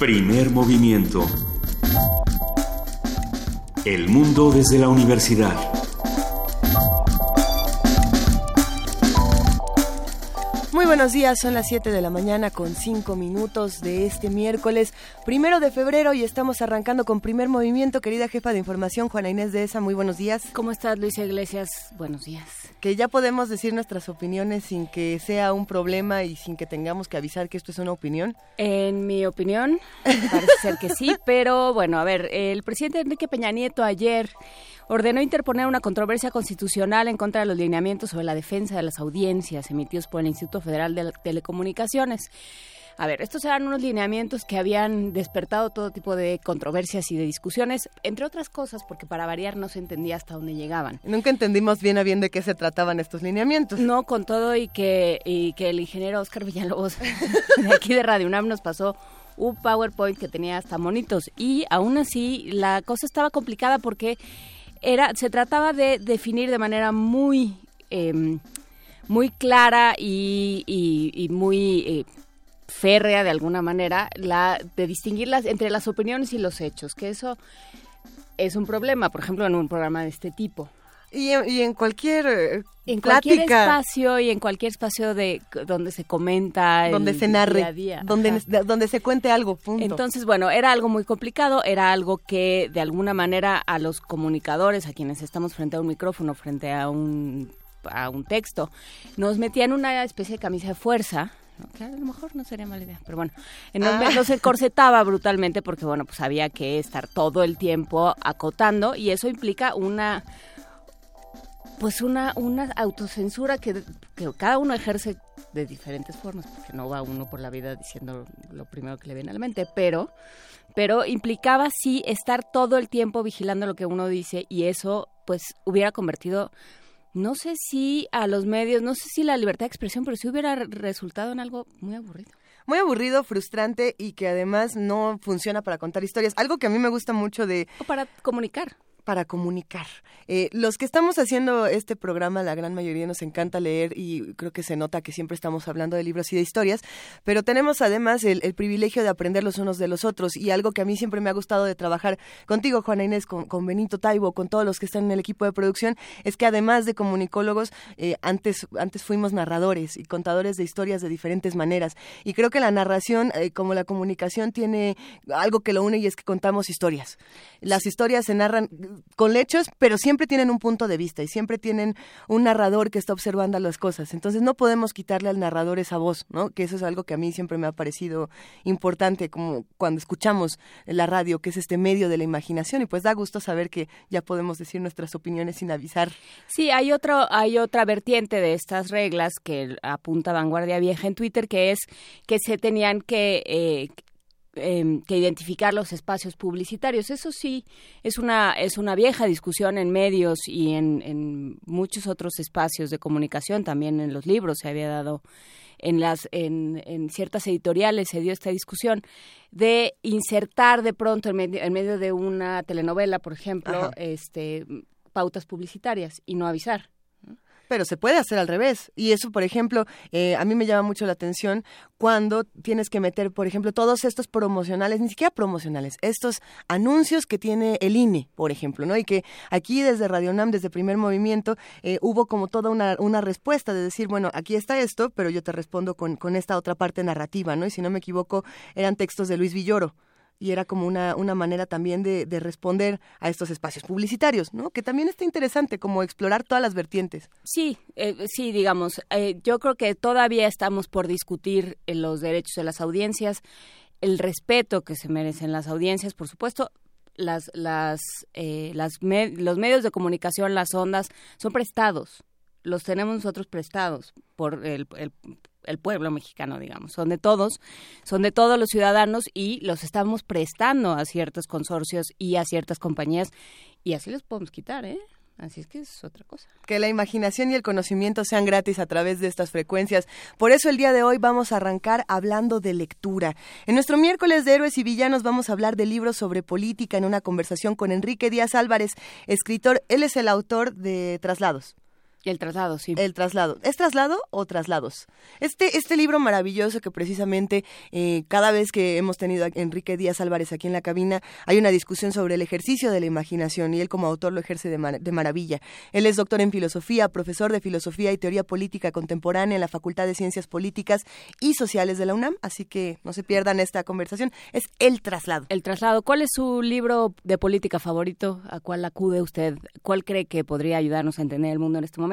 Primer movimiento. El mundo desde la universidad. Muy buenos días, son las 7 de la mañana con 5 minutos de este miércoles, primero de febrero y estamos arrancando con primer movimiento. Querida jefa de información, Juana Inés de ESA, muy buenos días. ¿Cómo estás, Luisa Iglesias? Buenos días. Que ya podemos decir nuestras opiniones sin que sea un problema y sin que tengamos que avisar que esto es una opinión. En mi opinión, parece ser que sí, pero bueno, a ver, el presidente Enrique Peña Nieto ayer ordenó interponer una controversia constitucional en contra de los lineamientos sobre la defensa de las audiencias emitidos por el Instituto Federal de Telecomunicaciones. A ver, estos eran unos lineamientos que habían despertado todo tipo de controversias y de discusiones, entre otras cosas, porque para variar no se entendía hasta dónde llegaban. Nunca entendimos bien a bien de qué se trataban estos lineamientos. No, con todo y que, y que el ingeniero Oscar Villalobos de aquí de Radio UNAM nos pasó un PowerPoint que tenía hasta monitos y aún así la cosa estaba complicada porque era, se trataba de definir de manera muy, em, muy clara y, muy eh, férrea de alguna manera, la, de distinguirlas entre las opiniones y los hechos, que eso es un problema, por ejemplo, en un programa de este tipo. Y, en cualquier eh, en cualquier espacio y en cualquier espacio de donde se comenta donde se narre día donde donde se cuente algo punto. entonces bueno era algo muy complicado era algo que de alguna manera a los comunicadores a quienes estamos frente a un micrófono frente a un a un texto nos metían una especie de camisa de fuerza que a lo mejor no sería mala idea, pero bueno, en ah. no se corsetaba brutalmente porque, bueno, pues había que estar todo el tiempo acotando y eso implica una pues una, una autocensura que, cada uno ejerce de diferentes formas, porque no va uno por la vida diciendo lo primero que le viene a la mente, pero, pero implicaba sí estar todo el tiempo vigilando lo que uno dice y eso pues hubiera convertido, no sé si a los medios, no sé si la libertad de expresión, pero sí hubiera resultado en algo muy aburrido muy aburrido, frustrante y que además no funciona para contar historias. Algo que a mí me gusta mucho de... O para comunicar para comunicar. Eh, los que estamos haciendo este programa, la gran mayoría nos encanta leer y creo que se nota que siempre estamos hablando de libros y de historias, pero tenemos además el, privilegio de aprender los unos de los otros y algo que a mí siempre me ha gustado de trabajar contigo, Juana Inés, con, Benito Taibo, con todos los que están en el equipo de producción, es que además de comunicólogos, eh, antes, antes fuimos narradores y contadores de historias de diferentes maneras. Y creo que la narración, eh, como la comunicación, tiene algo que lo une y es que contamos historias. Las historias se narran con hechos, pero siempre tienen un punto de vista y siempre tienen un narrador que está observando las cosas. Entonces no podemos quitarle al narrador esa voz, ¿no? Que eso es algo que a mí siempre me ha parecido importante, como cuando escuchamos la radio, que es este medio de la imaginación, y pues da gusto saber que ya podemos decir nuestras opiniones sin avisar. Sí, hay otro, hay otra vertiente de estas reglas que apunta Vanguardia Vieja en Twitter, que es que se tenían que eh, Em, que identificar los espacios publicitarios. Eso sí, es una, es una vieja discusión en medios y en, en muchos otros espacios de comunicación, también en los libros se había dado en las en, en, ciertas editoriales se dio esta discusión de insertar de pronto en medio, en medio de una telenovela, por ejemplo, este pautas publicitarias y no avisar pero se puede hacer al revés. Y eso, por ejemplo, eh, a mí me llama mucho la atención cuando tienes que meter, por ejemplo, todos estos promocionales, ni siquiera promocionales, estos anuncios que tiene el INE, por ejemplo, ¿no? Y que aquí desde Radio Nam, desde Primer Movimiento, eh, hubo como toda una, una respuesta de decir, bueno, aquí está esto, pero yo te respondo con, con esta otra parte narrativa, ¿no? Y si no me equivoco, eran textos de Luis Villoro y era como una, una manera también de, de, responder a estos espacios publicitarios, ¿no? Que también está interesante como explorar todas las vertientes. Sí, eh, sí, digamos, eh, yo creo que todavía estamos por discutir los derechos de las audiencias, el respeto que se merecen las audiencias, por supuesto, las, las, eh, las los medios de comunicación, las ondas, son prestados los tenemos nosotros prestados por el, el pueblo mexicano, digamos, son de todos, son de todos los ciudadanos y los estamos prestando a ciertos consorcios y a ciertas compañías y así los podemos quitar, ¿eh? Así es que es otra cosa. Que la imaginación y el conocimiento sean gratis a través de estas frecuencias. Por eso el día de hoy vamos a arrancar hablando de lectura. En nuestro miércoles de Héroes y Villanos vamos a hablar de libros sobre política en una conversación con Enrique Díaz Álvarez, escritor. Él es el autor de Traslados El traslado, sí. El traslado. ¿Es traslado o traslados? Este, este libro maravilloso que precisamente eh, cada vez que hemos tenido a Enrique Díaz Álvarez aquí en la cabina, hay una discusión sobre el ejercicio de la imaginación y él como autor lo ejerce de, de maravilla. Él es doctor en filosofía, profesor de filosofía y teoría política contemporánea en la Facultad de Ciencias Políticas y Sociales de la UNAM, así que no se pierdan esta conversación. Es El traslado. El traslado. ¿Cuál es su libro de política favorito? ¿A cuál acude usted? ¿Cuál cree que podría ayudarnos a entender el mundo en este momento?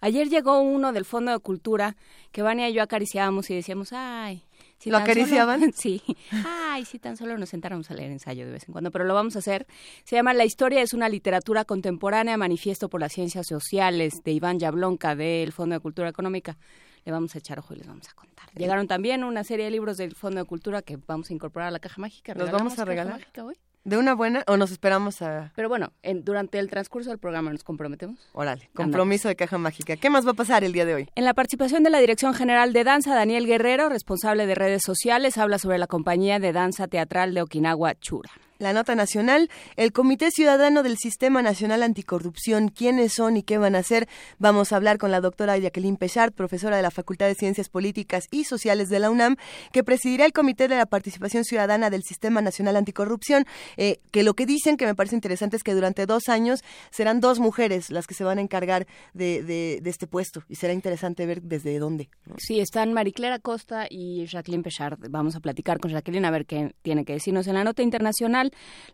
Ayer llegó uno del Fondo de Cultura que Vania y yo acariciábamos y decíamos, ay, si ¿Lo acariciaban? sí. Ay, si tan solo nos sentáramos a leer ensayo de vez en cuando, pero lo vamos a hacer. Se llama La historia es una literatura contemporánea, manifiesto por las ciencias sociales, de Iván Yablonca, del Fondo de Cultura Económica. Le vamos a echar ojo y les vamos a contar. Llegaron también una serie de libros del Fondo de Cultura que vamos a incorporar a la caja mágica. ¿Los vamos a regalar? Hoy? ¿De una buena o nos esperamos a...? Pero bueno, en, durante el transcurso del programa nos comprometemos. Órale, compromiso de caja mágica. ¿Qué más va a pasar el día de hoy? En la participación de la Dirección General de Danza, Daniel Guerrero, responsable de redes sociales, habla sobre la compañía de danza teatral de Okinawa Chura. La nota nacional, el Comité Ciudadano del Sistema Nacional Anticorrupción, quiénes son y qué van a hacer. Vamos a hablar con la doctora Jacqueline Pechard, profesora de la Facultad de Ciencias Políticas y Sociales de la UNAM, que presidirá el Comité de la Participación Ciudadana del Sistema Nacional Anticorrupción, eh, que lo que dicen, que me parece interesante, es que durante dos años serán dos mujeres las que se van a encargar de, de, este puesto y será interesante ver desde dónde. Sí, están Mariclera Costa y Jacqueline Pechard. Vamos a platicar con Jacqueline a ver qué tiene que decirnos en la nota internacional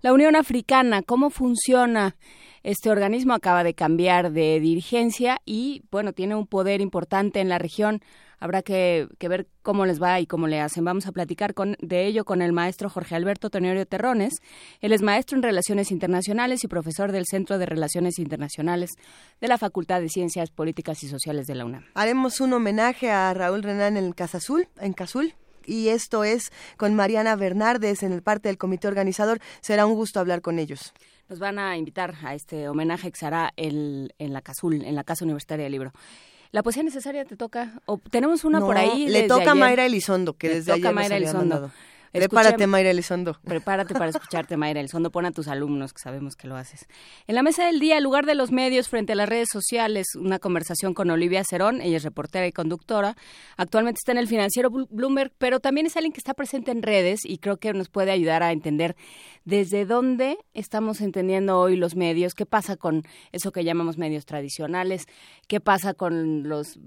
la Unión Africana, ¿cómo funciona? Este organismo acaba de cambiar de dirigencia y, bueno, tiene un poder importante en la región. Habrá que, ver cómo les va y cómo le hacen. Vamos a platicar de ello con el maestro Jorge Alberto Tenorio Terrones. Él es maestro en Relaciones Internacionales y profesor del Centro de Relaciones Internacionales de la Facultad de Ciencias Políticas y Sociales de la UNAM. Haremos un homenaje a Raúl Renán en Casa Azul, en Cazul y esto es con Mariana Bernardes en el parte del comité organizador. Será un gusto hablar con ellos. Nos van a invitar a este homenaje que se hará en la CASUL, en la Casa Universitaria del Libro. ¿La poesía necesaria te toca? ¿O tenemos una por ahí? Le toca a Mayra Elizondo, que desde toca ayer Mayra Elizondo. Prepárate, Mayra Elizondo. Prepárate para escucharte, Mayra Elizondo. Pon a tus alumnos, que sabemos que lo haces. En la mesa del día, en lugar de los medios frente a las redes sociales, una conversación con Olivia Cerón. Ella es reportera y conductora. Actualmente está en el financiero Bloomberg, pero también es alguien que está presente en redes y creo que nos puede ayudar a entender desde dónde estamos entendiendo hoy los medios, qué pasa con eso que llamamos medios tradicionales, qué pasa con los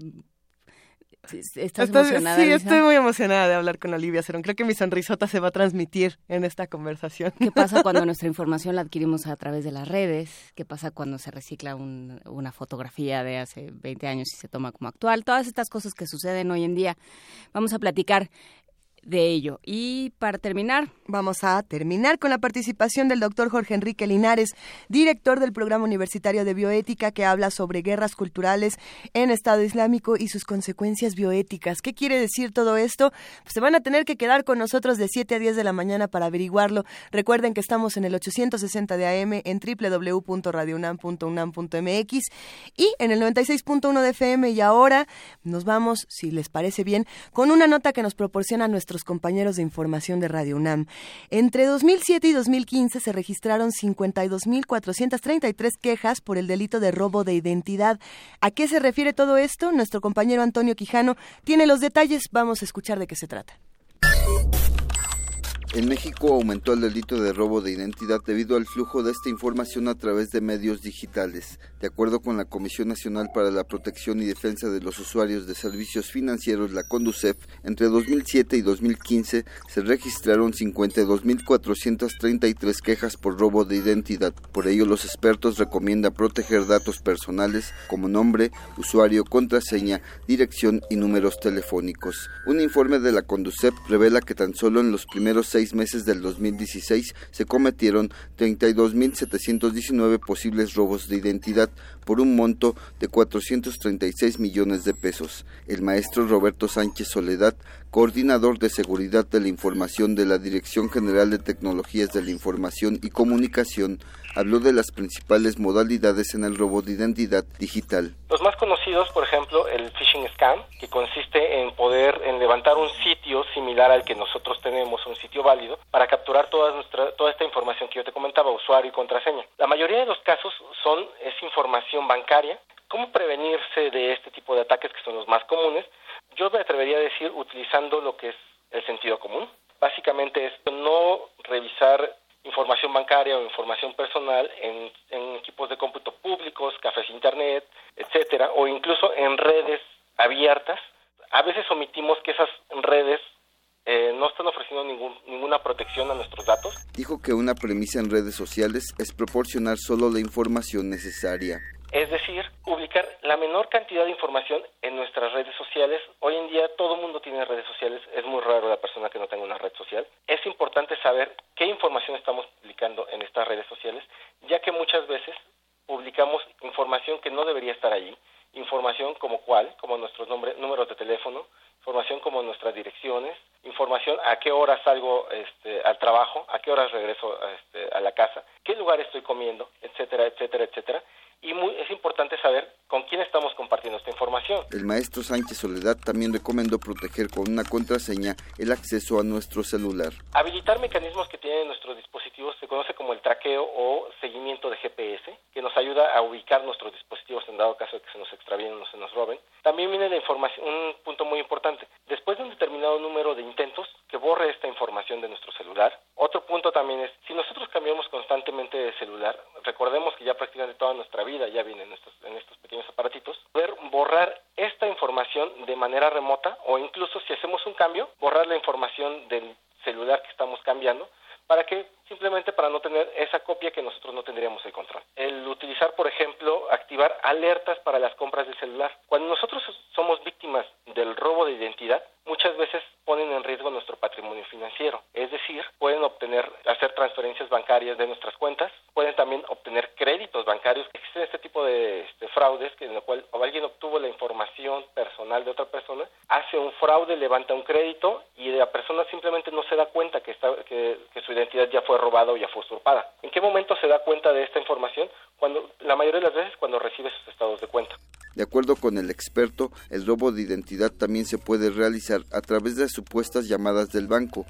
¿Estás emocionada? Sí, estoy muy emocionada de hablar con Olivia Cerón. Creo que mi sonrisota se va a transmitir en esta conversación. ¿Qué pasa cuando nuestra información la adquirimos a través de las redes? ¿Qué pasa cuando se recicla una fotografía de hace 20 años y se toma como actual? Todas estas cosas que suceden hoy en día. Vamos a platicar de ello. Y para terminar. Vamos a terminar con la participación del doctor Jorge Enrique Linares, director del Programa Universitario de Bioética, que habla sobre guerras culturales en Estado Islámico y sus consecuencias bioéticas. ¿Qué quiere decir todo esto? Pues se van a tener que quedar con nosotros de 7 a 10 de la mañana para averiguarlo. Recuerden que estamos en el 860 de AM en www.radiounam.unam.mx y en el 96.1 de FM. Y ahora nos vamos, si les parece bien, con una nota que nos proporciona nuestro compañeros de información de Radio UNAM. Entre 2007 y 2015 se registraron 52.433 quejas por el delito de robo de identidad. ¿A qué se refiere todo esto? Nuestro compañero Antonio Quijano tiene los detalles. Vamos a escuchar de qué se trata. En México aumentó el delito de robo de identidad debido al flujo de esta información a través de medios digitales. De acuerdo con la Comisión Nacional para la Protección y Defensa de los Usuarios de Servicios Financieros, la CONDUCEF, entre 2007 y 2015 se registraron 52.433 quejas por robo de identidad. Por ello, los expertos recomiendan proteger datos personales como nombre, usuario, contraseña, dirección y números telefónicos. Un informe de la CONDUCEF revela que tan solo en los primeros seis meses del 2016 se cometieron 32.719 posibles robos de identidad por un monto de 436 millones de pesos. El maestro Roberto Sánchez Soledad, coordinador de seguridad de la información de la Dirección General de Tecnologías de la Información y Comunicación, habló de las principales modalidades en el robo de identidad digital. Los más conocidos, por ejemplo, el phishing scam, que consiste en poder en levantar un sitio similar al que nosotros tenemos, un sitio válido, para capturar toda nuestra toda esta información que yo te comentaba, usuario y contraseña. La mayoría de los casos son es información bancaria ¿Cómo prevenirse de este tipo de ataques que son los más comunes? Yo me atrevería a decir utilizando lo que es el sentido común. Básicamente es no revisar información bancaria o información personal en, equipos de cómputo públicos, cafés internet, etcétera, o incluso en redes abiertas. A veces omitimos que esas redes eh, no están ofreciendo ningún, ninguna protección a nuestros datos. Dijo que una premisa en redes sociales es proporcionar solo la información necesaria. Es decir, publicar la menor cantidad de información en nuestras redes sociales. Hoy en día todo el mundo tiene redes sociales, es muy raro la persona que no tenga una red social. Es importante saber qué información estamos publicando en estas redes sociales, ya que muchas veces publicamos información que no debería estar allí, información como cuál, como nuestros nombres, números de teléfono, información como nuestras direcciones, información a qué hora salgo este, al trabajo, a qué horas regreso este, a la casa, qué lugar estoy comiendo, etcétera, etcétera, etcétera y muy, es importante saber con quién estamos compartiendo esta información. El maestro Sánchez Soledad también recomendó proteger con una contraseña el acceso a nuestro celular. Habilitar mecanismos que tienen nuestros dispositivos se conoce como el traqueo o seguimiento de GPS, que nos ayuda a ubicar nuestros dispositivos en dado caso de que se nos extravíen o se nos roben. También viene la información, un punto muy importante. Después de un determinado número de intentos, que borre esta información de nuestro celular. Otro punto también es, si nosotros cambiamos constantemente de celular, recordemos que ya prácticamente toda nuestra vida ya viene en estos, en estos pequeños aparatitos, poder borrar esta información de manera remota o incluso si hacemos un cambio, borrar la información del celular que estamos cambiando para que simplemente para no tener esa copia que nosotros no tendríamos el control. El utilizar, por ejemplo, activar alertas para las compras de celular. Cuando nosotros somos víctimas del robo de identidad, muchas veces ponen en riesgo nuestro patrimonio financiero. Es decir, pueden obtener, hacer transferencias bancarias de nuestras cuentas, pueden también obtener créditos bancarios. Existen este tipo de este, fraudes que en el cual alguien obtuvo la información personal de otra persona, hace un fraude, levanta un crédito y la persona simplemente no se da cuenta que, está, que, que su identidad ya fue robada o ya fue usurpada. ¿En qué momento se da cuenta de esta información? Cuando, la mayoría de las veces cuando recibe sus estados de cuenta. De acuerdo con el experto, el robo de identidad también se puede realizar a través de supuestas llamadas del banco,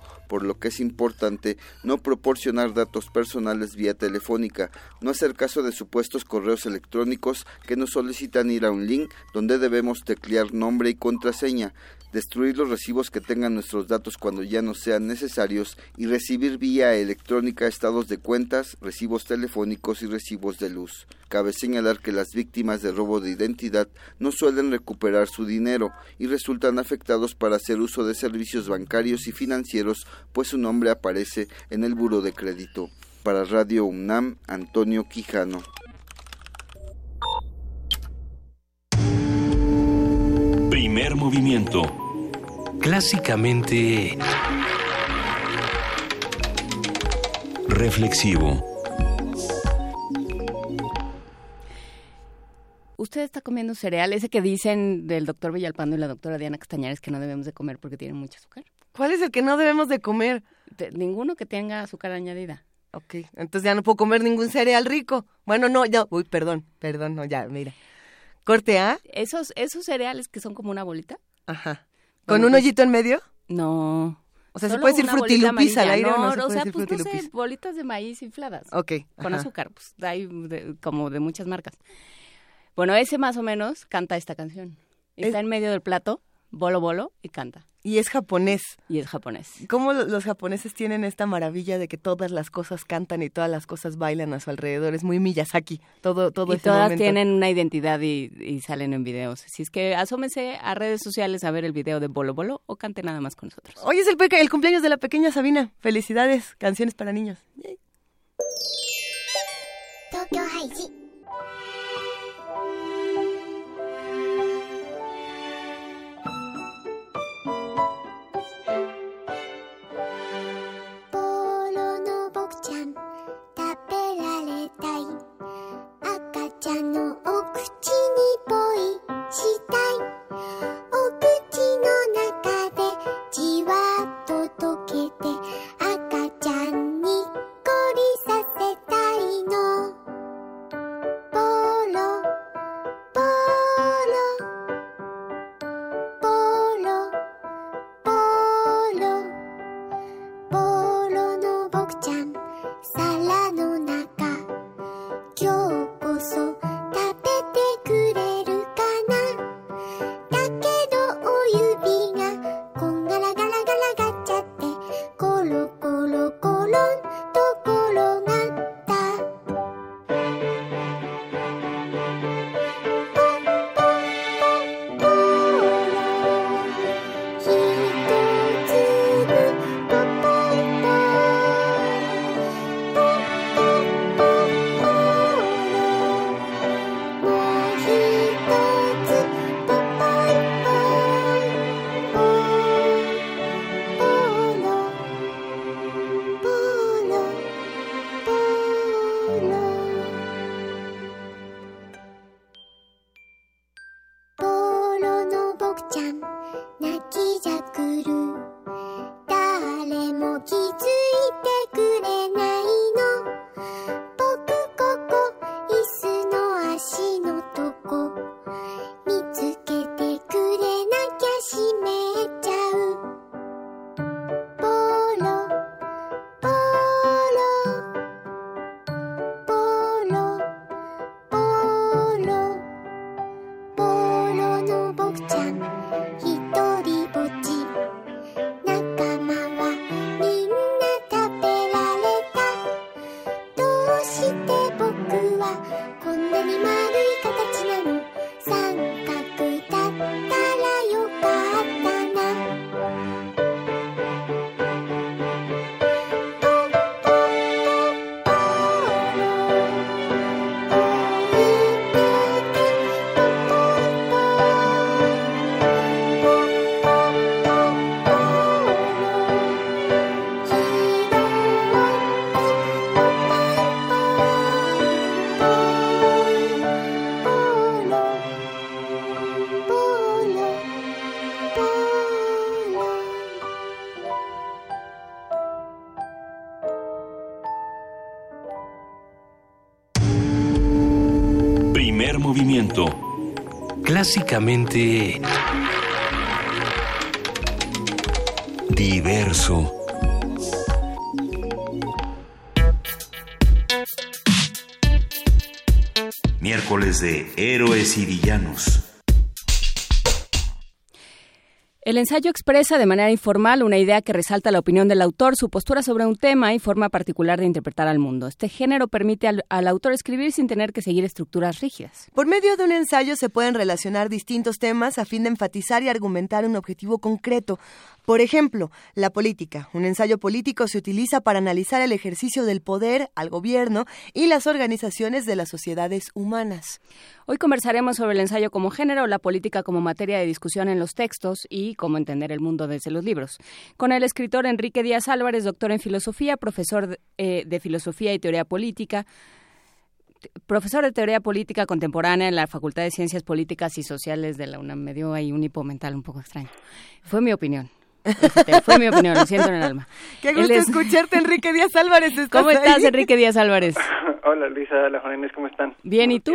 lo que es importante no proporcionar datos personales vía telefónica, no hacer caso de supuestos correos electrónicos que nos solicitan ir a un link donde debemos teclear nombre y contraseña, destruir los recibos que tengan nuestros datos cuando ya no sean necesarios y recibir vía electrónica estados de cuentas, recibos telefónicos y recibos de luz. Cabe señalar que las víctimas de robo de identidad no suelen recuperar su dinero y resultan afectados para hacer uso de servicios bancarios y financieros, pues su nombre aparece en el buro de crédito. Para Radio UNAM, Antonio Quijano. Primer movimiento. Clásicamente... Reflexivo. ¿Usted está comiendo cereal? Ese que dicen del doctor Villalpando y la doctora Diana Castañares que no debemos de comer porque tiene mucho azúcar. ¿Cuál es el que no debemos de comer? Ninguno que tenga azúcar añadida. Ok, entonces ya no puedo comer ningún cereal rico. Bueno, no, ya, uy, perdón, perdón, no, ya, mira. Corte A, Esos, esos cereales que son como una bolita. ajá. ¿Con un hoyito en medio? No. O sea, ¿se puede decir frutilupis al aire o no no, se o sea, decir pues no sé, bolitas de maíz infladas. Ok. Con ajá. azúcar, pues hay de- como de muchas marcas. Bueno, ese más o menos canta esta canción. Está Es- en medio del plato, bolo bolo, y canta. Y es japonés. Y es japonés. ¿Cómo lo- los japoneses tienen esta maravilla de que todas las cosas cantan y todas las cosas bailan a su alrededor? Es muy Miyazaki, todo, todo y ese todas momento. tienen una identidad y, y salen en videos. Si es que asómense a redes sociales a ver el video de Bolo Bolo o cante nada más con nosotros. Hoy es el, el cumpleaños de la pequeña Sabina. Felicidades, canciones para niños. Yay. Diverso. Miércoles de Héroes y Villanos. El ensayo expresa de manera informal una idea que resalta la opinión del autor, su postura sobre un tema y forma particular de interpretar al mundo. Este género permite al, autor escribir sin tener que seguir estructuras rígidas. Por medio de un ensayo se pueden relacionar distintos temas a fin de enfatizar y argumentar un objetivo concreto. Por ejemplo, la política. Un ensayo político se utiliza para analizar el ejercicio del poder al gobierno y las organizaciones de las sociedades humanas. Hoy conversaremos sobre el ensayo como género, la política como materia de discusión en los textos y cómo entender el mundo desde los libros. Con el escritor Enrique Díaz Álvarez, doctor en filosofía, profesor de, eh, de filosofía y teoría política, profesor de teoría política contemporánea en la Facultad de Ciencias Políticas y Sociales de la UNAM. Me dio ahí un hipo mental un poco extraño. Fue mi opinión. Este, fue mi opinión, lo siento en el alma. Qué gusto es... escucharte, Enrique Díaz Álvarez. ¿Cómo estás, ahí? Enrique Díaz Álvarez? Hola, Luisa, hola, Juan Inés, ¿cómo están? Bien, ¿y tú?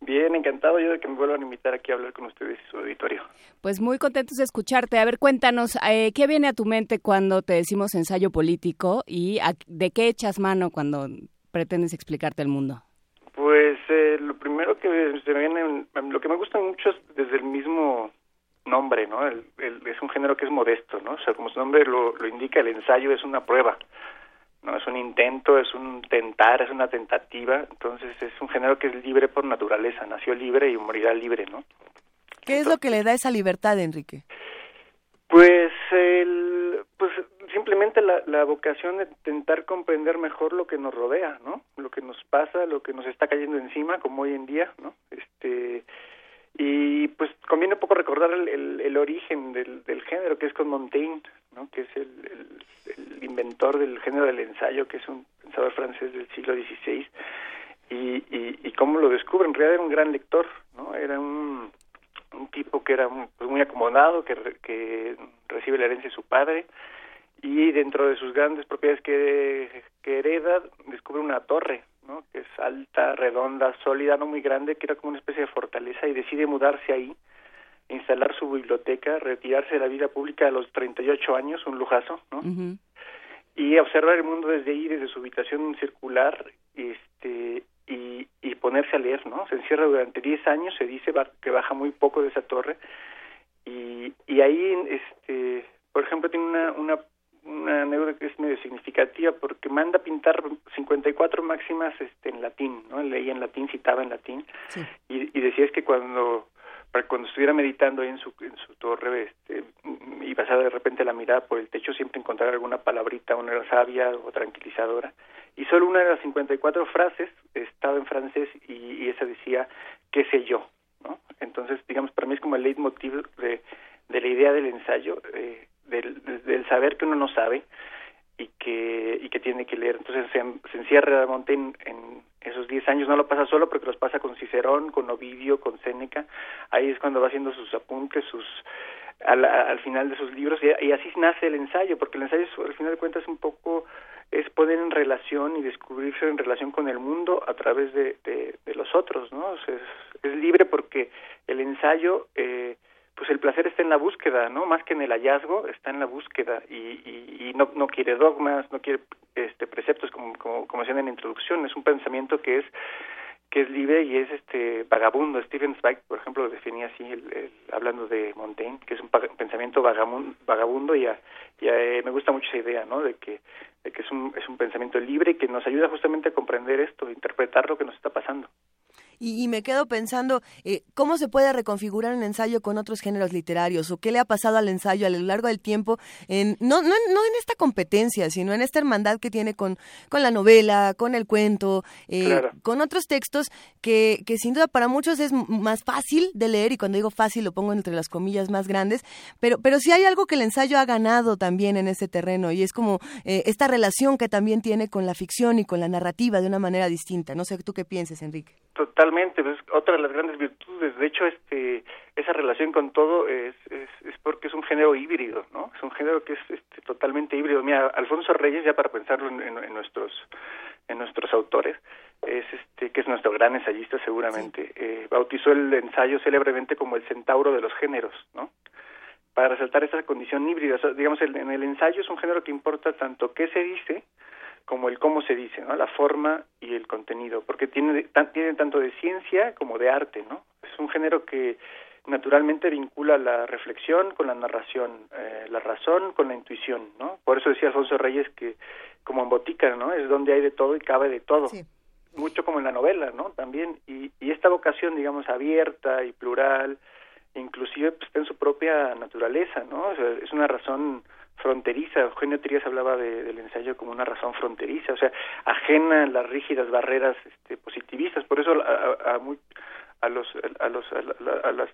Bien, encantado yo de que me vuelvan a invitar aquí a hablar con ustedes y su auditorio. Pues muy contentos de escucharte. A ver, cuéntanos, eh, ¿qué viene a tu mente cuando te decimos ensayo político y a, de qué echas mano cuando pretendes explicarte el mundo? Pues eh, lo primero que se me viene, lo que me gusta mucho es desde el mismo nombre, ¿no? El, el, es un género que es modesto, ¿no? O sea, como su nombre lo, lo indica, el ensayo es una prueba, ¿no? Es un intento, es un tentar, es una tentativa, entonces es un género que es libre por naturaleza, nació libre y morirá libre, ¿no? ¿Qué es lo que le da esa libertad, Enrique? Pues el, pues simplemente la, la vocación de intentar comprender mejor lo que nos rodea, ¿no? Lo que nos pasa, lo que nos está cayendo encima, como hoy en día, ¿no? Este y pues conviene un poco recordar el, origen del, del, género que es con Montaigne no que es el, inventor del género del ensayo que es un pensador francés del siglo XVI y, y, y cómo lo descubre. En realidad era un gran lector no era un, un tipo que era muy, pues muy acomodado que, que recibe la herencia de su padre y dentro de sus grandes propiedades que, que hereda descubre una torre ¿no? que es alta, redonda, sólida, no muy grande, que era como una especie de fortaleza y decide mudarse ahí, instalar su biblioteca, retirarse de la vida pública a los 38 años, un lujazo, ¿no? Uh -huh. Y observar el mundo desde ahí, desde su habitación circular, este y, y ponerse a leer, ¿no? Se encierra durante 10 años, se dice que baja muy poco de esa torre y, y ahí, este, por ejemplo, tiene una, una una anécdota que es medio significativa porque manda a pintar 54 máximas este en latín, ¿no? Leía en latín, citaba en latín sí. y, y, decía es que cuando para cuando estuviera meditando ahí en su en su torre este y pasaba de repente la mirada por el techo siempre encontrar alguna palabrita, una sabia o tranquilizadora y solo una de las 54 frases estaba en francés y, y esa decía qué sé yo, ¿no? Entonces, digamos, para mí es como el leitmotiv de, de la idea del ensayo eh, del, del, saber que uno no sabe y que y que tiene que leer. Entonces se, se encierra Montaigne en, en esos 10 años, no lo pasa solo porque los pasa con Cicerón, con Ovidio, con Séneca. Ahí es cuando va haciendo sus apuntes, sus al, al final de sus libros y, así nace el ensayo, porque el ensayo es, al final de cuentas un poco es poner en relación y descubrirse en relación con el mundo a través de, de, los otros, ¿no? Es, es libre porque el ensayo eh, pues el placer está en la búsqueda, ¿no? Más que en el hallazgo, está en la búsqueda y, y, no, no quiere dogmas, no quiere este preceptos como, como, como decían en la introducción, es un pensamiento que es que es libre y es este vagabundo. Stephen Zweig, por ejemplo, lo definía así, el, hablando de Montaigne, que es un pensamiento vagabundo, vagabundo y, a, y a, eh, me gusta mucho esa idea, ¿no? De que, de que es, un, es un pensamiento libre que nos ayuda justamente a comprender esto, a interpretar lo que nos está pasando. Y, y me quedo pensando, eh, ¿cómo se puede reconfigurar un ensayo con otros géneros literarios? ¿O qué le ha pasado al ensayo a lo largo del tiempo? En, no, no, no en esta competencia, sino en esta hermandad que tiene con, con la novela, con el cuento, eh, Claro. con otros textos que, que sin duda para muchos es más fácil de leer, y cuando digo fácil lo pongo entre las comillas más grandes, pero, pero sí hay algo que el ensayo ha ganado también en ese terreno, y es como eh, esta relación que también tiene con la ficción y con la narrativa de una manera distinta. No sé tú qué pienses, Enrique. Totalmente, pues, otra de las grandes virtudes. De hecho, este, esa relación con todo es, es, es porque es un género híbrido, ¿no? Es un género que es este, totalmente híbrido. Mira, Alfonso Reyes, ya para pensarlo en, en- en nuestros en nuestros autores, es este que es nuestro gran ensayista seguramente, eh, bautizó el ensayo célebremente como el centauro de los géneros, ¿no? Para resaltar esa condición híbrida. O sea, digamos, el- en el ensayo es un género que importa tanto qué se dice como el cómo se dice, ¿no? La forma y el contenido, porque tiene, tan- tiene tanto de ciencia como de arte, ¿no? Es un género que naturalmente vincula la reflexión con la narración, eh, la razón con la intuición, ¿no? Por eso decía Alfonso Reyes que, como en Botica, ¿no? Es donde hay de todo y cabe de todo. Sí. Mucho como en la novela, ¿no? También, y, y esta vocación, digamos, abierta y plural, inclusive pues, está en su propia naturaleza, ¿no? O sea, es una razón fronteriza. Eugenio Trías hablaba de- del ensayo como una razón fronteriza, o sea, ajena a las rígidas barreras este, positivistas. Por eso a, muy- a los a los a, la- a las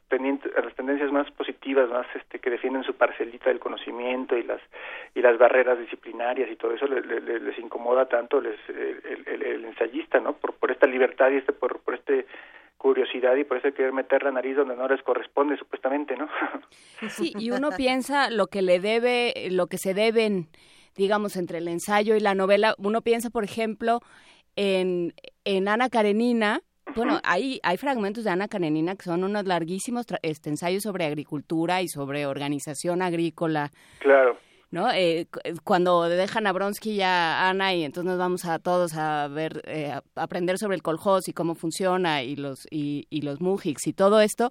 a las tendencias más positivas más este que defienden su parcelita del conocimiento y las y las barreras disciplinarias y todo eso le- le- le- les incomoda tanto les, el, el- el ensayista no por por esta libertad y este por por este curiosidad y por eso querer meter la nariz donde no les corresponde supuestamente no Sí, y uno piensa lo que le debe, lo que se deben, digamos, entre el ensayo y la novela. Uno piensa, por ejemplo, en, en Ana Karenina. Bueno, hay, hay fragmentos de Ana Karenina que son unos larguísimos tra- este, ensayos sobre agricultura y sobre organización agrícola. claro ¿no? Eh, cu- cuando dejan a Bronsky y a Ana y entonces nos vamos a todos a ver, eh, a aprender sobre el kolhoz y cómo funciona y los, y, y los mujiks y todo esto,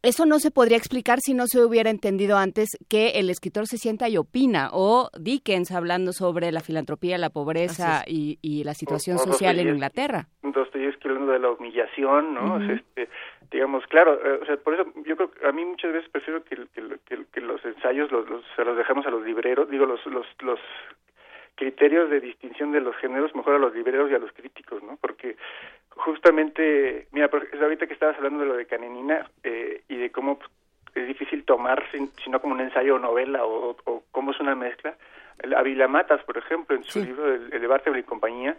eso no se podría explicar si no se hubiera entendido antes que el escritor se sienta y opina, o Dickens hablando sobre la filantropía, la pobreza y, y la situación O- o social en. Inglaterra. Dostoyevsky hablando de la humillación, ¿no? Ujú. este, digamos, claro, eh, o sea, por eso yo creo que a mí muchas veces prefiero que, que, que- que los ensayos los, los- se los dejamos a los libreros, digo, los, los, los criterios de distinción de los géneros mejor a los libreros y a los críticos, ¿no? Porque justamente, mira, ahorita que estabas hablando de lo de Karenina eh, y de cómo pues, es difícil tomar, sin- sino como un ensayo o novela o, o cómo es una mezcla. El Ávila Matas, por ejemplo, en su Sí. libro El, el y compañía,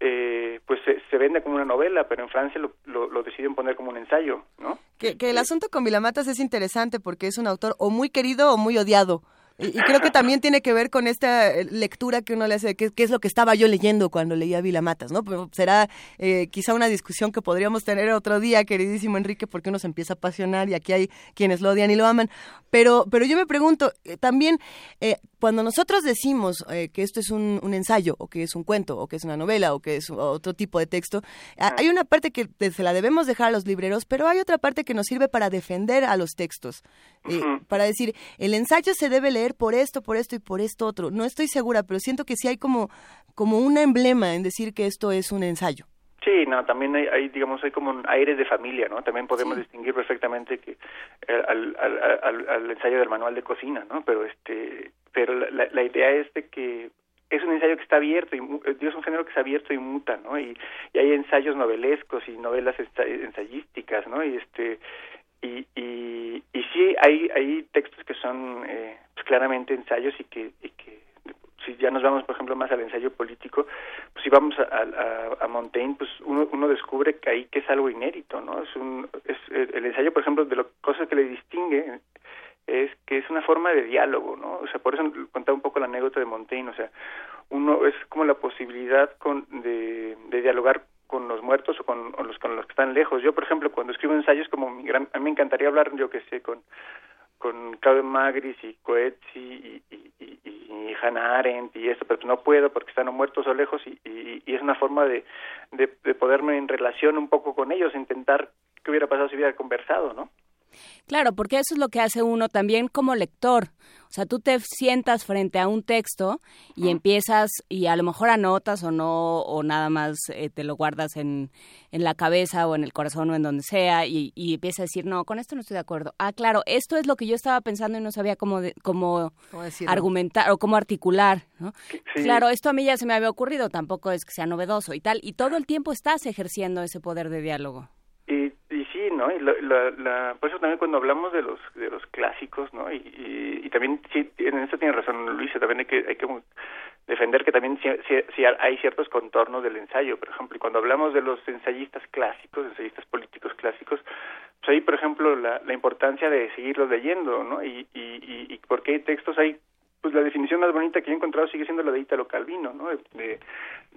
eh, pues se, se vende como una novela, pero en Francia lo, lo, lo deciden poner como un ensayo, ¿no? Que, que el asunto con Vilamatas es interesante porque es un autor o muy querido o muy odiado. Y, y creo que también tiene que ver con esta eh, lectura que uno le hace de qué, qué es lo que estaba yo leyendo cuando leía Vilamatas, ¿no? Pero será eh, quizá una discusión que podríamos tener otro día, queridísimo Enrique, porque uno se empieza a apasionar y aquí hay quienes lo odian y lo aman. Pero, pero yo me pregunto, eh, también, eh, cuando nosotros decimos eh, que esto es un, un ensayo, o que es un cuento, o que es una novela, o que es otro tipo de texto, hay una parte que de- se la debemos dejar a los libreros, pero hay otra parte que nos sirve para defender a los textos, eh, para decir, el ensayo se debe leer por esto, por esto y por esto otro. No estoy segura, pero siento que sí hay como, como un emblema en decir que esto es un ensayo. Sí, no, también hay, hay, digamos, hay como un aire de familia, ¿no? También podemos Sí. distinguir perfectamente que eh, al, al, al, al ensayo del manual de cocina, ¿no? Pero este, pero la, la- idea es de que es un ensayo que está abierto y eh, es un género que está abierto y muta, ¿no? Y, hay ensayos novelescos y novelas ensa- ensayísticas, ¿no? Y este y, y, y sí hay hay textos que son eh, pues, claramente ensayos y que y que si ya nos vamos por ejemplo más al ensayo político pues si vamos a, a, a Montaigne pues uno, uno descubre que ahí que es algo inédito no es un es el, ensayo por ejemplo de lo cosas que le distingue es que es una forma de diálogo no o sea por eso contaba un poco la anécdota de Montaigne o sea uno es como la posibilidad con, de, de dialogar con los muertos o con, o los con los que están lejos yo por ejemplo cuando escribo ensayos como mi gran a mí me encantaría hablar yo que sé con con Claudio Magris y Coetzee y, y, Hannah Arendt y esto, pero no puedo porque están muertos o lejos y, y, y es una forma de, de, de poderme en relación un poco con ellos, intentar qué hubiera pasado si hubiera conversado, ¿no? Claro, porque eso es lo que hace uno también como lector. O sea, tú te sientas frente a un texto y empiezas, y a lo mejor anotas o no, o nada más eh, te lo guardas en, en, la cabeza o en el corazón o en donde sea, y, y, empiezas a decir, no, con esto no estoy de acuerdo. Ah, claro, esto es lo que yo estaba pensando y no sabía cómo, cómo, argumentar o cómo articular. ¿no? Claro, esto a mí ya se me había ocurrido, tampoco es que sea novedoso y tal. Y todo el tiempo estás ejerciendo ese poder de diálogo. Y sí, ¿no? Y la, la, por eso también cuando hablamos de los de los clásicos, ¿no? Y, y, también, sí, en esto tiene razón Luisa, también hay que, hay que defender que también sí, hay ciertos contornos del ensayo. Por ejemplo, cuando hablamos de los ensayistas clásicos, ensayistas políticos clásicos, pues ahí, por ejemplo, la, la importancia de seguirlos leyendo, ¿no? Y, y, y, porque hay textos, hay pues la definición más bonita que he encontrado sigue siendo la de Italo Calvino, ¿no? De,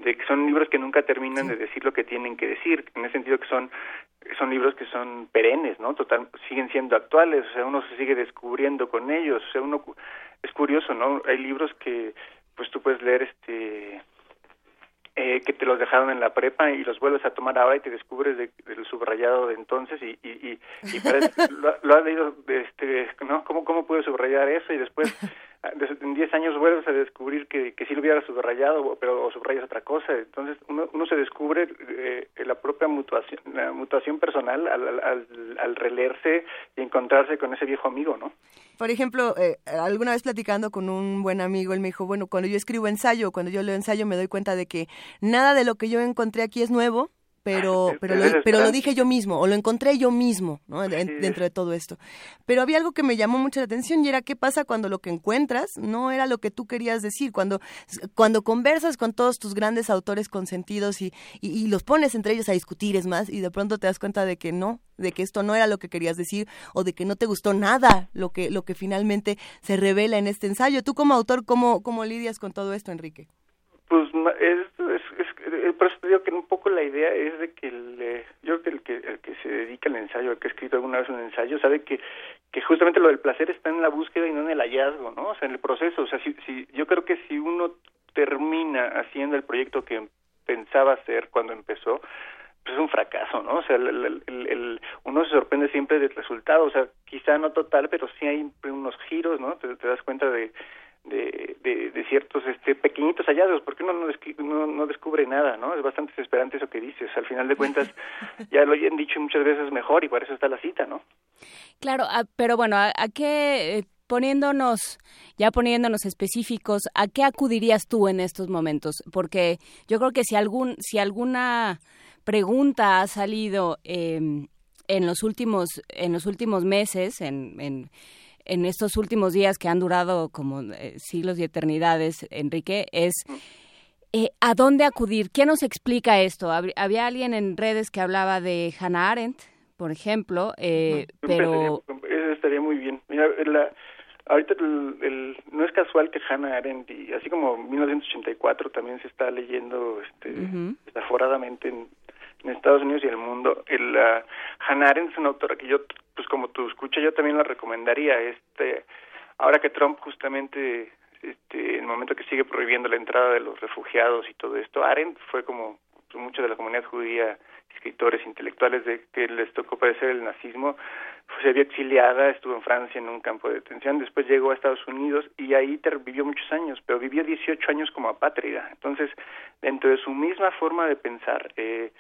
que son libros que nunca terminan de decir lo que tienen que decir, en ese sentido que son son libros que son perennes, ¿no? Total siguen siendo actuales, o sea, uno se sigue descubriendo con ellos, o sea, uno es curioso, ¿no? Hay libros que pues tú puedes leer este eh, que te los dejaron en la prepa y los vuelves a tomar ahora y te descubres de, del subrayado de entonces y, y, y, y lo, lo, has leído, este, ¿no? ¿Cómo, ¿Cómo puedes subrayar eso? Y después en 10 años vuelves a descubrir que, que sí lo hubiera subrayado, pero o subrayas otra cosa. Entonces uno, uno se descubre eh, la propia mutación, la mutación personal al, al, al, releerse y encontrarse con ese viejo amigo, ¿no? Por ejemplo, eh, alguna vez platicando con un buen amigo, él me dijo, bueno, cuando yo escribo ensayo, cuando yo leo ensayo, me doy cuenta de que nada de lo que yo encontré aquí es nuevo, pero pero lo, pero lo dije yo mismo o lo encontré yo mismo ¿no? dentro de todo esto. Pero había algo que me llamó mucho la atención y era qué pasa cuando lo que encuentras no era lo que tú querías decir cuando cuando conversas con todos tus grandes autores consentidos y, y, los pones entre ellos a discutir es más y de pronto te das cuenta de que no de que esto no era lo que querías decir o de que no te gustó nada lo que lo que finalmente se revela en este ensayo. Tú como autor cómo cómo lidias con todo esto Enrique pues es, es, es, por eso te digo que un poco la idea es de que el, eh, yo creo que el que el que se dedica al ensayo, el que ha escrito alguna vez un ensayo, sabe que que justamente lo del placer está en la búsqueda y no en el hallazgo, ¿no? O sea, en el proceso. O sea, si, si yo creo que si uno termina haciendo el proyecto que pensaba hacer cuando empezó, pues es un fracaso, ¿no? O sea, el, el, uno se sorprende siempre del resultado, o sea, quizá no total, pero sí hay unos giros, ¿no? Te das cuenta de de, de, de, ciertos este, pequeñitos hallazgos, porque uno no, no, no, descubre nada, ¿no? Es bastante desesperante eso que dices. Al final de cuentas, ya lo han dicho muchas veces mejor y por eso está la cita, ¿no? Claro, ah, pero bueno, ¿a, a qué, eh, poniéndonos, ya poniéndonos específicos, ¿a qué acudirías tú en estos momentos? Porque yo creo que si, algún, si alguna pregunta ha salido eh, en, los últimos, en los últimos meses, en, en en estos últimos días que han durado como eh, siglos y eternidades, Enrique, es eh, ¿a dónde acudir? ¿Quién nos explica esto? Había alguien en redes que hablaba de Hannah Arendt, por ejemplo, eh, pero... Eso estaría muy bien. Mira, la, ahorita el, no es casual que Hannah Arendt, y así como 1984 también se está leyendo este, desaforadamente en, en Estados Unidos y el mundo. El, uh, Hannah Arendt es una autora que yo, pues como tú escuchas, yo también la recomendaría. Este, ahora que Trump justamente, este, el momento que sigue prohibiendo la entrada de los refugiados y todo esto, Arendt fue como pues, mucha de la comunidad judía, escritores, intelectuales de que les tocó padecer el nazismo, se vio exiliada, estuvo en Francia en un campo de detención, después llegó a Estados Unidos y ahí vivió muchos años, pero vivió 18 años como apátrida. Entonces, dentro de su misma forma de pensar, eh,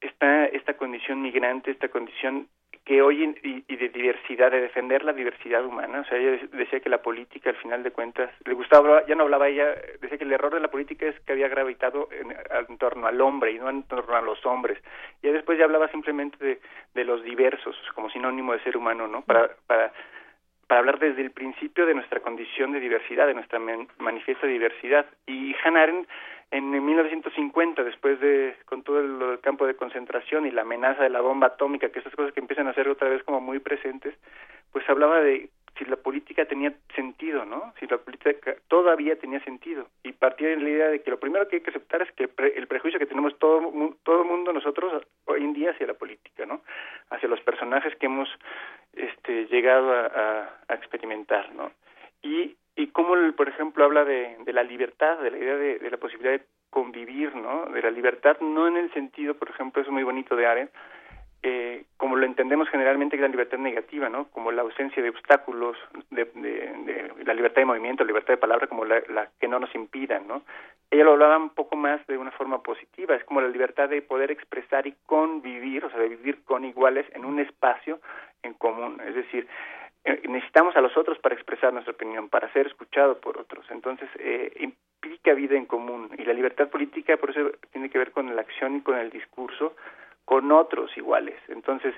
está esta condición migrante, esta condición que hoy y, y, de diversidad, de defender la diversidad humana. O sea, ella decía que la política, al final de cuentas, le gustaba, ya no hablaba ella, decía que el error de la política es que había gravitado en, en torno al hombre y no en torno a los hombres. Y después ya hablaba simplemente de, de los diversos, como sinónimo de ser humano, ¿no? Para, para, para hablar desde el principio de nuestra condición de diversidad, de nuestra manifiesta diversidad. Y Hannah Arendt en 1950, después de, con todo el, campo de concentración y la amenaza de la bomba atómica, que esas cosas que empiezan a ser otra vez como muy presentes, pues hablaba de si la política tenía sentido, ¿no? Si la política todavía tenía sentido. Y partía de la idea de que lo primero que hay que aceptar es que el prejuicio que tenemos todo todo mundo nosotros hoy en día hacia la política, ¿no? Hacia los personajes que hemos este llegado a, a, a experimentar, ¿no? Y y cómo, por ejemplo, habla de, de la libertad, de la idea de, de, la posibilidad de convivir, ¿no? De la libertad, no en el sentido, por ejemplo, es muy bonito de Arendt, eh, como lo entendemos generalmente, que la libertad negativa, ¿no? Como la ausencia de obstáculos, de, de, la libertad de movimiento, libertad de palabra, como la, la, que no nos impidan, ¿no? Ella lo hablaba un poco más de una forma positiva, es como la libertad de poder expresar y convivir, o sea, de vivir con iguales en un espacio en común, es decir, eh, necesitamos a los otros para expresar nuestra opinión, para ser escuchado por otros. Entonces, eh, implica vida en común. Y la libertad política, por eso, tiene que ver con la acción y con el discurso, con otros iguales. Entonces,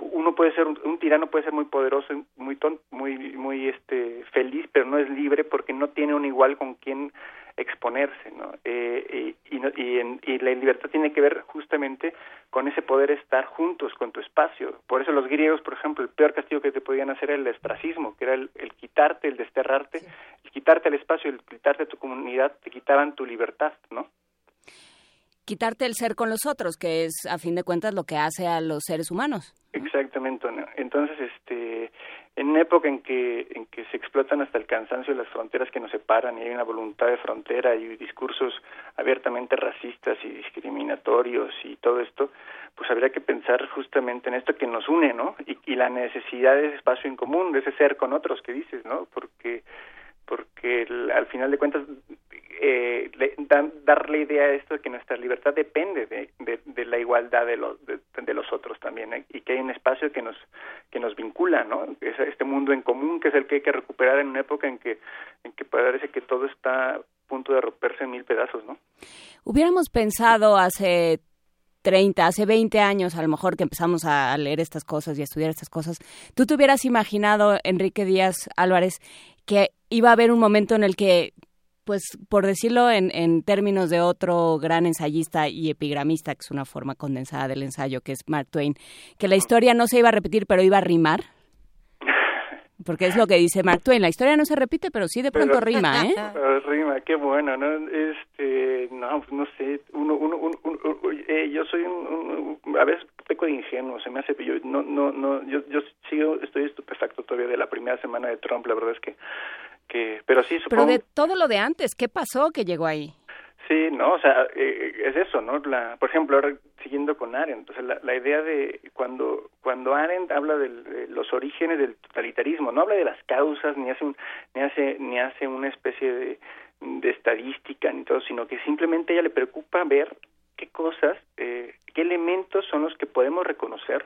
uno puede ser un, tirano puede ser muy poderoso, muy ton, muy muy este feliz, pero no es libre porque no tiene un igual con quien exponerse, ¿no? Eh, y, y, en, y, la libertad tiene que ver justamente con ese poder estar juntos con tu espacio. Por eso los griegos, por ejemplo, el peor castigo que te podían hacer era el estracismo, que era el, el quitarte, el desterrarte, el quitarte el espacio, el quitarte tu comunidad, te quitaban tu libertad, ¿no? Quitarte el ser con los otros, que es a fin de cuentas lo que hace a los seres humanos. Exactamente. Entonces, este, en una época en que en que se explotan hasta el cansancio las fronteras que nos separan y hay una voluntad de frontera y discursos abiertamente racistas y discriminatorios y todo esto, pues habría que pensar justamente en esto que nos une, ¿no? Y, y la necesidad de ese espacio en común, de ese ser con otros que dices, ¿no? Porque porque al final de cuentas eh, dan, dar la idea de esto de que nuestra libertad depende de, la igualdad de los, de, los otros también ¿eh? y que hay un espacio que nos que nos vincula no es este mundo en común que es el que hay que recuperar en una época en que en que parece que todo está a punto de romperse en mil pedazos no hubiéramos pensado hace 30, hace 20 años a lo mejor que empezamos a leer estas cosas y a estudiar estas cosas, ¿tú te hubieras imaginado, Enrique Díaz Álvarez, que iba a haber un momento en el que pues por decirlo en, en, términos de otro gran ensayista y epigramista, que es una forma condensada del ensayo, que es Mark Twain, que la historia no se iba a repetir, pero iba a rimar. Porque es lo que dice Mark Twain, la historia no se repite, pero sí de pronto rima, ¿eh? rima, qué bueno, ¿no? Este, no, pues no sé, uno, uno, uno, eh, yo soy un, a veces peco de ingenuo, se me hace, yo, no, no, no, yo, yo sigo, estoy estupefacto todavía de la primera semana de Trump, la verdad es que pero sí supongo... Pero de todo lo de antes, ¿qué pasó que llegó ahí? Sí, no, o sea, eh, es eso, ¿no? La, por ejemplo, ahora siguiendo con Arendt, entonces la, la idea de cuando cuando Arendt habla de los orígenes del totalitarismo, no habla de las causas ni hace un, ni hace ni hace una especie de, de estadística ni todo, sino que simplemente a ella le preocupa ver qué cosas, eh, qué elementos son los que podemos reconocer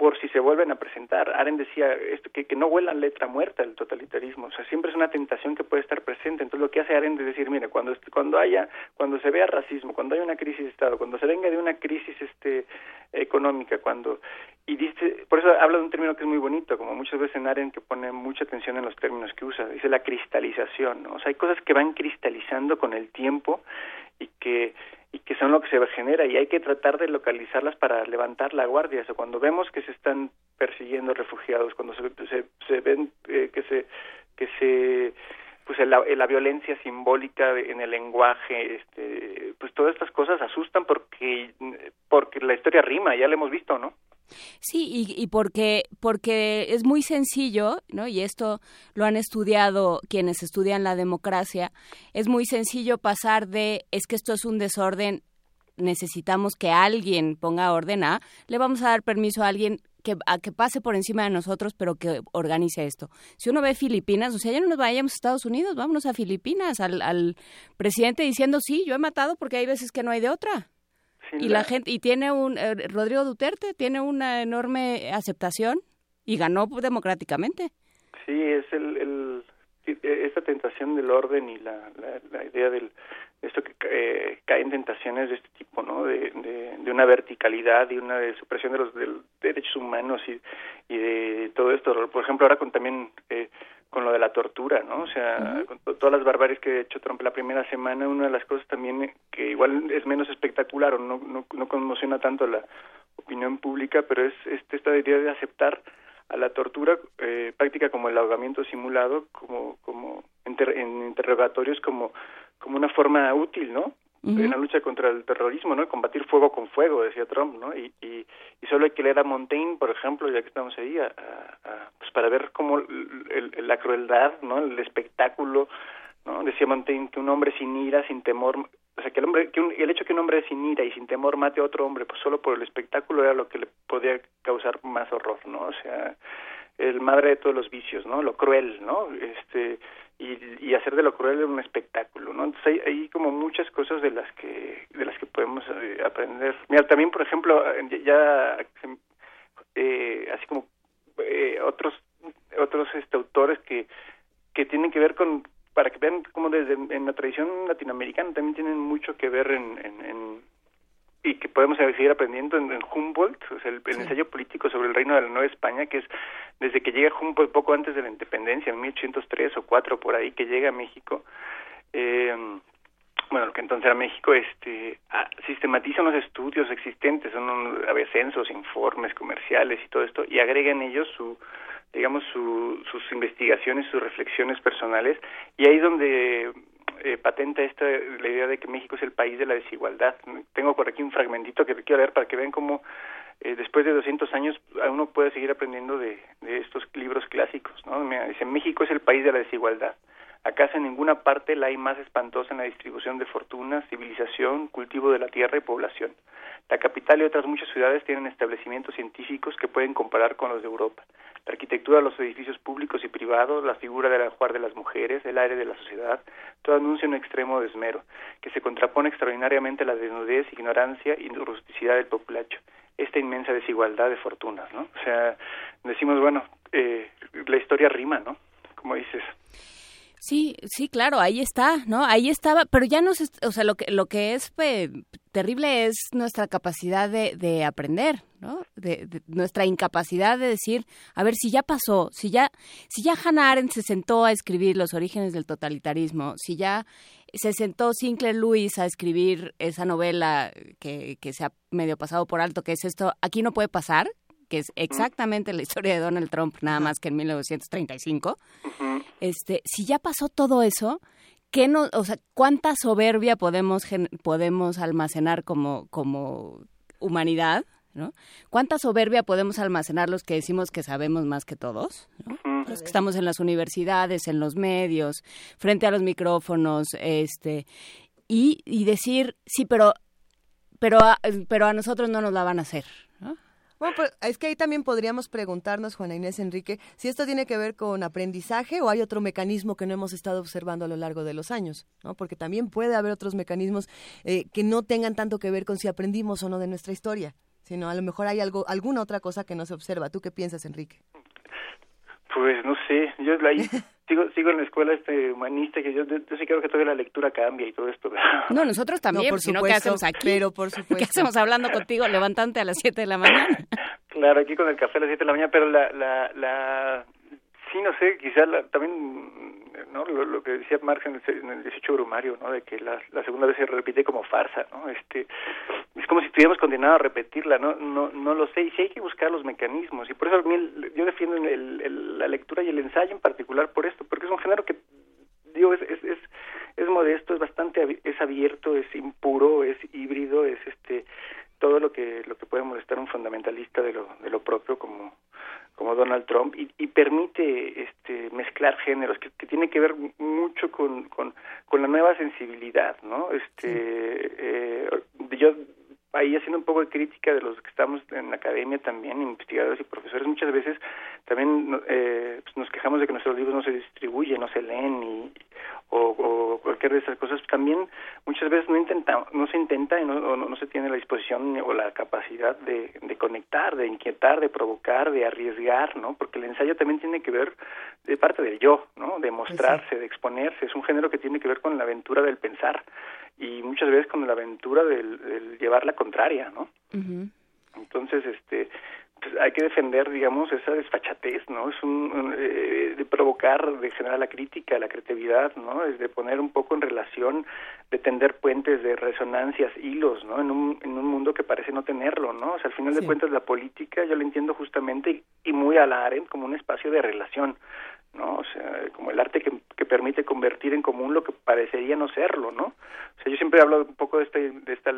por si se vuelven a presentar. Aren decía esto, que, que no huela letra muerta el totalitarismo, o sea, siempre es una tentación que puede estar presente. Entonces lo que hace Aren es decir, mire, cuando cuando haya, cuando se vea racismo, cuando haya una crisis de Estado, cuando se venga de una crisis este económica, cuando y dice, por eso habla de un término que es muy bonito, como muchas veces en Aren que pone mucha atención en los términos que usa, dice la cristalización, ¿no? o sea, hay cosas que van cristalizando con el tiempo y que y que son lo que se genera y hay que tratar de localizarlas para levantar la guardia. O sea, cuando vemos que se están persiguiendo refugiados, cuando se, se, ven eh, que se que se pues la, la violencia simbólica en el lenguaje, este, pues todas estas cosas asustan porque porque la historia rima, ya lo hemos visto, ¿no? Sí, y, y, porque, porque es muy sencillo, ¿no? Y esto lo han estudiado quienes estudian la democracia, es muy sencillo pasar de es que esto es un desorden, necesitamos que alguien ponga orden a, le vamos a dar permiso a alguien que, a que pase por encima de nosotros, pero que organice esto. Si uno ve Filipinas, o sea, ya no nos vayamos a Estados Unidos, vámonos a Filipinas, al, al presidente diciendo, sí, yo he matado porque hay veces que no hay de otra y la... gente y tiene un eh, Rodrigo Duterte tiene una enorme aceptación y ganó democráticamente. Sí, es el, el esta tentación del orden y la, la, idea del esto que eh, cae en tentaciones de este tipo, ¿no? De, de, una verticalidad y una de supresión de los derechos humanos y, y de todo esto. Por ejemplo, ahora con también eh, con lo de la tortura, ¿no? O sea, con todas las barbaries que ha hecho Trump la primera semana, una de las cosas también que igual es menos espectacular o no, no, no conmociona tanto la opinión pública, pero es este, esta idea de aceptar a la tortura eh, práctica como el ahogamiento simulado, como, como en interrogatorios como, como una forma útil, ¿no? En la lucha contra el terrorismo, ¿no? Combatir fuego con fuego, decía Trump, ¿no? Y, y, y solo hay que leer a Montaigne, por ejemplo, ya que estamos ahí, a, pues para ver cómo la crueldad, ¿no? El espectáculo, ¿no? Decía Montaigne que un hombre sin ira, sin temor, o sea, que el hombre, que el hecho que un hombre sin ira y sin temor mate a otro hombre, pues solo por el espectáculo era lo que le podía causar más horror, ¿no? O sea, el madre de todos los vicios, ¿no? Lo cruel, ¿no? Este, y, hacer de lo cruel un espectáculo, ¿no? Entonces hay, hay como muchas cosas de las que, de las que podemos eh, aprender. Mira, también, por ejemplo, ya, eh, así como eh, otros, otros este, autores que, que tienen que ver con para que vean cómo desde en la tradición latinoamericana también tienen mucho que ver en, en, y que podemos seguir aprendiendo en, Humboldt, o sea, el, ensayo político sobre el reino de la Nueva España, que es desde que llega Humboldt poco antes de la independencia, en 1803 o 4 por ahí, que llega a México, eh, bueno, lo que entonces era México, este, ah, sistematiza los estudios existentes, son a censos, informes comerciales y todo esto, y agrega en ellos su digamos, su, sus investigaciones, sus reflexiones personales, y ahí es donde eh, patenta esta la idea de que México es el país de la desigualdad. Tengo por aquí un fragmentito que quiero leer para que vean cómo eh, después de 200 años uno puede seguir aprendiendo de, estos libros clásicos. ¿no? dice, México es el país de la desigualdad. Acaso en ninguna parte la hay más espantosa en la distribución de fortunas, civilización, cultivo de la tierra y población. La capital y otras muchas ciudades tienen establecimientos científicos que pueden comparar con los de Europa. La arquitectura de los edificios públicos y privados, la figura del ajuar de las mujeres, el aire de la sociedad, todo anuncia un extremo de esmero, que se contrapone extraordinariamente a la desnudez, ignorancia y rusticidad del populacho. Esta inmensa desigualdad de fortunas, ¿no? O sea, decimos, bueno, eh, la historia rima, ¿no? Como dices. Sí, sí, claro, ahí está, ¿no? Ahí estaba, pero ya no o sea, lo que, lo que es pues, terrible es nuestra capacidad de, de aprender, ¿no? De, nuestra incapacidad de decir, a ver, si ya pasó, si ya, si ya Hannah Arendt se sentó a escribir los orígenes del totalitarismo, si ya se sentó Sinclair Lewis a escribir esa novela que, que se ha medio pasado por alto, que es esto, aquí no puede pasar, que es exactamente la historia de Donald Trump, nada más que en 1935. Este, si ya pasó todo eso, ¿qué no, o sea, cuánta soberbia podemos podemos almacenar como como humanidad? ¿No? ¿Cuánta soberbia podemos almacenar los que decimos que sabemos más que todos? Los que estamos en las universidades, en los medios, frente a los micrófonos, este, y, y decir, sí, pero, pero, pero a nosotros no nos la van a hacer. Bueno, pues es que ahí también podríamos preguntarnos, Juana Inés Enrique, si esto tiene que ver con aprendizaje o hay otro mecanismo que no hemos estado observando a lo largo de los años, ¿no? Porque también puede haber otros mecanismos eh, que no tengan tanto que ver con si aprendimos o no de nuestra historia, sino a lo mejor hay algo, alguna otra cosa que no se observa. ¿Tú qué piensas, Enrique? Pues no sé, yo ahí sigo, sigo en la escuela este humanista que yo, yo, sí creo que toda la lectura cambia y todo esto. No, nosotros también, por supuesto, ¿qué hacemos aquí? Pero por supuesto. ¿Qué hacemos hablando contigo levantante a las 7 de la mañana? Claro, aquí con el café a las 7 de la mañana, pero la, la, la sí, no sé, quizás también ¿no? Lo, que decía Marx en el, en el 18 Brumario, ¿no? De que la, segunda vez se repite como farsa, ¿no? Este, es como si estuviéramos condenados a repetirla, ¿no? No, no lo sé, y sí hay que buscar los mecanismos, y por eso yo defiendo el, la lectura y el ensayo en particular por esto, porque es un género que, digo, es, es, es, es modesto, es bastante, es abierto, es impuro, es híbrido, es este todo lo que lo que puede molestar un fundamentalista de lo de lo propio como como Donald Trump y, y permite este, mezclar géneros que, que, tiene que ver mucho con, con, con la nueva sensibilidad, ¿no? Este, eh, yo ahí haciendo un poco de crítica de los que estamos en la academia también, investigadores y profesores, muchas veces también eh, pues nos quejamos de que nuestros libros no se distribuyen, no se leen y, o, o, cualquier de esas cosas, también muchas veces no intenta, no se intenta y no, no, se tiene la disposición o la capacidad de, de, conectar, de inquietar, de provocar, de arriesgar, ¿no? Porque el ensayo también tiene que ver de parte del yo, ¿no? De mostrarse, de exponerse, es un género que tiene que ver con la aventura del pensar y muchas veces con la aventura del, del llevar la contraria, ¿no? Entonces, este, pues hay que defender, digamos, esa desfachatez, ¿no? Es un, eh, de provocar, de generar la crítica, la creatividad, ¿no? Es de poner un poco en relación, de tender puentes de resonancias, hilos, ¿no? En un, en un mundo que parece no tenerlo, ¿no? O sea, al final de cuentas la política yo la entiendo justamente y muy a la AREN como un espacio de relación, ¿no? O sea, como el arte que, que permite convertir en común lo que parecería no serlo, ¿no? O sea, yo siempre hablo un poco de este, de esta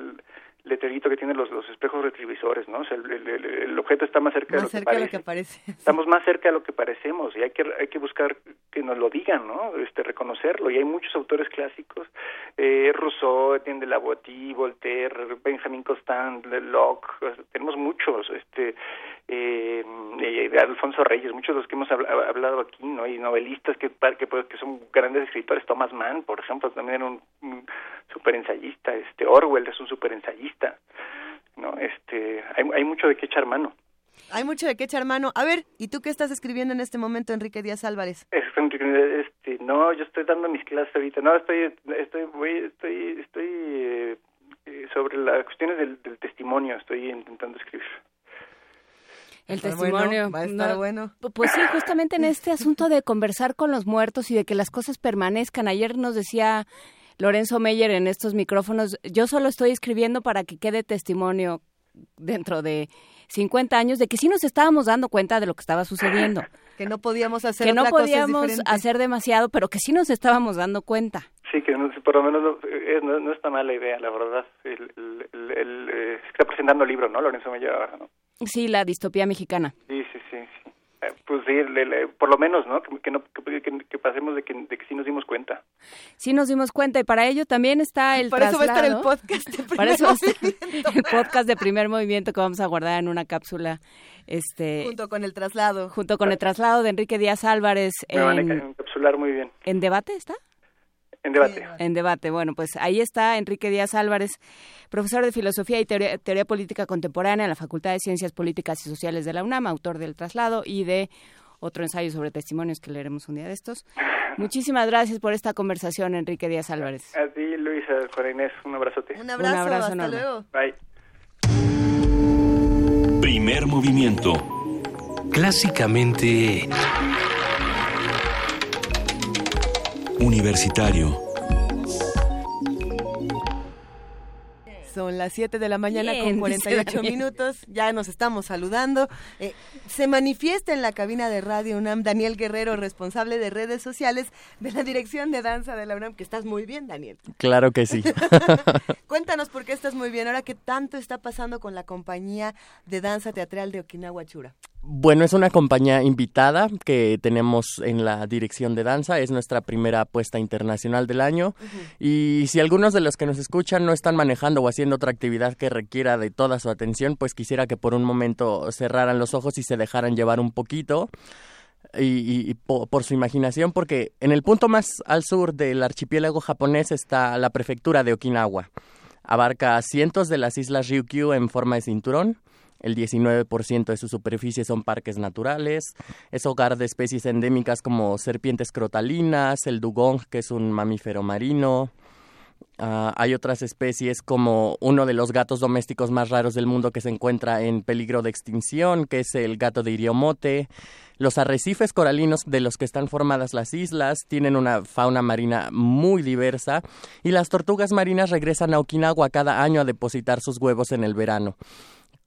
letrerito que tienen los, los espejos retrovisores, ¿no? O sea, el, el- el objeto está más cerca, Más de, lo cerca que de lo parece. que parece. Estamos más cerca de lo que parecemos y hay que hay que buscar que nos lo digan, ¿no? Este reconocerlo y hay muchos autores clásicos, eh, Rousseau, Etienne de la Voltaire, Benjamin Constant, Locke, o sea, tenemos muchos, este eh, eh, Alfonso Reyes, muchos de los que hemos habla- hablado aquí, ¿no? Y novelistas que que, pues, que son grandes escritores, Thomas Mann, por ejemplo, también era un, un super ensayista, este Orwell es un super ensayista, ¿no? Este hay hay mucho de qué echar mano. Hay mucho de qué echar mano. A ver, ¿y tú qué estás escribiendo en este momento, Enrique Díaz Álvarez? Este, no, yo estoy dando mis clases ahorita. No, estoy, estoy, voy, estoy, estoy eh, sobre las cuestiones del, del testimonio. Estoy intentando escribir. El testimonio. bueno, va a estar no, bueno. pu- Pues sí, justamente en este asunto de conversar con los muertos y de que las cosas permanezcan. Ayer nos decía Lorenzo Meyer en estos micrófonos, yo solo estoy escribiendo para que quede testimonio dentro de 50 años de que sí nos estábamos dando cuenta de lo que estaba sucediendo. Que no podíamos hacer que no podíamos hacer demasiado, pero que sí nos estábamos dando cuenta. Sí, que no, por lo menos no, eh, no, no está mala idea, la verdad. El, el, el, el, eh, está presentando libro, ¿no? Lorenzo me lleva, ¿no? Sí, la distopía mexicana. Sí, sí, sí. sí. Pues sí, le- le- por lo menos, ¿no? Que, que no que, que- que pasemos de que, de que sí nos dimos cuenta. Sí nos dimos cuenta y para ello también está el Para eso va a estar el podcast. de Para Primer eso va a estar Movimiento. el podcast de primer movimiento que vamos a guardar en una cápsula este Junto con el traslado. junto con el traslado de Enrique Díaz Álvarez Me van a en, encapsular muy bien. en debate está En debate. en debate bueno pues ahí está Enrique Díaz Álvarez profesor de filosofía y teoría, teoría política contemporánea en la Facultad de Ciencias Políticas y Sociales de la UNAM autor del traslado y de otro ensayo sobre testimonios que leeremos un día de estos muchísimas gracias por esta conversación Enrique Díaz Álvarez A ti, Luisa, Juana Inés, un abrazote. Un abrazo, abrazo hasta enorme. luego. Bye. Primer movimiento. Clásicamente Universitario. Son las 7 de la mañana Bien, con dice 48 Daniel. minutos. Ya nos estamos saludando. Eh, se manifiesta en la cabina de Radio UNAM Daniel Guerrero, responsable de redes sociales de la Dirección de Danza de la UNAM, que estás muy bien, Daniel. Claro que sí. Cuéntanos por qué estás muy bien. Ahora, ¿qué tanto está pasando con la compañía de danza teatral de Okinawa Chura? Bueno, es una compañía invitada que tenemos en la dirección de danza. Es nuestra primera apuesta internacional del año. Y si algunos de los que nos escuchan no están manejando o haciendo otra actividad que requiera de toda su atención, pues quisiera que por un momento cerraran los ojos y se dejaran llevar un poquito. Y, y- y po- por su imaginación, porque en el punto más al sur del archipiélago japonés está la prefectura de Okinawa. Abarca cientos de las islas Ryukyu en forma de cinturón. El 19% de su superficie son parques naturales. Es hogar de especies endémicas como serpientes crotalinas, el dugong, que es un mamífero marino. Ah, hay otras especies como uno de los gatos domésticos más raros del mundo que se encuentra en peligro de extinción, que es el gato de Iriomote. Los arrecifes coralinos de los que están formadas las islas tienen una fauna marina muy diversa y las tortugas marinas regresan a Okinawa cada año a depositar sus huevos en el verano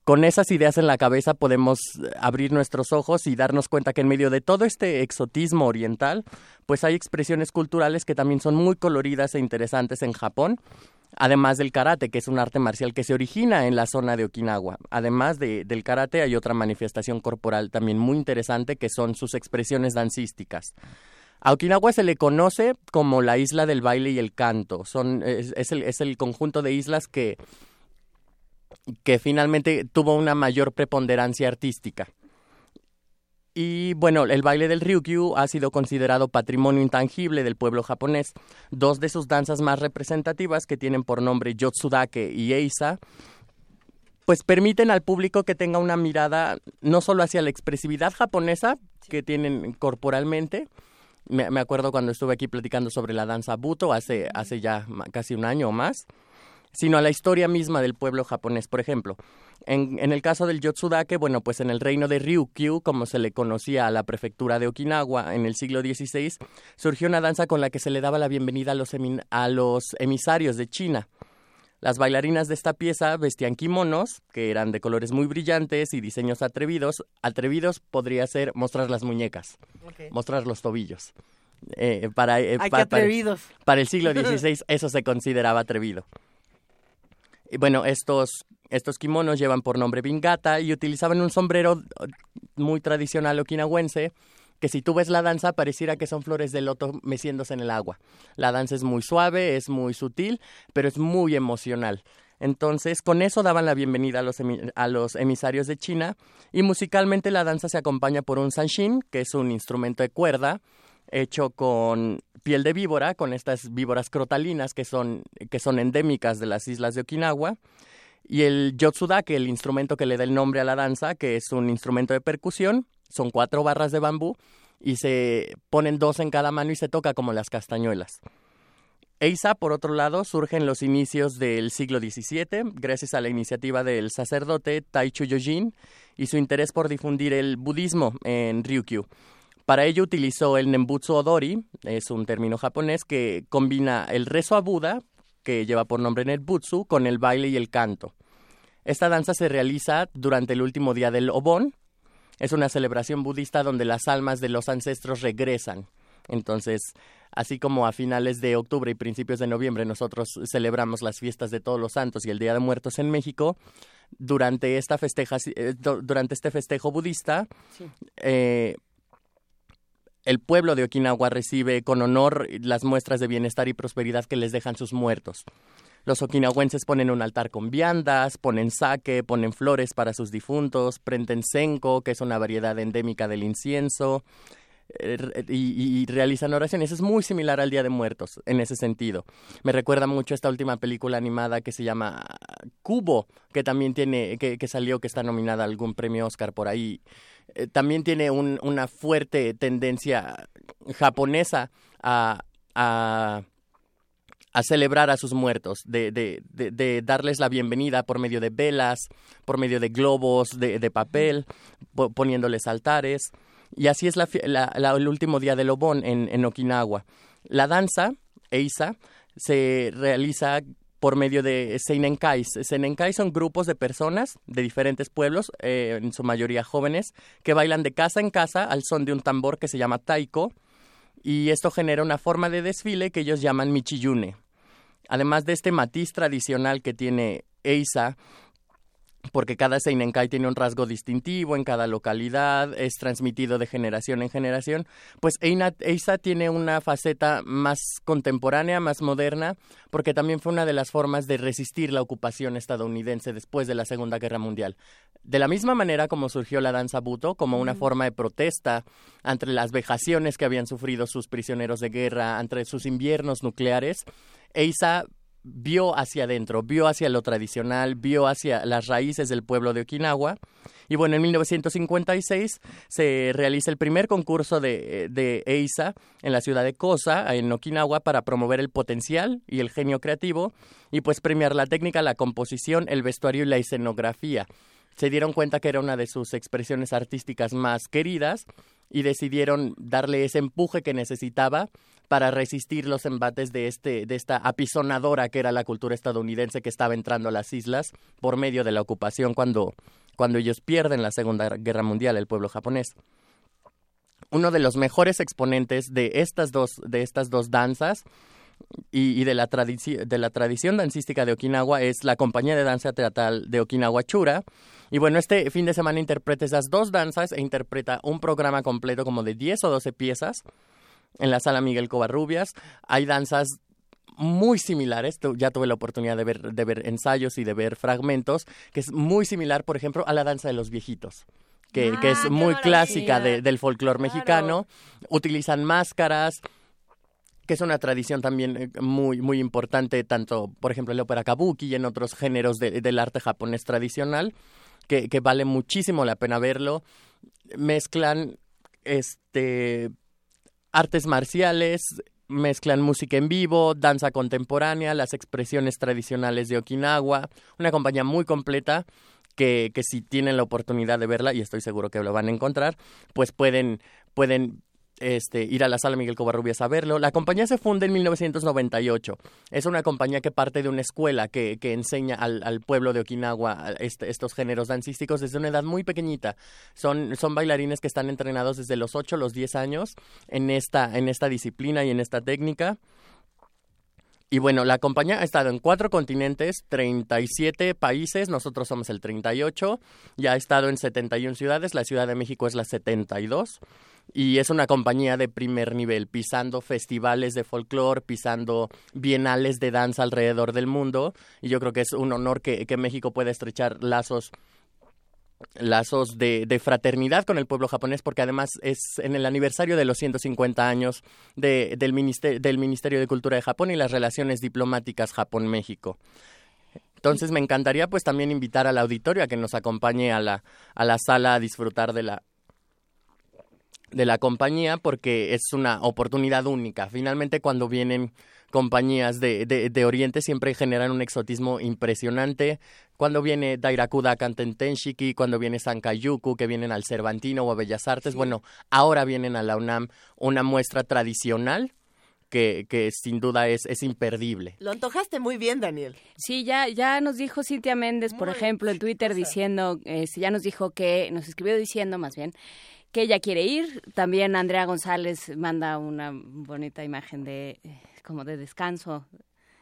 con esas ideas en la cabeza podemos eh, abrir nuestros ojos y darnos cuenta que en medio de todo este exotismo oriental, pues hay expresiones culturales que también son muy coloridas e interesantes en Japón, además del karate, que es un arte marcial que se origina en la zona de Okinawa. Además de- del karate hay otra manifestación corporal también muy interesante que son sus expresiones dancísticas. A Okinawa se le conoce como la isla del baile y el canto. Son, es, el, es el conjunto de islas que que finalmente tuvo una mayor preponderancia artística. Y bueno, el baile del Ryukyu ha sido considerado patrimonio intangible del pueblo japonés. Dos de sus danzas más representativas, que tienen por nombre Yotsudake y Eisa, pues permiten al público que tenga una mirada no solo hacia la expresividad japonesa que tienen corporalmente, me, acuerdo cuando estuve aquí platicando sobre la danza Buto hace, hace ya casi un año o más, sino a la historia misma del pueblo japonés. Por ejemplo, en, en el caso del Yotsudake, bueno, pues en el reino de Ryukyu, como se le conocía a la prefectura de Okinawa en el siglo XVI, surgió una danza con la que se le daba la bienvenida a los, emin- a los emisarios de China. Las bailarinas de esta pieza vestían kimonos, que eran de colores muy brillantes y diseños atrevidos. Atrevidos podría ser mostrar las muñecas, mostrar los tobillos. Eh, para, eh, Ay, qué pa- para- atrevidos. para el siglo XVI eso se consideraba atrevido. Bueno, estos, estos kimonos llevan por nombre bingata y utilizaban un sombrero eh, muy tradicional okinawense que si tú ves la danza pareciera que son flores de loto meciéndose en el agua. La danza es muy suave, es muy sutil, pero es muy emocional. Entonces, con eso daban la bienvenida a los, a los emisarios de China y musicalmente la danza se acompaña por un sanshin, que es un instrumento de cuerda hecho con piel de víbora, con estas víboras crotalinas que son, que son endémicas de las islas de Okinawa, y el yotsudake, el instrumento que le da el nombre a la danza, que es un instrumento de percusión, son cuatro barras de bambú y se ponen dos en cada mano y se toca como las castañuelas. Eisa, por otro lado, surge en los inicios del siglo XVII gracias a la iniciativa del sacerdote Taichu Yojin y su interés por difundir el budismo en Ryukyu. Para ello utilizó el Nembutsu Odori, es un término japonés que combina el rezo a Buda, que lleva por nombre Netbutsu, con el baile y el canto. Esta danza se realiza durante el último día del Obon. Es una celebración budista donde las almas de los ancestros regresan. Entonces, así como a finales de octubre y principios de noviembre nosotros celebramos las fiestas de todos los santos y el Día de Muertos en México, durante, esta festeja, eh, du- durante este festejo budista, eh, el pueblo de Okinawa recibe con honor las muestras de bienestar y prosperidad que les dejan sus muertos. Los okinawenses ponen un altar con viandas, ponen sake, ponen flores para sus difuntos, prenden senko, que es una variedad endémica del incienso, eh, y, realizan oraciones. Es muy similar al Día de Muertos en ese sentido. Me recuerda mucho esta última película animada que se llama Cubo, que también tiene, que, que salió, que está nominada a algún premio Oscar por ahí. Eh, también tiene un- una fuerte tendencia japonesa a, a, a celebrar a sus muertos, de, de, de, de darles la bienvenida por medio de velas, por medio de globos, de, de papel, po- poniéndoles altares. Y así es la, la- la- el último día del Obon en, en Okinawa. La danza, Eisa, se realiza por medio de Seinenkais. Seinenkais son grupos de personas de diferentes pueblos, eh, en su mayoría jóvenes, que bailan de casa en casa al son de un tambor que se llama taiko, y esto genera una forma de desfile que ellos llaman michiyune. Además de este matiz tradicional que tiene Eisa, porque cada Seinenkai tiene un rasgo distintivo en cada localidad, es transmitido de generación en generación, pues Eisa tiene una faceta más contemporánea, más moderna, porque también fue una de las formas de resistir la ocupación estadounidense después de la Segunda Guerra Mundial. De la misma manera como surgió la danza buto, como una forma de protesta ante las vejaciones que habían sufrido sus prisioneros de guerra, ante sus inviernos nucleares, Eisa vio hacia adentro, vio hacia lo tradicional, vio hacia las raíces del pueblo de Okinawa. Y bueno, en 1956 se realiza el primer concurso de, de EISA en la ciudad de Kosa, en Okinawa, para promover el potencial y el genio creativo y pues premiar la técnica, la composición, el vestuario y la escenografía. Se dieron cuenta que era una de sus expresiones artísticas más queridas y decidieron darle ese empuje que necesitaba para resistir los embates de este de esta apisonadora que era la cultura estadounidense que estaba entrando a las islas por medio de la ocupación cuando cuando ellos pierden la Segunda Guerra Mundial el pueblo japonés. Uno de los mejores exponentes de estas dos de estas dos danzas y, y de, la de la tradición dancística de Okinawa es la compañía de danza teatral de Okinawa Chura. Y bueno, este fin de semana interpreta esas dos danzas e interpreta un programa completo como de 10 o 12 piezas en la sala Miguel Covarrubias. Hay danzas muy similares, ya tuve la oportunidad de ver, de ver ensayos y de ver fragmentos, que es muy similar, por ejemplo, a la danza de los viejitos. Que, que Ah, es qué muy clásica de- del folclore Claro. mexicano. Utilizan máscaras, que es una tradición también eh, muy, muy importante, tanto, por ejemplo, en la ópera kabuki y en otros géneros de- del arte japonés tradicional, que, vale muchísimo la pena verlo. Mezclan este artes marciales, mezclan música en vivo, danza contemporánea, las expresiones tradicionales de Okinawa, una compañía muy completa que, que si tienen la oportunidad de verla, y estoy seguro que lo van a encontrar, pues pueden, pueden este, ir a la sala Miguel Covarrubias a verlo. La compañía se funda en 1998. Es una compañía que parte de una escuela que, que enseña al, al, pueblo de Okinawa este, estos géneros dancísticos desde una edad muy pequeñita. Son, son bailarines que están entrenados desde los 8 a los 10 años en esta, en esta disciplina y en esta técnica. Y bueno, la compañía ha estado en cuatro continentes, 37 países, nosotros somos el 38, ya ha estado en 71 ciudades, la Ciudad de México es la 72 y es una compañía de primer nivel, pisando festivales de folclore, pisando bienales de danza alrededor del mundo y yo creo que es un honor que, que México pueda estrechar lazos lazos de, de, fraternidad con el pueblo japonés, porque además es en el aniversario de los 150 años de, del, Ministerio, del Ministerio de Cultura de Japón y las relaciones diplomáticas Japón-México. Entonces me encantaría pues también invitar al auditorio a que nos acompañe a la, a la sala a disfrutar de la, de la compañía porque es una oportunidad única. Finalmente cuando vienen compañías de, de, de, Oriente siempre generan un exotismo impresionante. Cuando viene Dairakuda Kantentenshiki, cuando viene Sankayuku, que vienen al Cervantino o a Bellas Artes, sí. bueno, ahora vienen a la UNAM una muestra tradicional que, que, sin duda es, es imperdible. Lo antojaste muy bien, Daniel. Sí, ya, ya nos dijo Cintia Méndez, por muy ejemplo, en Twitter diciendo, eh, ya nos dijo que, nos escribió diciendo más bien, que ella quiere ir. También Andrea González manda una bonita imagen de como de descanso,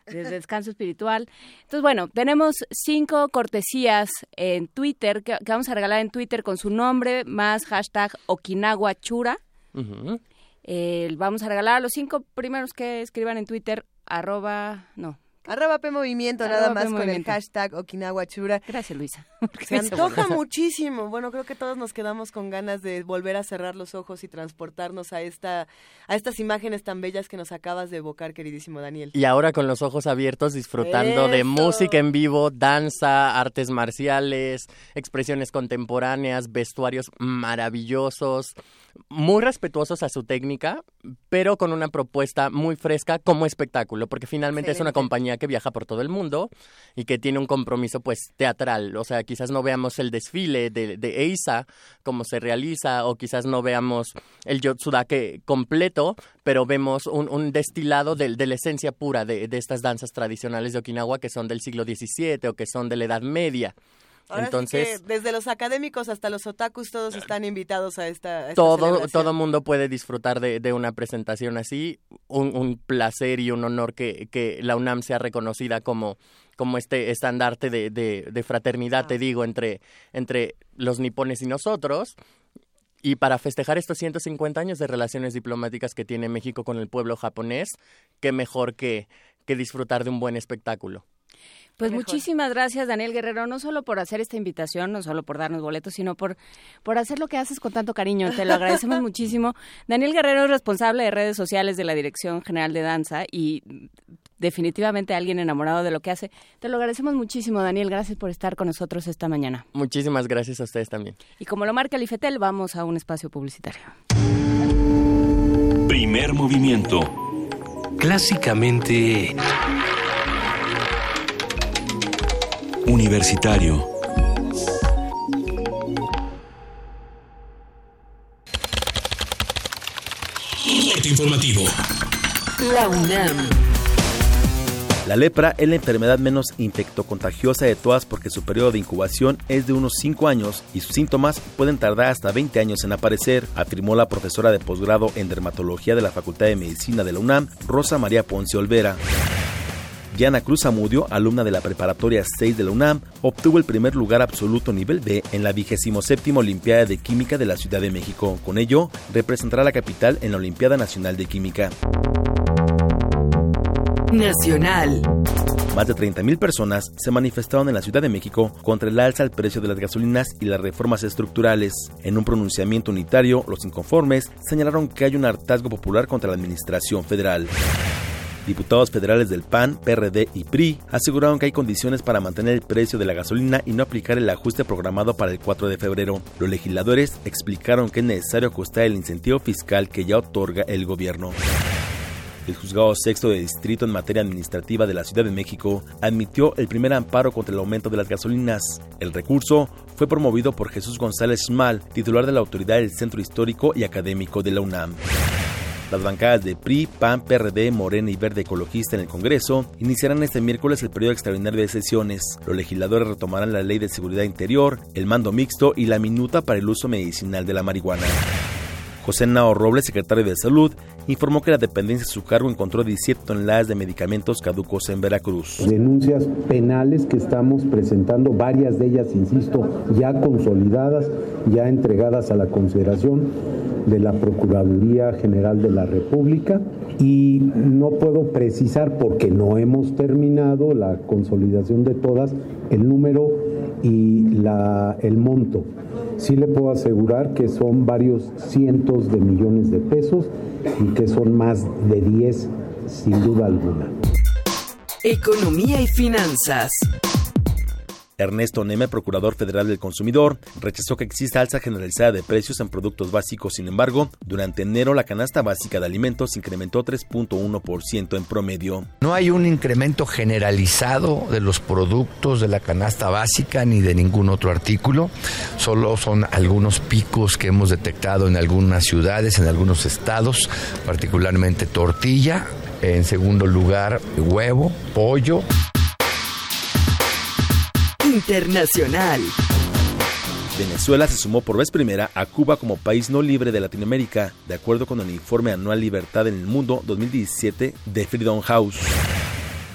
de descanso espiritual. Entonces, bueno, tenemos cinco cortesías en Twitter que, que, vamos a regalar en Twitter con su nombre más hashtag Okinawa Chura. Uh -huh. eh, vamos a regalar a los cinco primeros que escriban en Twitter arroba, no, Arroba P Movimiento, Arroba nada más P con el hashtag Okinawa Chura. Gracias, Luisa. Se antoja muchísimo. Bueno, creo que todos nos quedamos con ganas de volver a cerrar los ojos y transportarnos a esta a estas imágenes tan bellas que nos acabas de evocar, queridísimo Daniel. Y ahora con los ojos abiertos disfrutando Eso. de música en vivo, danza, artes marciales, expresiones contemporáneas, vestuarios maravillosos, muy respetuosos a su técnica, pero con una propuesta muy fresca como espectáculo, porque finalmente Excelente. es una compañía que viaja por todo el mundo y que tiene un compromiso pues teatral, o sea, quizás no veamos el desfile de, de Eisa como se realiza o quizás no veamos el Yotsudake completo, pero vemos un, destilado de, de, la esencia pura de, de estas danzas tradicionales de Okinawa que son del siglo XVII o que son de la Edad Media. Ahora Entonces, sí desde los académicos hasta los otakus todos están invitados a esta. A esta todo todo mundo puede disfrutar de, de una presentación así, un, un, placer y un honor que, que la UNAM sea reconocida como como este estandarte de, de, de fraternidad, ah. te digo, entre entre los nipones y nosotros. Y para festejar estos 150 años de relaciones diplomáticas que tiene México con el pueblo japonés, qué mejor que, que disfrutar de un buen espectáculo. Pues muchísimas gracias, Daniel Guerrero, no solo por hacer esta invitación, no solo por darnos boletos, sino por, por hacer lo que haces con tanto cariño. Te lo agradecemos muchísimo. Daniel Guerrero es responsable de redes sociales de la Dirección General de Danza y definitivamente alguien enamorado de lo que hace. Te lo agradecemos muchísimo, Daniel. Gracias por estar con nosotros esta mañana. Muchísimas gracias a ustedes también. Y como lo marca el IFETEL, vamos a un espacio publicitario. Primer movimiento. Clásicamente... Universitario. Corte informativo. La UNAM. La lepra es la enfermedad menos infectocontagiosa de todas porque su periodo de incubación es de unos 5 años y sus síntomas pueden tardar hasta 20 años en aparecer, afirmó la profesora de posgrado en dermatología de la Facultad de Medicina de la UNAM, Rosa María Ponce Olvera. Diana Cruz Amudio, alumna de la preparatoria 6 de la UNAM, obtuvo el primer lugar absoluto nivel B en la 27 Olimpiada de Química de la Ciudad de México. Con ello, representará a la capital en la Olimpiada Nacional de Química. Nacional. Más de 30.000 personas se manifestaron en la Ciudad de México contra el alza al precio de las gasolinas y las reformas estructurales. En un pronunciamiento unitario, los inconformes señalaron que hay un hartazgo popular contra la administración federal. Diputados federales del PAN, PRD y PRI aseguraron que hay condiciones para mantener el precio de la gasolina y no aplicar el ajuste programado para el 4 de febrero. Los legisladores explicaron que es necesario ajustar el incentivo fiscal que ya otorga el gobierno. El juzgado sexto de distrito en materia administrativa de la Ciudad de México admitió el primer amparo contra el aumento de las gasolinas. El recurso fue promovido por Jesús González Mal, titular de la autoridad del Centro Histórico y Académico de la UNAM. Las bancadas de PRI, PAN, PRD, Morena y Verde Ecologista en el Congreso iniciarán este miércoles el periodo extraordinario de sesiones. Los legisladores retomarán la Ley de Seguridad Interior, el mando mixto y la minuta para el uso medicinal de la marihuana. José Nao Robles, secretario de Salud, informó que la dependencia de su cargo encontró 17 toneladas de medicamentos caducos en Veracruz. Denuncias penales que estamos presentando, varias de ellas, insisto, ya consolidadas, ya entregadas a la consideración de la Procuraduría General de la República y no puedo precisar porque no hemos terminado la consolidación de todas el número y la, el monto sí le puedo asegurar que son varios cientos de millones de pesos y que son más de 10 sin duda alguna. Economía y finanzas. Ernesto Neme, procurador federal del consumidor, rechazó que exista alza generalizada de precios en productos básicos. Sin embargo, durante enero la canasta básica de alimentos incrementó 3.1% en promedio. No hay un incremento generalizado de los productos de la canasta básica ni de ningún otro artículo. Solo son algunos picos que hemos detectado en algunas ciudades, en algunos estados, particularmente tortilla. En segundo lugar, huevo, pollo. Internacional. Venezuela se sumó por vez primera a Cuba como país no libre de Latinoamérica, de acuerdo con el informe anual Libertad en el Mundo 2017 de Freedom House.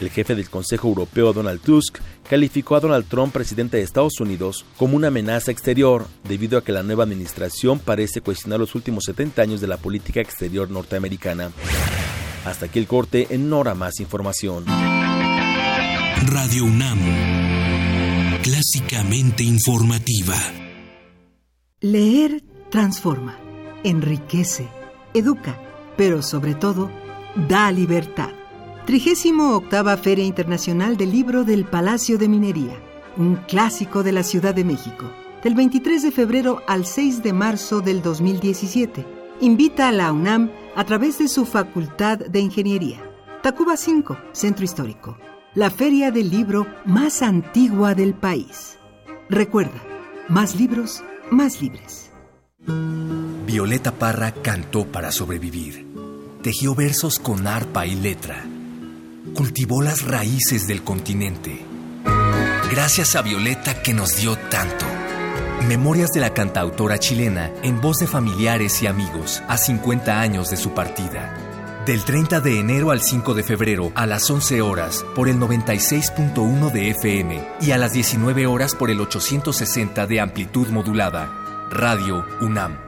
El jefe del Consejo Europeo, Donald Tusk, calificó a Donald Trump, presidente de Estados Unidos, como una amenaza exterior, debido a que la nueva administración parece cuestionar los últimos 70 años de la política exterior norteamericana. Hasta aquí el corte, en Nora más información. Radio UNAM, clásicamente informativa. Leer transforma, enriquece, educa, pero sobre todo da libertad. 38 Feria Internacional del Libro del Palacio de Minería, un clásico de la Ciudad de México, del 23 de febrero al 6 de marzo del 2017. Invita a la UNAM a través de su Facultad de Ingeniería. Tacuba 5, Centro Histórico, la feria del libro más antigua del país. Recuerda, más libros, más libres. Violeta Parra cantó para sobrevivir. Tejió versos con arpa y letra. Cultivó las raíces del continente. Gracias a Violeta que nos dio tanto. Memorias de la cantautora chilena en voz de familiares y amigos a 50 años de su partida. Del 30 de enero al 5 de febrero a las 11 horas por el 96.1 de FM y a las 19 horas por el 860 de amplitud modulada. Radio UNAM.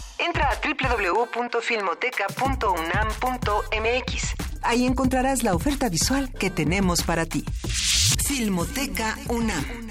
Entra a www.filmoteca.unam.mx. Ahí encontrarás la oferta visual que tenemos para ti. Filmoteca UNAM.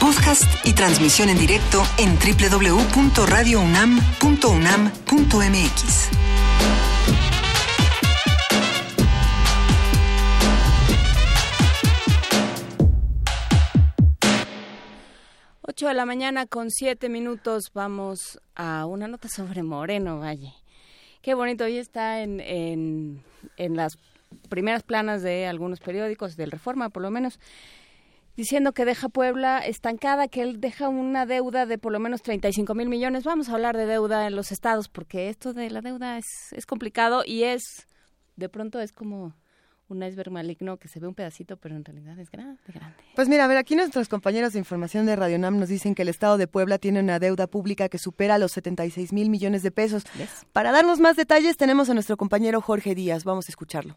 Podcast y transmisión en directo en www.radiounam.unam.mx. Ocho de la mañana con siete minutos vamos a una nota sobre Moreno Valle. Qué bonito, hoy está en, en, en las primeras planas de algunos periódicos, del Reforma por lo menos, diciendo que deja Puebla estancada, que él deja una deuda de por lo menos 35 mil millones. Vamos a hablar de deuda en los estados, porque esto de la deuda es, es complicado y es, de pronto es como un iceberg maligno que se ve un pedacito, pero en realidad es grande, grande. Pues mira, a ver, aquí nuestros compañeros de información de Radio Nam nos dicen que el Estado de Puebla tiene una deuda pública que supera los 76 mil millones de pesos. Para darnos más detalles tenemos a nuestro compañero Jorge Díaz. Vamos a escucharlo.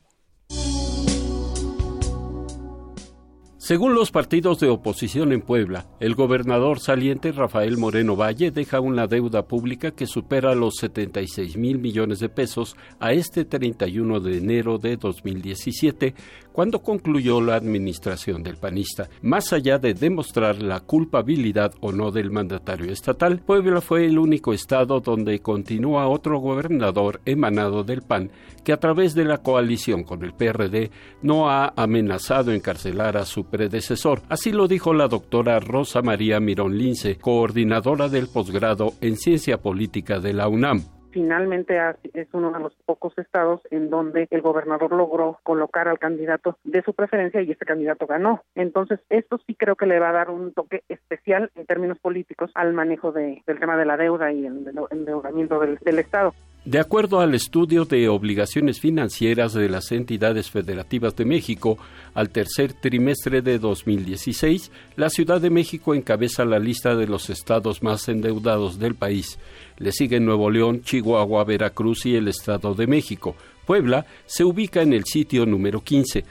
Según los partidos de oposición en Puebla, el gobernador saliente Rafael Moreno Valle deja una deuda pública que supera los 76 mil millones de pesos a este 31 de enero de 2017, cuando concluyó la administración del panista. Más allá de demostrar la culpabilidad o no del mandatario estatal, Puebla fue el único estado donde continúa otro gobernador emanado del PAN que a través de la coalición con el PRD no ha amenazado encarcelar a su predecesor. Así lo dijo la doctora Rosa María Mirón Lince, coordinadora del posgrado en Ciencia Política de la UNAM finalmente es uno de los pocos estados en donde el gobernador logró colocar al candidato de su preferencia y este candidato ganó. Entonces, esto sí creo que le va a dar un toque especial en términos políticos al manejo de- del tema de la deuda y el endeu- endeudamiento del Estado. De acuerdo al estudio de obligaciones financieras de las entidades federativas de México, al tercer trimestre de 2016, la Ciudad de México encabeza la lista de los estados más endeudados del país. Le siguen Nuevo León, Chihuahua, Veracruz y el Estado de México. Puebla se ubica en el sitio número 15.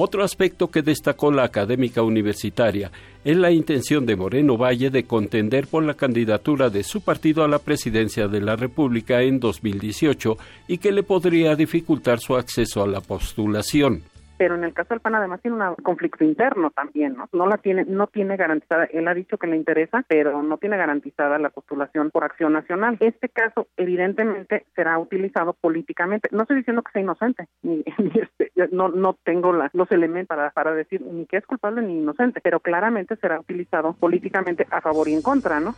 Otro aspecto que destacó la académica universitaria es la intención de Moreno Valle de contender por la candidatura de su partido a la presidencia de la República en 2018 y que le podría dificultar su acceso a la postulación. Pero en el caso del PAN además tiene un conflicto interno también, ¿no? No la tiene, no tiene garantizada, él ha dicho que le interesa, pero no tiene garantizada la postulación por acción nacional. Este caso evidentemente será utilizado políticamente. No estoy diciendo que sea inocente, ni, ni este, no, no tengo la- los elementos para, para decir ni que es culpable ni inocente, pero claramente será utilizado políticamente a favor y en contra, ¿no?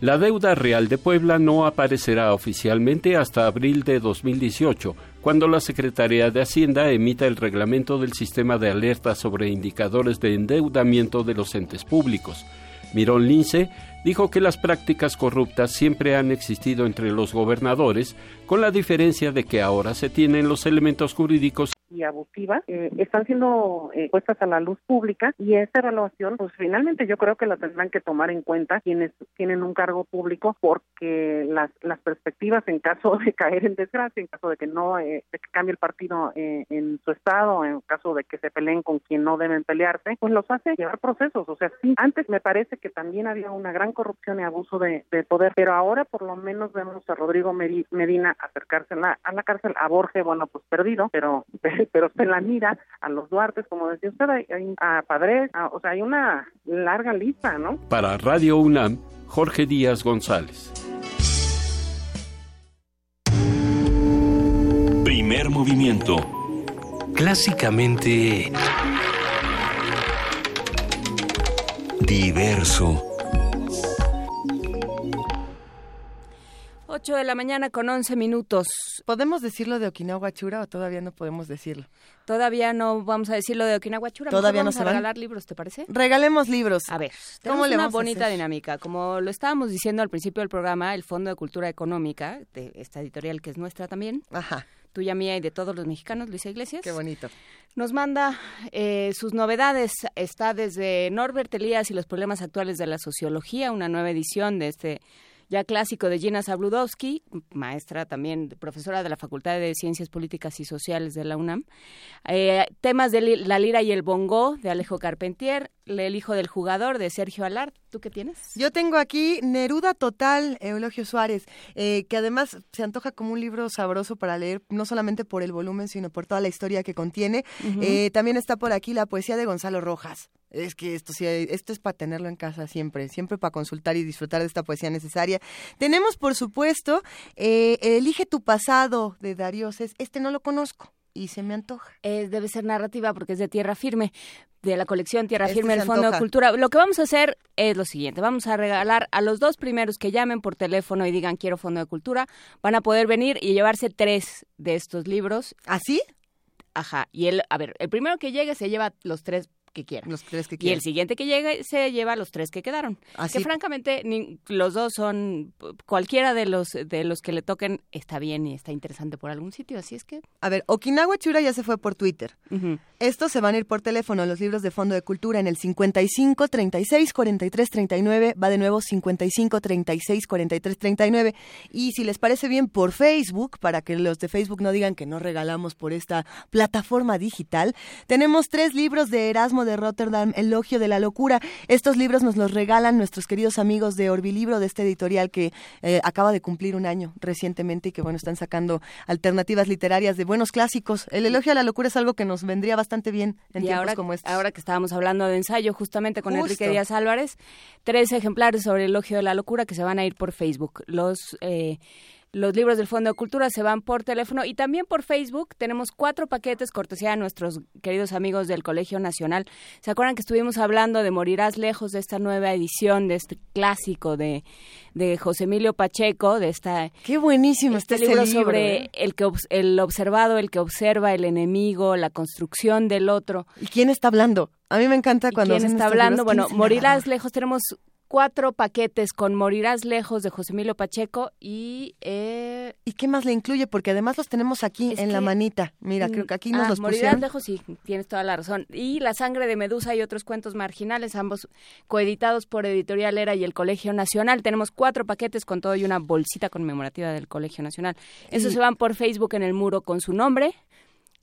La deuda real de Puebla no aparecerá oficialmente hasta abril de 2018, cuando la Secretaría de Hacienda emita el reglamento del sistema de alerta sobre indicadores de endeudamiento de los entes públicos. Mirón Lince dijo que las prácticas corruptas siempre han existido entre los gobernadores, con la diferencia de que ahora se tienen los elementos jurídicos y abusivas eh, están siendo eh, puestas a la luz pública y esta evaluación pues finalmente yo creo que la tendrán que tomar en cuenta quienes tienen un cargo público porque las, las perspectivas en caso de caer en desgracia, en caso de que no eh, de cambie el partido eh, en su estado, en caso de que se peleen con quien no deben pelearse, pues los hace llevar procesos. O sea, sí, antes me parece que también había una gran corrupción y abuso de, de poder, pero ahora por lo menos vemos a Rodrigo Medi- Medina acercarse a la, a la cárcel, a Borges, bueno, pues perdido, pero se la mira a los Duartes, como decía usted, a Padres, o sea, hay una larga lista, ¿no? Para Radio UNAM, Jorge Díaz González. Primer movimiento. Clásicamente... Diverso. 8 de la mañana con 11 minutos. ¿Podemos decirlo de Okinawa Chura o todavía no podemos decirlo? Todavía no vamos a decirlo de Okinawa Chura. Todavía no se a van? regalar libros, ¿te parece? Regalemos libros. A ver, ¿Cómo le una vamos a bonita hacer? dinámica. Como lo estábamos diciendo al principio del programa, el Fondo de Cultura Económica, de esta editorial que es nuestra también, Ajá. tuya, mía y de todos los mexicanos, Luisa Iglesias. Qué bonito. Nos manda eh, sus novedades. Está desde Norbert Elías y los problemas actuales de la sociología, una nueva edición de este ya clásico de Gina Zabludowski, maestra también, profesora de la Facultad de Ciencias Políticas y Sociales de la UNAM. Eh, temas de la lira y el bongo de Alejo Carpentier, El hijo del jugador de Sergio Alart. ¿Tú qué tienes? Yo tengo aquí Neruda Total, Eulogio Suárez, eh, que además se antoja como un libro sabroso para leer, no solamente por el volumen, sino por toda la historia que contiene. Eh, también está por aquí la poesía de Gonzalo Rojas. Es que esto sí, esto es para tenerlo en casa siempre, siempre para consultar y disfrutar de esta poesía necesaria. Tenemos, por supuesto, eh, Elige tu pasado de Darío Cés. Este no lo conozco y se me antoja. Eh, debe ser narrativa porque es de Tierra Firme, de la colección Tierra Este Firme del Fondo de. Cultura. Lo que vamos a hacer es lo siguiente, vamos a regalar a los dos primeros que llamen por teléfono y digan quiero Fondo de Cultura, van a poder venir y llevarse tres de estos libros. ¿Así? Ajá, y el, a ver, el primero que llegue se lleva los tres que quiera. Los tres que Y quieran. el siguiente que llegue se lleva los tres que quedaron. Así. Que francamente ni- los dos son cualquiera de los de los que le toquen está bien y está interesante por algún sitio, así es que A ver, Okinawa Chura ya se fue por Twitter. Estos se van a ir por teléfono, los libros de Fondo de Cultura en el 55 36 43 39, va de nuevo 55 36 43 39 y si les parece bien por Facebook, para que los de Facebook no digan que no regalamos por esta plataforma digital, tenemos tres libros de Erasmo de Rotterdam, Elogio de la Locura. Estos libros nos los regalan nuestros queridos amigos de Orbilibro, de este editorial que eh, acaba de cumplir un año recientemente y que bueno, están sacando alternativas literarias de buenos clásicos. El Elogio a la Locura es algo que nos vendría bastante bien en y tiempos ahora, como estos. ahora que estábamos hablando de ensayo justamente con Justo. Enrique Díaz Álvarez, tres ejemplares sobre el elogio de la locura que se van a ir por Facebook. Los eh, los libros del Fondo de Cultura se van por teléfono y también por Facebook. Tenemos cuatro paquetes cortesía de nuestros queridos amigos del Colegio Nacional. ¿Se acuerdan que estuvimos hablando de Morirás lejos de esta nueva edición, de este clásico de, de José Emilio Pacheco, de esta... Qué buenísimo este está ese libro libro, sobre ¿eh? el, que, el observado, el que observa, el enemigo, la construcción del otro. ¿Y quién está hablando? A mí me encanta cuando ¿Quién está hablando? libros, Bueno, ¿quién es el Morirás lejos. Tenemos cuatro paquetes con Morirás lejos de José Emilio Pacheco y... eh, ¿Y qué más le incluye? Porque además los tenemos aquí en la manita. Mira, creo que aquí nos ah, los Morirás pusieron. lejos, sí, tienes toda la razón. Y La sangre de Medusa y otros cuentos marginales, ambos coeditados por Editorial Era y el Colegio Nacional. Tenemos cuatro paquetes con todo y una bolsita conmemorativa del Colegio Nacional. Esos Y- se van por Facebook en el muro con su nombre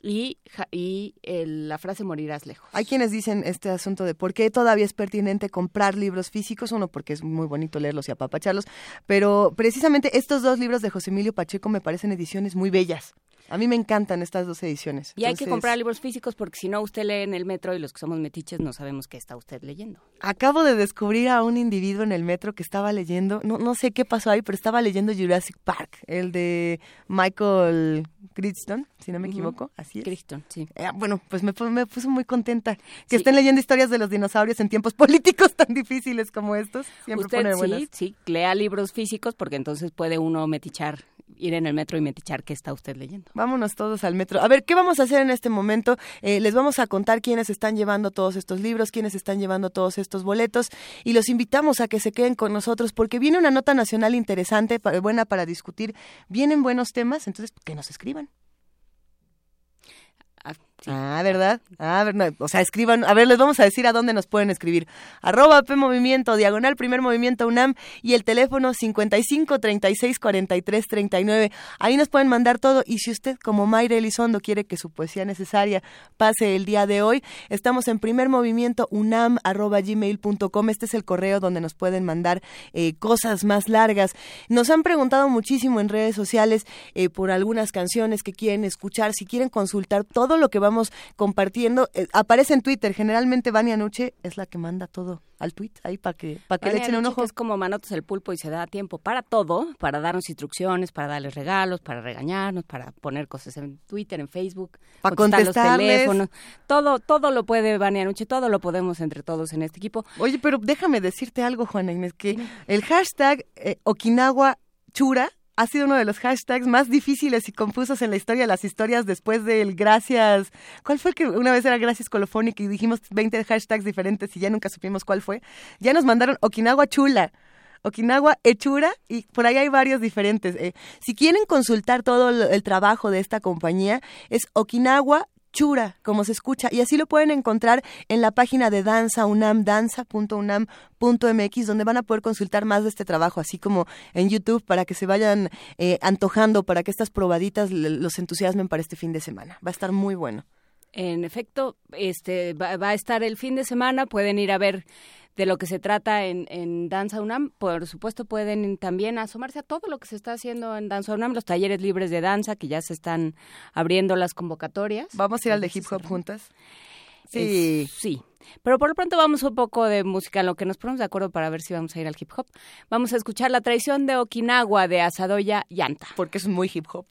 y, y el- la frase Morirás lejos. Hay quienes dicen este asunto de por qué todavía es pertinente comprar libros físicos, uno porque es muy bonito leerlos y apapacharlos, pero precisamente estos dos libros de José Emilio Pacheco me parecen ediciones muy bellas. A mí me encantan estas dos ediciones. Y hay que comprar libros físicos porque si no usted lee en el metro y los que somos metiches no sabemos qué está usted leyendo. Acabo de descubrir a un individuo en el metro que estaba leyendo, no, no sé qué pasó ahí, pero estaba leyendo Jurassic Park, el de Michael Crichton, si no me equivoco, así es. Crichton, sí. Eh, bueno, pues me, me puso muy contenta que estén leyendo historias de los dinosaurios en tiempos políticos tan difíciles como estos. Siempre Usted pone sí, buenas. sí, lea libros físicos porque entonces puede uno metichar, ir en el metro y metichar qué está usted leyendo. Vámonos todos al metro. A ver, ¿qué vamos a hacer en este momento? Eh, les vamos a contar quiénes están llevando todos estos libros, quiénes están llevando todos estos boletos y los invitamos a que se queden con nosotros porque viene una nota nacional interesante, buena para discutir. Vienen buenos temas, entonces que nos escriban. Ah, ¿verdad? Ah, ¿verdad? O sea, escriban, a ver, les vamos a decir a dónde nos pueden escribir. Arroba P Movimiento, diagonal Primer Movimiento UNAM y el teléfono 55 36 43 39. Ahí nos pueden mandar todo y si usted, como Mayra Elizondo, quiere que su poesía necesaria pase el día de hoy, estamos en Primer Movimiento UNAM arroba gmail.com. Este es el correo donde nos pueden mandar eh, cosas más largas. Nos han preguntado muchísimo en redes sociales eh, por algunas canciones que quieren escuchar, si quieren consultar todo lo que vamos compartiendo. Eh, aparece en Twitter, generalmente Vania Nuche es la que manda todo al tweet ahí para que, para que le echen un ojo. Es como Manotas el pulpo y se da tiempo para todo, para darnos instrucciones, para darles regalos, para regañarnos, para poner cosas en Twitter, en Facebook, para contestar los teléfonos. Todo, todo lo puede Vania Nuche, todo lo podemos entre todos en este equipo. Oye, pero déjame decirte algo, Juana Inés, que el hashtag eh, Okinawa Chura ha sido uno de los hashtags más difíciles y confusos en la historia de las historias después del gracias. ¿Cuál fue el que una vez era gracias colofónica y dijimos 20 hashtags diferentes y ya nunca supimos cuál fue? Ya nos mandaron Okinawa Chula. Okinawa Echura y por ahí hay varios diferentes. Eh, si quieren consultar todo el, el, trabajo de esta compañía, es Okinawa Chura, como se escucha, y así lo pueden encontrar en la página de Danza UNAM, danza.unam.mx, donde van a poder consultar más de este trabajo, así como en YouTube, para que se vayan eh, antojando, para que estas probaditas los entusiasmen para este fin de semana. Va a estar muy bueno. En efecto, este va, va a estar el fin de semana, pueden ir a ver de lo que se trata en, en, Danza UNAM. Por supuesto, pueden también asomarse a todo lo que se está haciendo en Danza UNAM, los talleres libres de danza, que ya se están abriendo las convocatorias. ¿Vamos a ir al de hip hop juntas? Sí. Es, sí. Pero por lo pronto vamos un poco de música, en lo que nos ponemos de acuerdo para ver si vamos a ir al hip hop. Vamos a escuchar La traición de Okinawa de Asadoya Yanta. Porque es muy hip hop.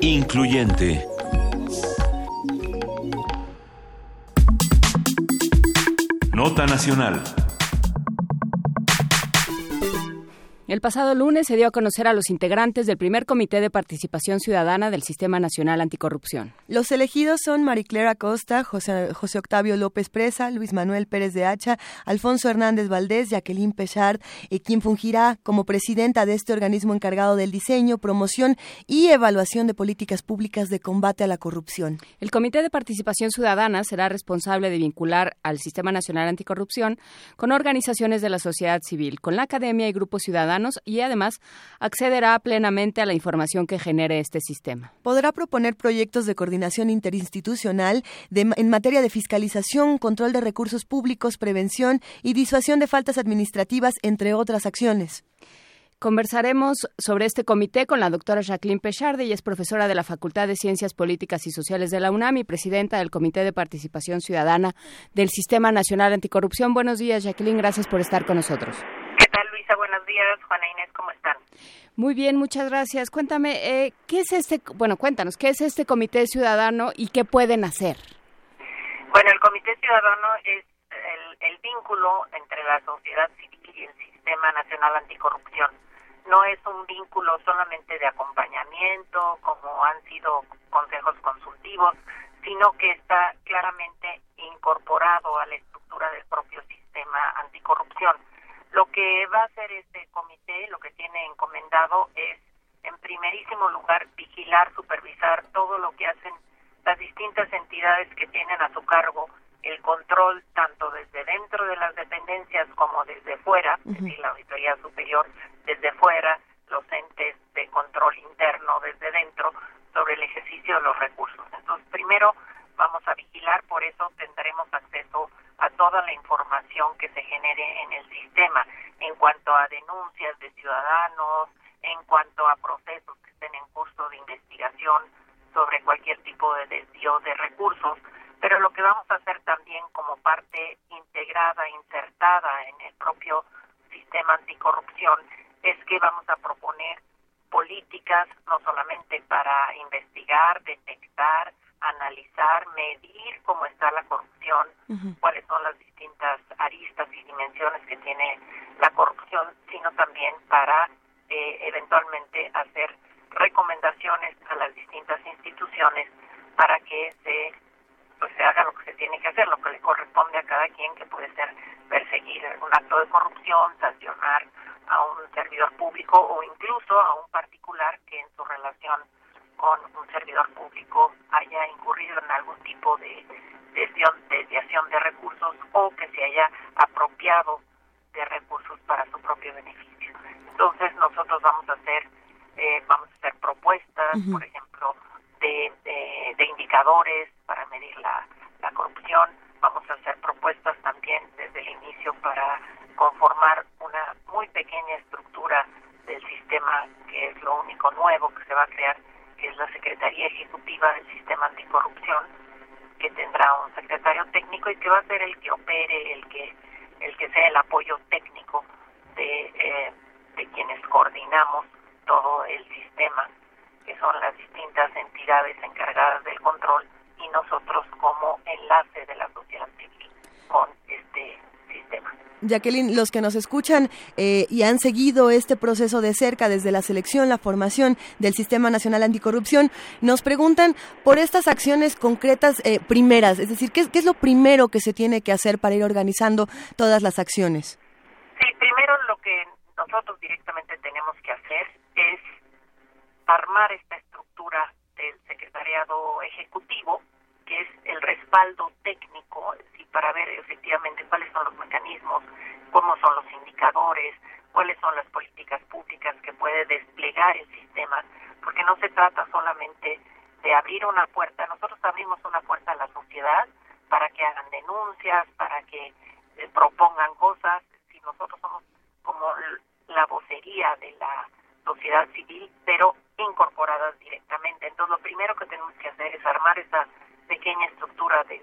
incluyente. Nota Nacional. El pasado lunes se dio a conocer a los integrantes del primer Comité de Participación Ciudadana del Sistema Nacional Anticorrupción. Los elegidos son Mariclera Acosta, José, José, Octavio López Presa, Luis Manuel Pérez de Hacha, Alfonso Hernández Valdés, Jacqueline Pechard, y quien fungirá como presidenta de este organismo encargado del diseño, promoción y evaluación de políticas públicas de combate a la corrupción. El Comité de Participación Ciudadana será responsable de vincular al Sistema Nacional Anticorrupción con organizaciones de la sociedad civil, con la academia y grupos ciudadanos y además accederá plenamente a la información que genere este sistema. Podrá proponer proyectos de coordinación interinstitucional de, en materia de fiscalización, control de recursos públicos, prevención y disuasión de faltas administrativas, entre otras acciones. Conversaremos sobre este comité con la doctora Jacqueline Pecharde, y es profesora de la Facultad de Ciencias Políticas y Sociales de la UNAM y presidenta del Comité de Participación Ciudadana del Sistema Nacional Anticorrupción. Buenos días, Jacqueline, gracias por estar con nosotros. ¿Qué tal, Luisa? Buenos días. Juana Inés, ¿cómo están? Muy bien, muchas gracias. Cuéntame, eh, ¿qué es este, bueno, cuéntanos, ¿qué es este Comité Ciudadano y qué pueden hacer? Bueno, el Comité Ciudadano es el, el vínculo entre la sociedad civil y el Sistema Nacional Anticorrupción. No es un vínculo solamente de acompañamiento, como han sido consejos consultivos, sino que está claramente incorporado a la estructura del propio sistema anticorrupción. Lo que va a hacer este comité, lo que tiene encomendado es, en primerísimo lugar, vigilar, supervisar todo lo que hacen las distintas entidades que tienen a su cargo el control tanto desde dentro de las dependencias como desde fuera, es decir, la Auditoría Superior desde fuera, los entes de control interno desde dentro sobre el ejercicio de los recursos. Entonces, primero vamos a vigilar, por eso tendremos acceso a toda la información que se genere en el sistema en cuanto a denuncias de ciudadanos, en cuanto a procesos que estén en curso de investigación sobre cualquier tipo de desvío de recursos. Pero lo que vamos a hacer también como parte integrada, insertada en el propio sistema anticorrupción, es que vamos a proponer políticas no solamente para investigar, detectar, analizar, medir cómo está la corrupción, cuáles son las distintas aristas y dimensiones que tiene la corrupción, sino también para eh, eventualmente hacer recomendaciones a las distintas instituciones para que se pues se haga lo que se tiene que hacer, lo que le corresponde a cada quien, que puede ser perseguir un acto de corrupción, sancionar a un servidor público o incluso a un particular que en su relación con un servidor público haya incurrido en algún tipo de desviación, desviación de recursos o que se haya apropiado de recursos para su propio beneficio. Entonces nosotros vamos a hacer eh, vamos a hacer propuestas, por ejemplo, de, de, de, indicadores para medir la, la corrupción. Vamos a hacer propuestas también desde el inicio para conformar una muy pequeña estructura del sistema que es lo único nuevo que se va a crear que es la Secretaría Ejecutiva del Sistema Anticorrupción, que tendrá un secretario técnico y que va a ser el que opere, el que el que sea el apoyo técnico de, eh, de quienes coordinamos todo el sistema, que son las distintas entidades encargadas del control y nosotros como enlace de la sociedad civil con este sistema. Jacqueline, los que nos escuchan eh, y han seguido este proceso de cerca desde la selección, la formación del Sistema Nacional Anticorrupción, nos preguntan por estas acciones concretas eh, primeras, es decir, ¿qué, ¿qué, es lo primero que se tiene que hacer para ir organizando todas las acciones? Sí, primero lo que nosotros directamente tenemos que hacer es armar esta estructura del secretariado ejecutivo, que es el respaldo técnico, es para ver efectivamente cuáles son los mecanismos, cómo son los indicadores, cuáles son las políticas públicas que puede desplegar el sistema, porque no se trata solamente de abrir una puerta, nosotros abrimos una puerta a la sociedad para que hagan denuncias, para que eh, propongan cosas, si nosotros somos como la vocería de la sociedad civil, pero incorporadas directamente. Entonces, lo primero que tenemos que hacer es armar esa pequeña estructura del,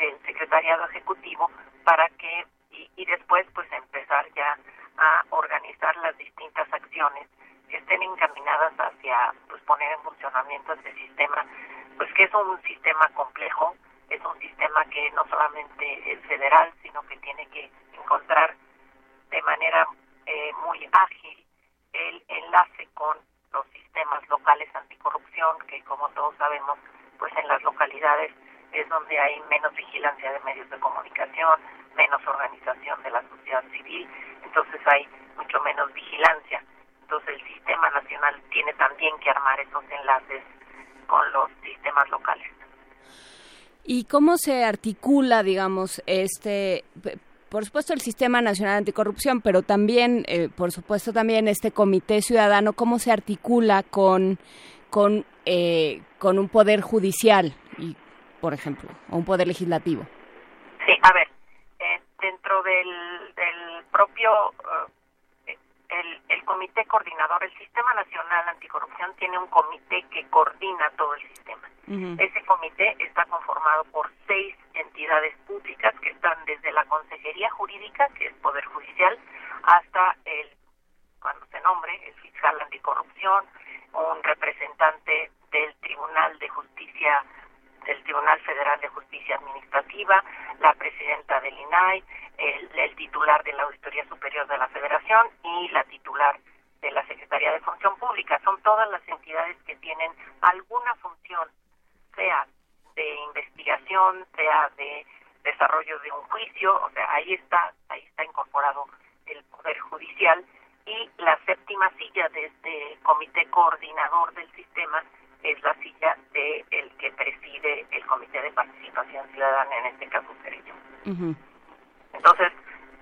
del secretariado ejecutivo para que, y, después, pues, empezar ya a organizar las distintas acciones que estén encaminadas hacia, pues, poner en funcionamiento este sistema, pues, que es un sistema complejo, es un sistema que no solamente es federal, sino que tiene que encontrar de manera eh, muy ágil el enlace con los sistemas locales anticorrupción, que como todos sabemos, pues en las localidades es donde hay menos vigilancia de medios de comunicación, menos organización de la sociedad civil, entonces hay mucho menos vigilancia. Entonces el sistema nacional tiene también que armar esos enlaces con los sistemas locales. ¿Y cómo se articula, digamos, este, por supuesto el Sistema Nacional Anticorrupción, pero también, eh, por supuesto también este Comité Ciudadano, cómo se articula con, con, eh, con un poder judicial, por ejemplo, o un poder legislativo? Sí, a ver, eh, dentro del, del propio el, el comité coordinador, el Sistema Nacional Anticorrupción tiene un comité que coordina todo el sistema. Ese comité está conformado por seis entidades públicas que están desde la Consejería Jurídica, que es Poder Judicial, hasta el, cuando se nombre, el fiscal anticorrupción, un representante del Tribunal de Justicia, del Tribunal Federal de Justicia Administrativa, la presidenta del INAI, el, titular de la Auditoría Superior de la Federación y la titular de la Secretaría de Función Pública. Son todas las entidades que tienen alguna función, sea de investigación, sea de desarrollo de un juicio, o sea, ahí está, ahí está incorporado el Poder Judicial y la séptima silla de este comité coordinador del sistema es la silla de el que preside el Comité de Participación Ciudadana, en este caso seré yo. Entonces,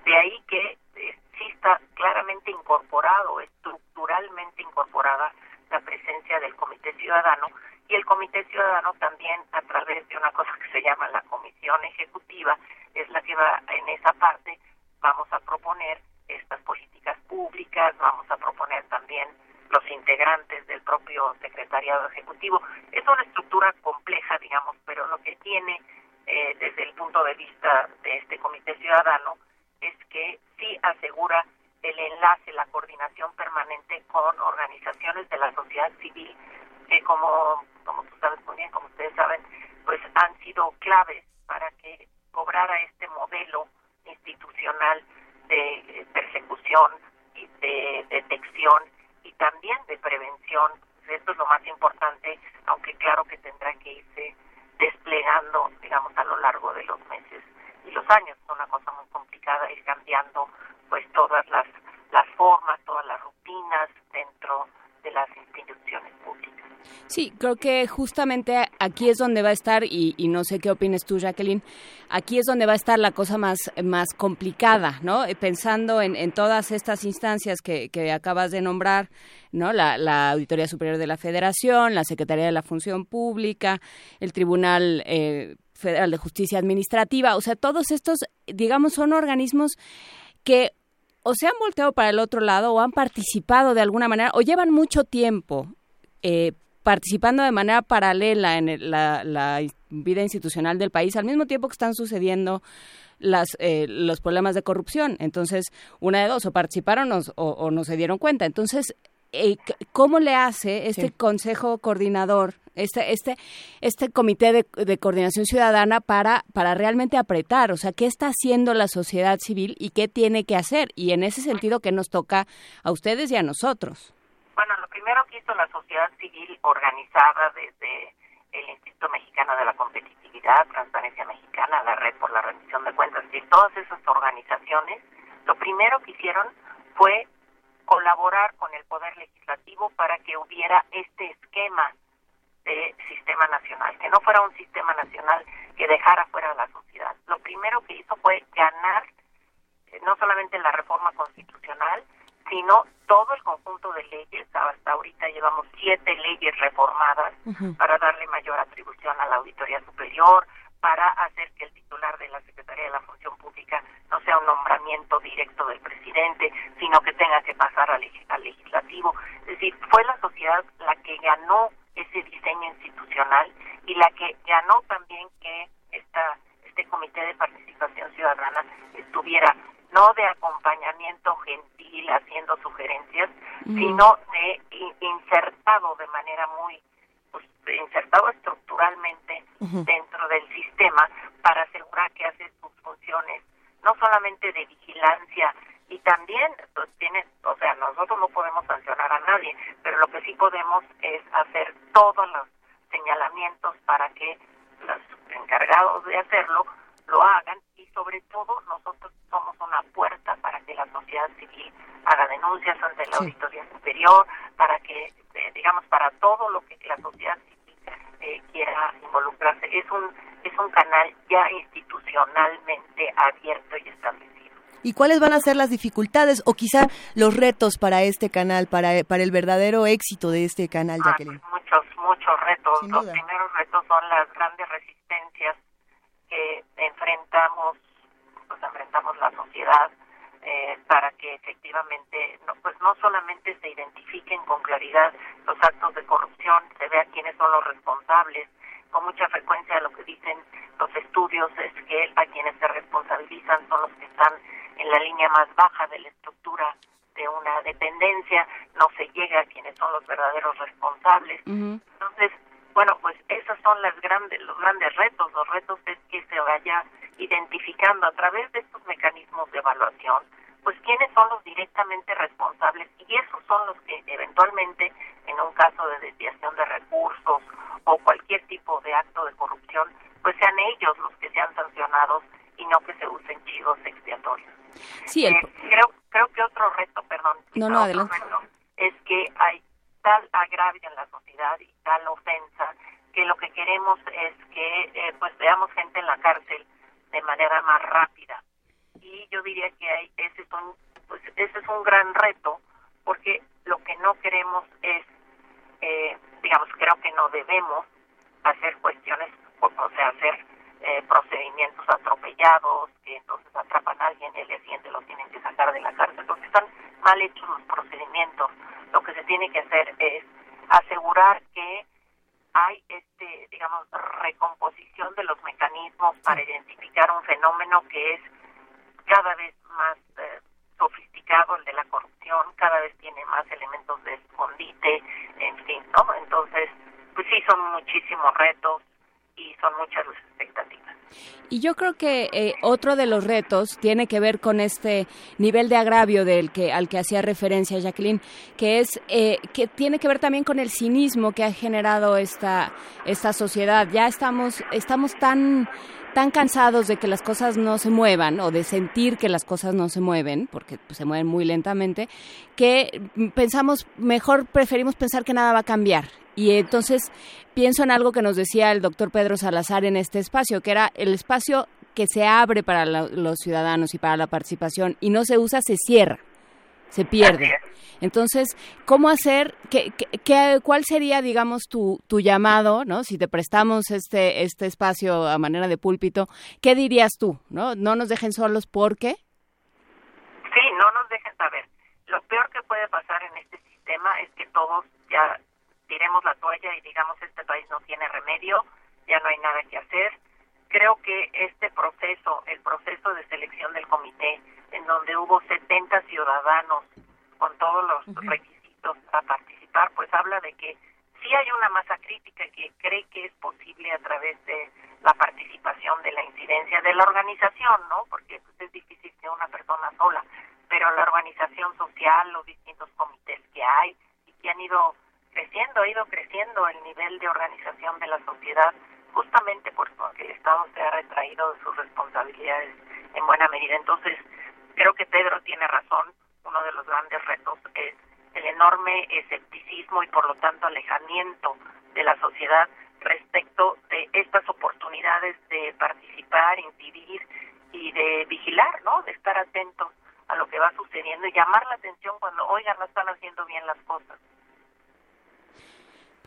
de ahí que sí está claramente incorporado, estructuralmente incorporada la presencia del Comité Ciudadano y el Comité Ciudadano también a través de una cosa que se llama la Comisión Ejecutiva es la que va en esa parte vamos a proponer estas políticas públicas, vamos a proponer también los integrantes del propio secretariado ejecutivo. Es una estructura compleja, digamos, pero lo que tiene eh, desde el punto de vista de este comité ciudadano es que sí asegura el enlace, la coordinación permanente con organizaciones de la sociedad civil que como, como tú sabes muy bien, como ustedes saben, pues han sido claves para que cobrara este modelo institucional de persecución y de detección y también de prevención. Esto es lo más importante, aunque claro que tendrá que irse desplegando, digamos, a lo largo de los meses y los años. Es una cosa muy complicada ir cambiando, pues, todas las, las formas, todas las rutinas dentro de las instituciones. Sí, creo que justamente aquí es donde va a estar, y, no sé qué opines tú, Jacqueline, aquí es donde va a estar la cosa más, más complicada, ¿no? Eh, pensando en, en todas estas instancias que, que, acabas de nombrar, ¿no? La, la, Auditoría Superior de la Federación, la Secretaría de la Función Pública, el Tribunal eh, Federal de Justicia Administrativa, o sea, todos estos, digamos, son organismos que o se han volteado para el otro lado o han participado de alguna manera o llevan mucho tiempo eh, participando de manera paralela en la, vida institucional del país al mismo tiempo que están sucediendo las, eh, los problemas de corrupción. Entonces, una de dos, o participaron o, no se dieron cuenta. Entonces, eh, ¿cómo le hace este consejo coordinador, este, este, este comité de, de, coordinación ciudadana para, para realmente apretar? O sea, ¿qué está haciendo la sociedad civil y qué tiene que hacer? Y en ese sentido, ¿qué nos toca a ustedes y a nosotros? Bueno, lo primero que hizo la sociedad civil organizada desde el Instituto Mexicano de la Competitividad, Transparencia Mexicana, la Red por la Rendición de Cuentas y todas esas organizaciones, lo primero que hicieron fue colaborar con el Poder Legislativo para que hubiera este esquema de sistema nacional, que no fuera un sistema nacional que dejara fuera a la sociedad. Lo primero que hizo fue ganar eh, no solamente la reforma constitucional, sino todo el conjunto de leyes. Hasta ahorita llevamos siete leyes reformadas para darle mayor atribución a la Auditoría Superior, para hacer que el titular de la Secretaría de la Función Pública no sea un nombramiento directo del presidente, sino que tenga que pasar al, legislativo. Es decir, fue la sociedad la que ganó ese diseño institucional y la que ganó también que esta, este Comité de Participación Ciudadana estuviera no de acompañamiento gentil haciendo sugerencias, sino de insertado de manera muy pues, insertado estructuralmente dentro del sistema para asegurar que hace sus funciones no solamente de vigilancia. Y también pues, o sea, nosotros no podemos sancionar a nadie, pero lo que sí podemos es hacer todos los señalamientos para que los encargados de hacerlo lo hagan sobre todo nosotros somos una puerta para que la sociedad civil haga denuncias ante la auditoría superior, para que, eh, digamos, para todo lo que la sociedad civil eh, quiera involucrarse. Es un, es un canal ya institucionalmente abierto y establecido. ¿Y cuáles van a ser las dificultades o quizá los retos para este canal, para, para el verdadero éxito de este canal, Ah, Jacqueline? pues muchos, muchos retos. Los primeros retos son las grandes resistencias que enfrentamos, pues enfrentamos la sociedad eh, para que efectivamente, no, pues no solamente se identifiquen con claridad los actos de corrupción, se vea quiénes son los responsables. Con mucha frecuencia lo que dicen los estudios es que a quienes se responsabilizan son los que están en la línea más baja de la estructura de una dependencia, no se llega a quienes son los verdaderos responsables. Entonces, bueno, pues esos son las grandes, los grandes retos. Los retos es que se vaya identificando a través de estos mecanismos de evaluación, pues quiénes son los directamente responsables y esos son los que eventualmente, en un caso de desviación de recursos o cualquier tipo de acto de corrupción, pues sean ellos los que sean sancionados y no que se usen chivos expiatorios. Sí, el- Eh, creo, creo que otro reto, perdón, No, no, adelante. es que hay tal agravio en la sociedad y tal ofensa que lo que queremos es que eh, pues veamos gente en la cárcel de manera más rápida. Y yo diría que hay, ese es un pues ese es un gran reto porque lo que no queremos es eh, digamos creo que no debemos hacer cuestiones o, sea hacer eh, procedimientos atropellados que entonces atrapan a alguien y el día siguiente lo tienen que sacar de la cárcel. Porque están mal hechos los procedimientos. Lo que se tiene que hacer es asegurar que hay este digamos recomposición de los mecanismos para identificar un fenómeno que es cada vez más eh, sofisticado el de la corrupción cada vez tiene más elementos de escondite en fin no entonces pues sí son muchísimos retos y son muchas las expectativas Y yo creo que eh, otro de los retos tiene que ver con este nivel de agravio del que al que hacía referencia Jacqueline, que es eh, que tiene que ver también con el cinismo que ha generado esta esta sociedad. Ya estamos estamos tan tan cansados de que las cosas no se muevan o de sentir que las cosas no se mueven, porque pues, se mueven muy lentamente, que pensamos, mejor preferimos pensar que nada va a cambiar. Y entonces pienso en algo que nos decía el doctor Pedro Salazar en este espacio, que era el espacio que se abre para los ciudadanos y para la participación y no se usa, se cierra, se pierde. Entonces, ¿cómo hacer? ¿Qué, qué- cuál sería, digamos, tu, tu llamado, ¿no? Si te prestamos este, este espacio a manera de púlpito, ¿qué dirías tú? ¿No? No nos dejen solos porque... Sí, no nos dejen saber. Lo peor que puede pasar en este sistema es que todos ya tiremos la toalla y digamos este país no tiene remedio, ya no hay nada que hacer. Creo que este proceso, el proceso de selección del comité, en donde hubo 70 ciudadanos con todos los requisitos para participar, pues habla de que sí hay una masa crítica que cree que es posible a través de la participación de la incidencia de la organización, ¿no? Porque pues, es difícil que una persona sola, pero la organización social, los distintos comités que hay y que han ido creciendo, ha ido creciendo el nivel de organización de la sociedad justamente por- porque el Estado se ha retraído de sus responsabilidades en buena medida. Entonces, creo que Pedro tiene razón, uno de los grandes retos es el enorme escepticismo y por lo tanto alejamiento de la sociedad respecto de estas oportunidades de participar, incidir y de vigilar, ¿no? De estar atentos a lo que va sucediendo y llamar la atención cuando, oigan, no están haciendo bien las cosas.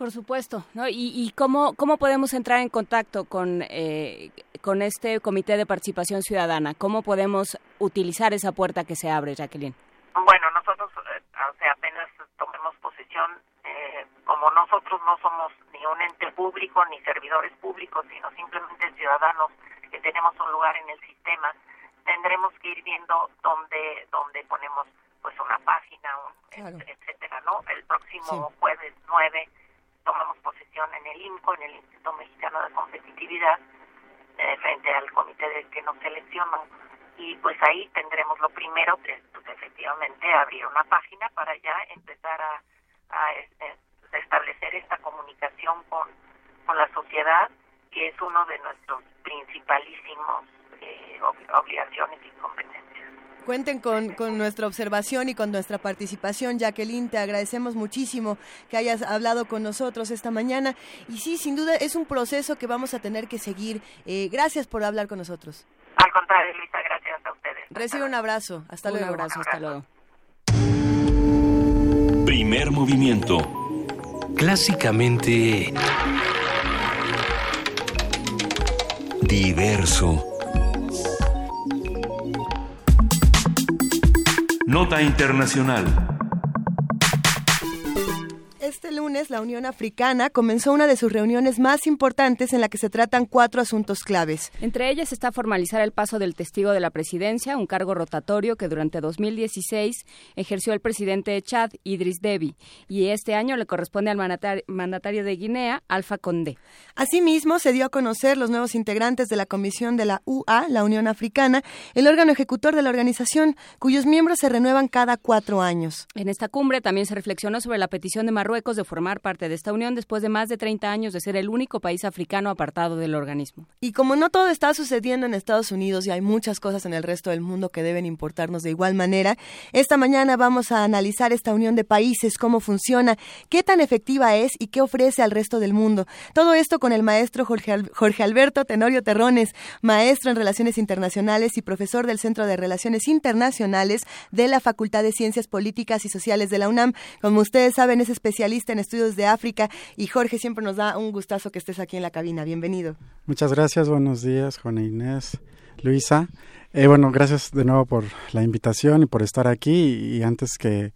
Por supuesto, ¿no? ¿Y, y cómo, cómo podemos entrar en contacto con, eh, con este Comité de Participación Ciudadana? ¿Cómo podemos utilizar esa puerta que se abre, Jacqueline? Bueno, nosotros, eh, sea, apenas tomemos posesión, eh, como nosotros no somos ni un ente público ni servidores públicos, sino simplemente ciudadanos que tenemos un lugar en el sistema, tendremos que ir viendo dónde, dónde ponemos pues una página, un, et- etcétera, ¿no? El próximo jueves 9 tomamos posesión en el INCO, en el Instituto Mexicano de Competitividad, eh, frente al comité de que nos seleccionó y pues ahí tendremos lo primero que es pues, efectivamente abrir una página para ya empezar a, este, establecer esta comunicación con, con la sociedad que es uno de nuestros principalísimos eh, obligaciones y competencias. Cuenten con, con, nuestra observación y con nuestra participación, Jacqueline. Te agradecemos muchísimo que hayas hablado con nosotros esta mañana. Y sí, sin duda es un proceso que vamos a tener que seguir. Eh, gracias por hablar con nosotros. Al contrario, Luisa, gracias a ustedes. Recibe un abrazo. Hasta luego. Un abrazo, hasta luego. Primer movimiento. Clásicamente... Diverso. Nota Internacional. Este lunes, la Unión Africana comenzó una de sus reuniones más importantes en la que se tratan cuatro asuntos claves. Entre ellas está formalizar el paso del testigo de la presidencia, un cargo rotatorio que durante 2016 ejerció el presidente de Chad, Idris Deby, y este año le corresponde al mandatario de Guinea, Alfa Condé. Asimismo, se dio a conocer los nuevos integrantes de la Comisión de la UA, la Unión Africana, el órgano ejecutor de la organización, cuyos miembros se renuevan cada cuatro años. En esta cumbre también se reflexionó sobre la petición de Marruecos de formar parte de esta unión después de más de 30 años de ser el único país africano apartado del organismo. Y como no todo está sucediendo en Estados Unidos y hay muchas cosas en el resto del mundo que deben importarnos de igual manera, esta mañana vamos a analizar esta unión de países, cómo funciona, qué tan efectiva es y qué ofrece al resto del mundo. Todo esto con el maestro Jorge, Jorge Alberto Tenorio Terrones, maestro en Relaciones Internacionales y profesor del Centro de Relaciones Internacionales de la Facultad de Ciencias Políticas y Sociales de la UNAM. Como ustedes saben, es especialista en estudios de África. Y Jorge, siempre nos da un gustazo que estés aquí en la cabina. Bienvenido. Muchas gracias, buenos días, Juana Inés, Luisa. Eh, bueno, gracias de nuevo por la invitación y por estar aquí. Y antes que,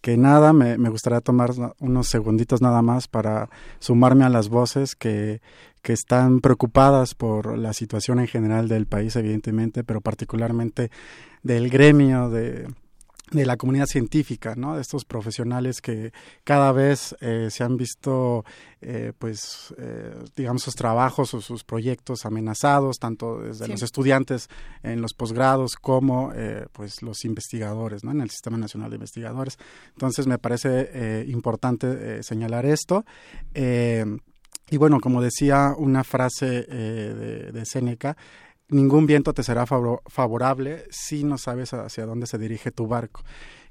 que nada, me, me, gustaría tomar unos segunditos nada más para sumarme a las voces que, que están preocupadas por la situación en general del país, evidentemente, pero particularmente del gremio de de la comunidad científica, ¿no? De estos profesionales que cada vez eh, se han visto, eh, pues, eh, digamos, sus trabajos o sus proyectos amenazados, tanto desde los estudiantes en los posgrados como, pues, los investigadores, ¿no? En el Sistema Nacional de Investigadores. Entonces, me parece importante señalar esto. y bueno, como decía una frase de, de Séneca, ningún viento te será favorable si no sabes hacia dónde se dirige tu barco.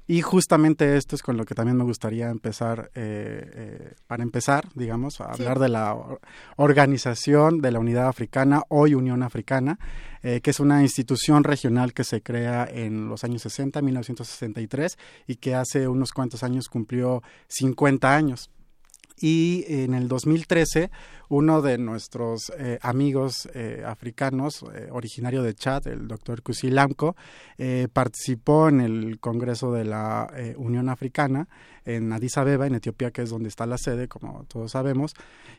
Y justamente esto es con lo que también me gustaría empezar, eh, eh, para empezar, digamos, a hablar de la organización de la Unidad Africana, hoy Unión Africana, eh, que es una institución regional que se crea en los años 60, 1963, y que hace unos cuantos años cumplió 50 años. Y en el 2013 uno de nuestros eh, amigos eh, africanos, eh, originario de Chad, el doctor Kusilamko, participó en el Congreso de la Unión Africana en Addis Abeba, en Etiopía, que es donde está la sede, como todos sabemos,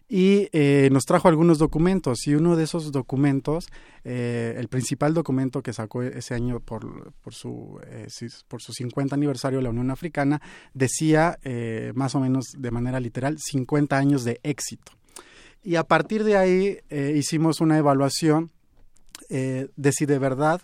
y nos trajo algunos documentos. Y uno de esos documentos, el principal documento que sacó ese año por, por, su, por su 50 aniversario de la Unión Africana, decía, más o menos de manera literal, 50 años de éxito. Y a partir de ahí eh, hicimos una evaluación eh, de si de verdad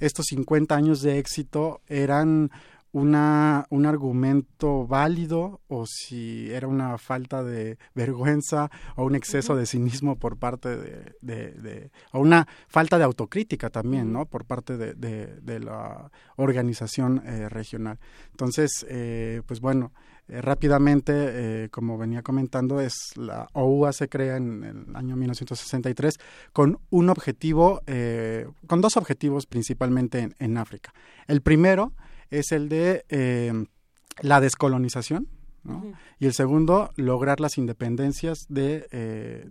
estos 50 años de éxito eran una, un argumento válido o si era una falta de vergüenza o un exceso de cinismo por parte de, de, o una falta de autocrítica también, ¿no? Por parte de, de la organización eh, regional. Entonces, pues bueno, eh, rápidamente, eh, como venía comentando, es la OUA se crea en el año 1963 con un objetivo, eh, con dos objetivos principalmente en, África. El primero es el de la descolonización, Y el segundo, lograr las independencias de,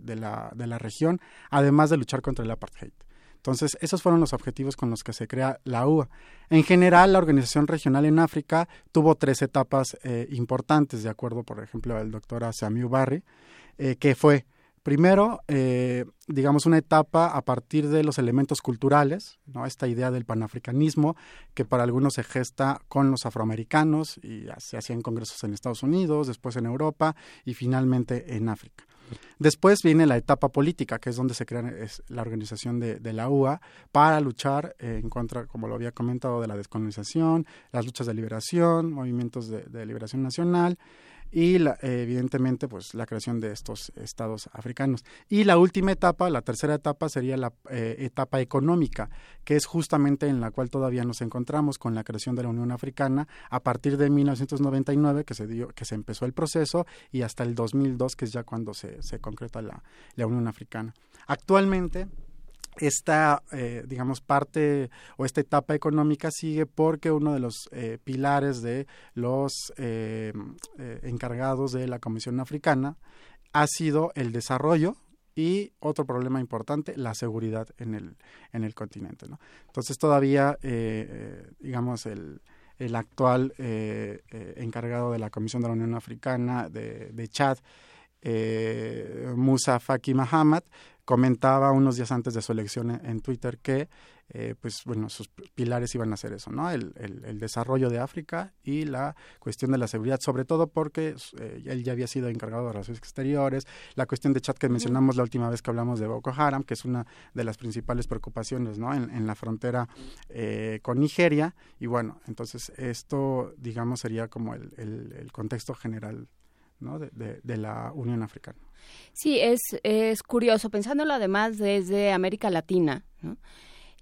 de, la, de la región, además de luchar contra el apartheid. Entonces, esos fueron los objetivos con los que se crea la UA. En general, la organización regional en África tuvo tres etapas eh, importantes, de acuerdo, por ejemplo, al doctor Samiu Barry, eh, que fue, primero, eh, digamos, una etapa a partir de los elementos culturales, ¿no? esta idea del panafricanismo, que para algunos se gesta con los afroamericanos y se hacían congresos en Estados Unidos, después en Europa y finalmente en África. Después viene la etapa política, que es donde se crea la organización de, la UA para luchar en contra, como lo había comentado, de la descolonización, las luchas de liberación, movimientos de liberación nacional, y la, evidentemente pues la creación de estos estados africanos. Y la última etapa, la tercera etapa sería la eh, etapa económica, que es justamente en la cual todavía nos encontramos con la creación de la Unión Africana a partir de 1999 que se dio que se empezó el proceso y hasta el 2002 que es ya cuando se, se concreta la, la Unión Africana. Actualmente esta, eh, digamos, parte o esta etapa económica sigue porque uno de los eh, pilares de los eh, encargados de la Comisión Africana ha sido el desarrollo y otro problema importante, la seguridad en el, en el continente. Entonces todavía, digamos, el, el actual encargado de la Comisión de la Unión Africana de, de Chad, Musa Faki Mahamat, comentaba unos días antes de su elección en, Twitter que eh, pues bueno sus pilares iban a ser eso no el, el, desarrollo de África y la cuestión de la seguridad sobre todo porque eh, él ya había sido encargado de relaciones exteriores. La cuestión de chat que mencionamos la última vez que hablamos de Boko Haram que es una de las principales preocupaciones no en, la frontera eh, con Nigeria. Y bueno entonces esto digamos sería como el, el contexto general ¿no? de, la Unión Africana Sí, es, es curioso, pensándolo además desde América Latina,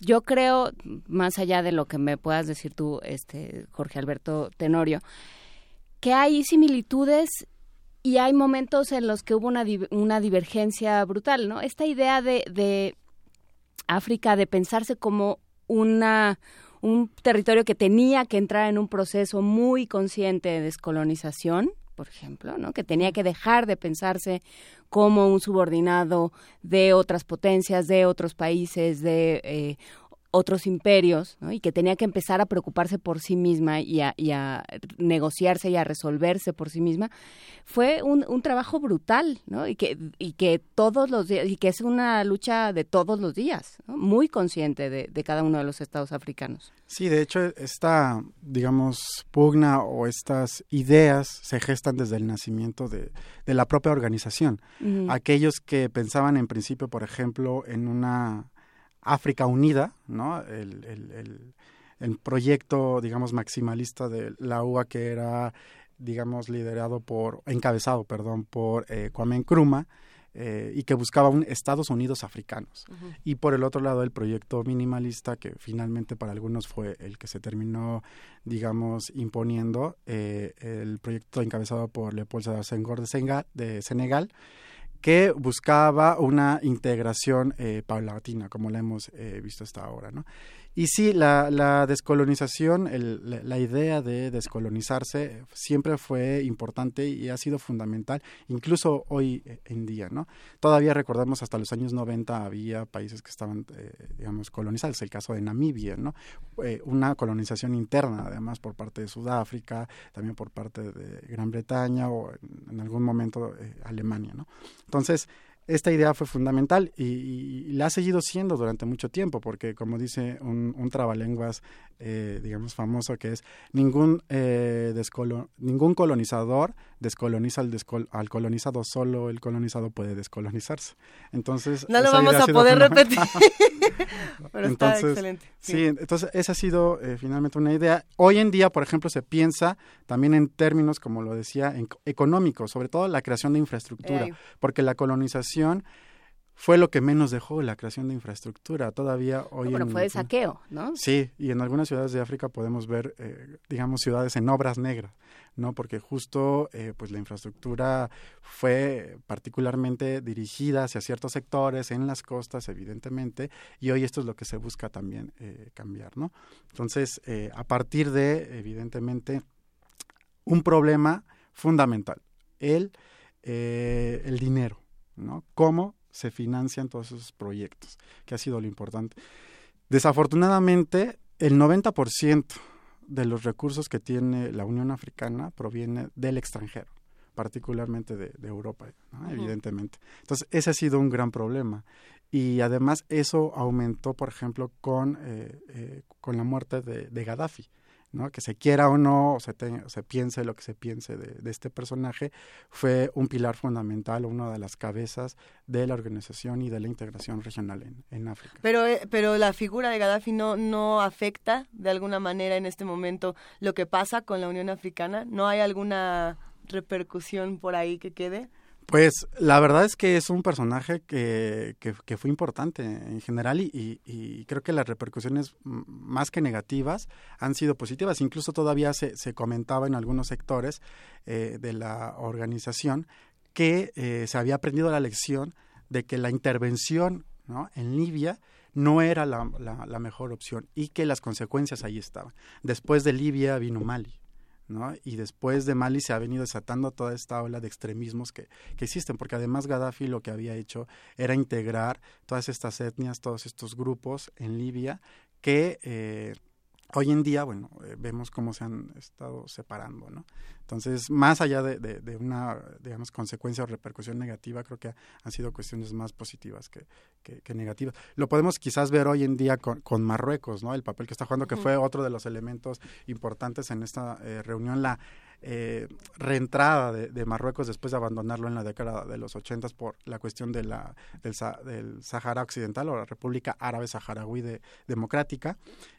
Yo creo, más allá de lo que me puedas decir tú, este, Jorge Alberto Tenorio, que hay similitudes y hay momentos en los que hubo una, una divergencia brutal, ¿no? Esta idea de, de África de pensarse como una un territorio que tenía que entrar en un proceso muy consciente de descolonización, por ejemplo, ¿no? que tenía que dejar de pensarse como un subordinado de otras potencias, de otros países, de eh, otros imperios, y que tenía que empezar a preocuparse por sí misma y a, negociarse y a resolverse por sí misma, fue un, trabajo brutal, ¿no? Y que, y que todos los días, y que es una lucha de todos los días, muy consciente de, cada uno de los estados africanos. Sí, de hecho, esta, digamos, pugna o estas ideas se gestan desde el nacimiento de, la propia organización. Aquellos que pensaban en principio, por ejemplo, en una África Unida, ¿no? El, el, el, proyecto, digamos, maximalista de la UA que era, digamos, liderado por, encabezado, perdón, por eh, Kwame Nkrumah, eh, y que buscaba un Estados Unidos africanos. Y por el otro lado, el proyecto minimalista, que finalmente para algunos fue el que se terminó, digamos, imponiendo, eh, el proyecto encabezado por Leopold Sédar Senghor de, de Senegal, que buscaba una integración eh, paulatina, como la hemos eh, visto hasta ahora. ¿no? Y sí, la, la descolonización, el, la, idea de descolonizarse siempre fue importante y ha sido fundamental, incluso hoy en día, ¿no? Todavía recordamos hasta los años 90 había países que estaban, eh, digamos, colonizados, el caso de Namibia, ¿no? Eh, una colonización interna, además, por parte de Sudáfrica, también por parte de Gran Bretaña o en, algún momento eh, Alemania, ¿no? Entonces, esta idea fue fundamental y, la ha seguido siendo durante mucho tiempo, porque como dice un, un trabalenguas, eh, digamos, famoso, que es ningún, eh, ningún colonizador descoloniza al, al, colonizado, solo el colonizado puede descolonizarse. Entonces, no lo vamos a poder repetir. Pero entonces, está excelente. Sí. entonces esa ha sido eh, finalmente una idea. Hoy en día, por ejemplo, se piensa también en términos, como lo decía, económicos, sobre todo la creación de infraestructura, porque la colonización fue lo que menos dejó la creación de infraestructura. Todavía hoy. Bueno, fue de saqueo, ¿no? Sí, y en algunas ciudades de África podemos ver, eh, digamos, ciudades en obras negras, ¿no? Porque justo, eh, pues la infraestructura fue particularmente dirigida hacia ciertos sectores, en las costas, evidentemente, y hoy esto es lo que se busca también eh, cambiar, ¿no? Entonces, a partir de, evidentemente, un problema fundamental, el, el dinero, ¿no? ¿Cómo se financian todos esos proyectos, que ha sido lo importante. Desafortunadamente, el 90% de los recursos que tiene la Unión Africana proviene del extranjero, particularmente de, Europa, evidentemente. Entonces, ese ha sido un gran problema. Y además eso aumentó, por ejemplo, con, eh, eh, con la muerte de, de Gaddafi ¿no? que se quiera o no, o se, se piense lo que se piense de, este personaje, fue un pilar fundamental, una de las cabezas de la organización y de la integración regional en, en África. Pero, eh, pero la figura de Gaddafi no, no afecta de alguna manera en este momento lo que pasa con la Unión Africana, ¿no hay alguna repercusión por ahí que quede? Pues la verdad es que es un personaje que, que, fue importante en general y, creo que las repercusiones más que negativas han sido positivas. Incluso todavía se, se comentaba en algunos sectores eh, de la organización que eh, se había aprendido la lección de que la intervención en Libia no era la, la, la mejor opción y que las consecuencias ahí estaban. Después de Libia vino Mali. ¿No? Y después de Mali se ha venido desatando toda esta ola de extremismos que, que, existen, porque además Gaddafi lo que había hecho era integrar todas estas etnias, todos estos grupos en Libia que eh, hoy en día, bueno, eh, vemos cómo se han estado separando, ¿no? Entonces, más allá de, de, una, digamos, consecuencia o repercusión negativa, creo que han sido cuestiones más positivas que, que, negativas. Lo podemos quizás ver hoy en día con, con, Marruecos, ¿no? El papel que está jugando, que fue otro de los elementos importantes en esta eh, reunión, la eh, reentrada de, Marruecos después de abandonarlo en la década de los ochentas por la cuestión de la, del, del Sahara Occidental o la República Árabe Saharaui de, Democrática.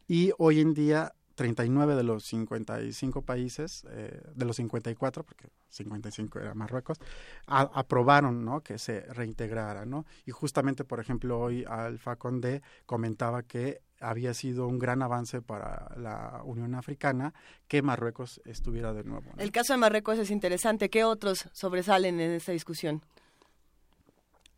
Y hoy en día 39 de los 55 países, eh, de los 54, porque 55 era Marruecos, aprobaron ¿no? que se reintegrara. ¿no? Y justamente, por ejemplo, hoy Alfa Condé comentaba que había sido un gran avance para la Unión Africana que Marruecos estuviera de nuevo. El caso de Marruecos es interesante. ¿Qué otros sobresalen en esta discusión?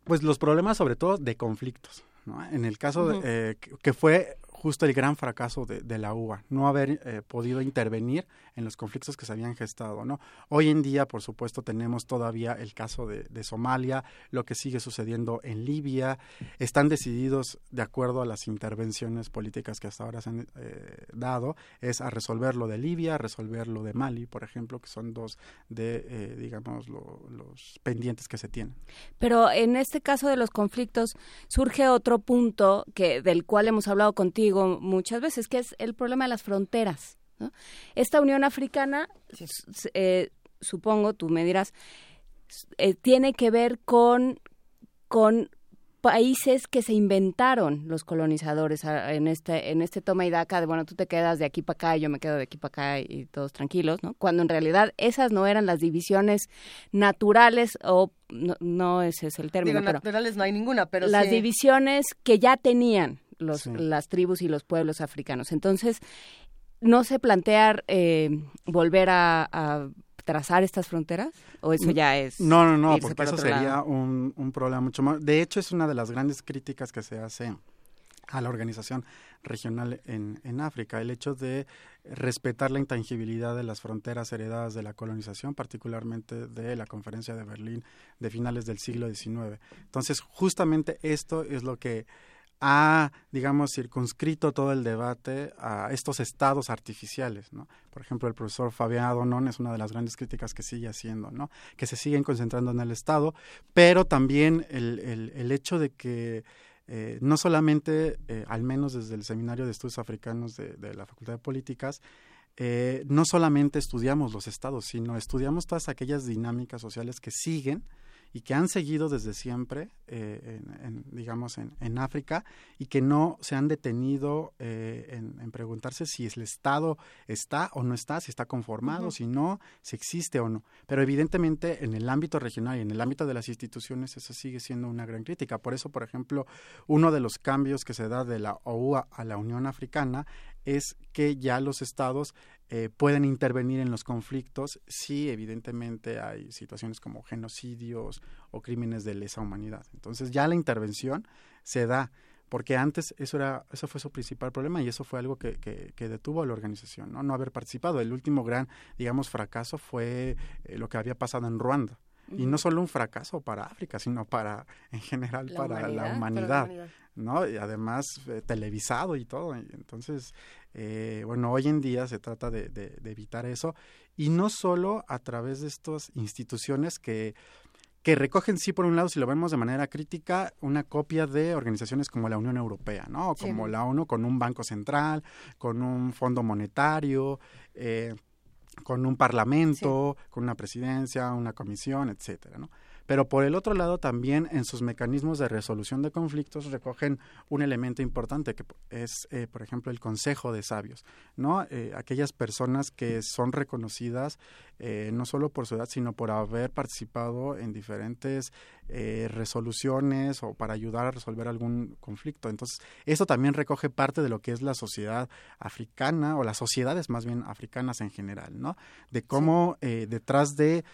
Pues los problemas sobre todo de conflictos. ¿no? En el caso de, eh, que fue justo el gran fracaso de, la UA, no haber eh, podido intervenir en los conflictos que se habían gestado. ¿no? Hoy en día, por supuesto, tenemos todavía el caso de, de Somalia, lo que sigue sucediendo en Libia. Están decididos, de acuerdo a las intervenciones políticas que hasta ahora se han eh, dado, es a resolver lo de Libia, a resolver lo de Mali, por ejemplo, que son dos de, eh, digamos, los pendientes que se tienen. Pero en este caso de los conflictos surge otro punto que del cual hemos hablado contigo muchas veces, que es el problema de las fronteras. Esta Unión Africana, eh, supongo, tú me dirás, eh, tiene que ver con, con países que se inventaron los colonizadores en este en este toma y daca de bueno tú te quedas de aquí para acá y yo me quedo de aquí para acá y todos tranquilos no cuando en realidad esas no eran las divisiones naturales o no, ese es el término naturales no hay ninguna pero las divisiones que ya tenían los, las tribus y los pueblos africanos. Entonces, ¿no se plantea eh, volver a, trazar estas fronteras? ¿O eso ya es.? No, no, no, porque eso sería un, un, problema mucho más. De hecho, es una de las grandes críticas que se hace a la organización regional en, en África, el hecho de respetar la intangibilidad de las fronteras heredadas de la colonización, particularmente de la conferencia de Berlín de finales del siglo XIX. Entonces, justamente esto es lo que ha, digamos, circunscrito todo el debate a estos estados artificiales, ¿no? Por ejemplo, el profesor Fabián Adonón es una de las grandes críticas que sigue haciendo, ¿no? Que se siguen concentrando en el Estado, pero también el, el, el hecho de que eh, no solamente, eh, al menos desde el Seminario de Estudios Africanos de, de la Facultad de Políticas, eh, no solamente estudiamos los estados, sino estudiamos todas aquellas dinámicas sociales que siguen y que han seguido desde siempre, eh, en, digamos, en, en, África y que no se han detenido eh, en, preguntarse si el Estado está o no está, si está conformado, si no, si existe o no. Pero evidentemente en el ámbito regional y en el ámbito de las instituciones eso sigue siendo una gran crítica. Por eso, por ejemplo, uno de los cambios que se da de la OUA a la Unión Africana es que ya los estados eh, pueden intervenir en los conflictos si evidentemente hay situaciones como genocidios o crímenes de lesa humanidad. Entonces ya la intervención se da porque antes eso era eso fue su principal problema y eso fue algo que, que, detuvo a la organización, ¿no? no haber participado. El último gran, digamos, fracaso fue eh, lo que había pasado en Ruanda. Y no solo un fracaso para África, sino para, en general, para, la humanidad, ¿no? Y además eh, televisado y todo. Entonces, eh, bueno, hoy en día se trata de, de, evitar eso. Y no solo a través de estas instituciones que, que recogen sí por un lado si lo vemos de manera crítica una copia de organizaciones como la Unión Europea no como la ONU con un banco central con un fondo monetario eh, con un parlamento con una presidencia una comisión etcétera no pero por el otro lado también en sus mecanismos de resolución de conflictos recogen un elemento importante que es, eh, por ejemplo, el Consejo de Sabios, ¿no? Eh, aquellas personas que son reconocidas eh, no solo por su edad, sino por haber participado en diferentes resoluciones o para ayudar a resolver algún conflicto. Entonces, eso también recoge parte de lo que es la sociedad africana o las sociedades más bien africanas en general, ¿no? De cómo detrás de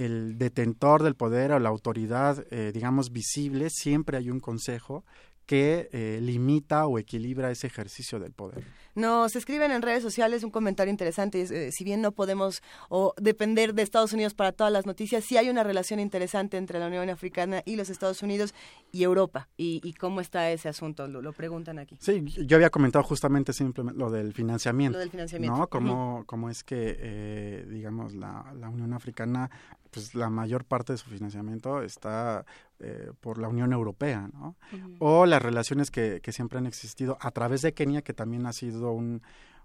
el detentor del poder o la autoridad, eh, digamos, visible, siempre hay un consejo que eh, limita o equilibra ese ejercicio del poder. Nos escriben en redes sociales un comentario interesante. Eh, si bien no podemos o depender de Estados Unidos para todas las noticias, sí hay una relación interesante entre la Unión Africana y los Estados Unidos y Europa. ¿Y, cómo está ese asunto? Lo, preguntan aquí. Sí, yo había comentado justamente simplemente lo del financiamiento. Lo del financiamiento. ¿no? Cómo, es que, eh, digamos, la, la Unión Africana pues la mayor parte de su financiamiento está eh, por la Unión Europea, ¿no? O las relaciones que, que, siempre han existido a través de Kenia, que también ha sido un,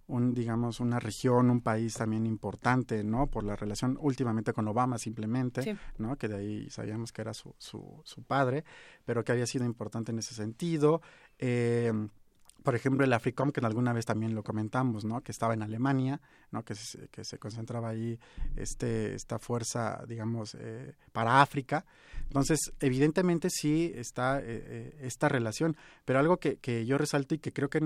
un, digamos, una región, un país también importante, ¿no? Por la relación últimamente con Obama simplemente, ¿no? Que de ahí sabíamos que era su, su, su padre, pero que había sido importante en ese sentido. Eh, por ejemplo, el AFRICOM, que alguna vez también lo comentamos, ¿no? Que estaba en Alemania, ¿no? Que se, que se concentraba ahí este, esta fuerza, digamos, eh, para África. Entonces, evidentemente sí está eh, eh, esta relación, pero algo que, que, yo resalto y que creo que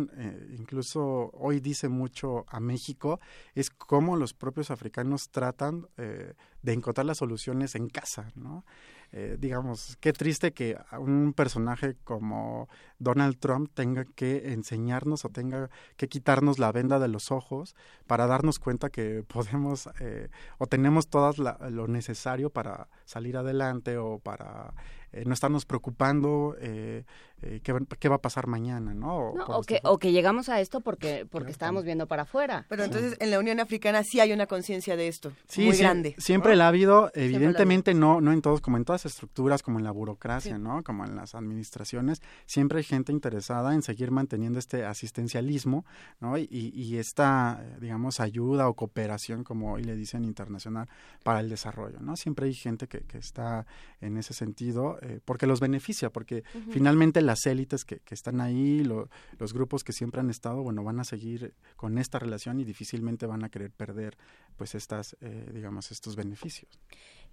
incluso hoy dice mucho a México es cómo los propios africanos tratan de encontrar las soluciones en casa, ¿no? Eh, digamos, qué triste que un personaje como Donald Trump tenga que enseñarnos o tenga que quitarnos la venda de los ojos para darnos cuenta que podemos eh, o tenemos todo lo necesario para salir adelante o para eh, no estarnos preocupando eh, eh, qué, va a pasar mañana, ¿no? O, que, o que llegamos a esto porque porque estábamos viendo para afuera. Pero entonces en la Unión Africana sí hay una conciencia de esto, muy grande. Siempre la ha habido, evidentemente no no en todos, como en todas las estructuras, como en la burocracia, ¿no? Como en las administraciones, siempre hay gente interesada en seguir manteniendo este asistencialismo, ¿no? Y, y esta, digamos, ayuda o cooperación, como hoy le dicen internacional, para el desarrollo, ¿no? Siempre hay gente que, que está en ese sentido eh, porque los beneficia, porque finalmente las élites que, que están ahí, los grupos que siempre han estado, bueno, van a seguir con esta relación y difícilmente van a querer perder, pues, estas, eh, digamos, estos beneficios.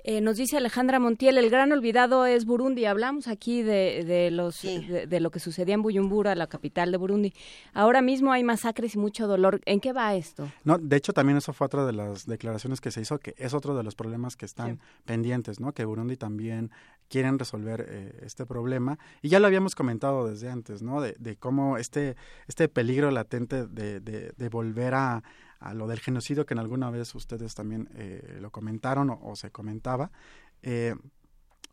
Eh, nos dice Alejandra Montiel, el gran olvidado es Burundi. Hablamos aquí de, de los, de, lo que sucedía en Buyumbura, la capital de Burundi. Ahora mismo hay masacres y mucho dolor. ¿En qué va esto? No, de hecho también eso fue otra de las declaraciones que se hizo, que es otro de los problemas que están pendientes, ¿no? Que Burundi también quieren resolver eh, este problema. Y ya lo habíamos comentado desde antes, ¿no? De, de cómo este, este peligro latente de, de volver a a lo del genocidio que en alguna vez ustedes también eh, lo comentaron o, se comentaba. Eh,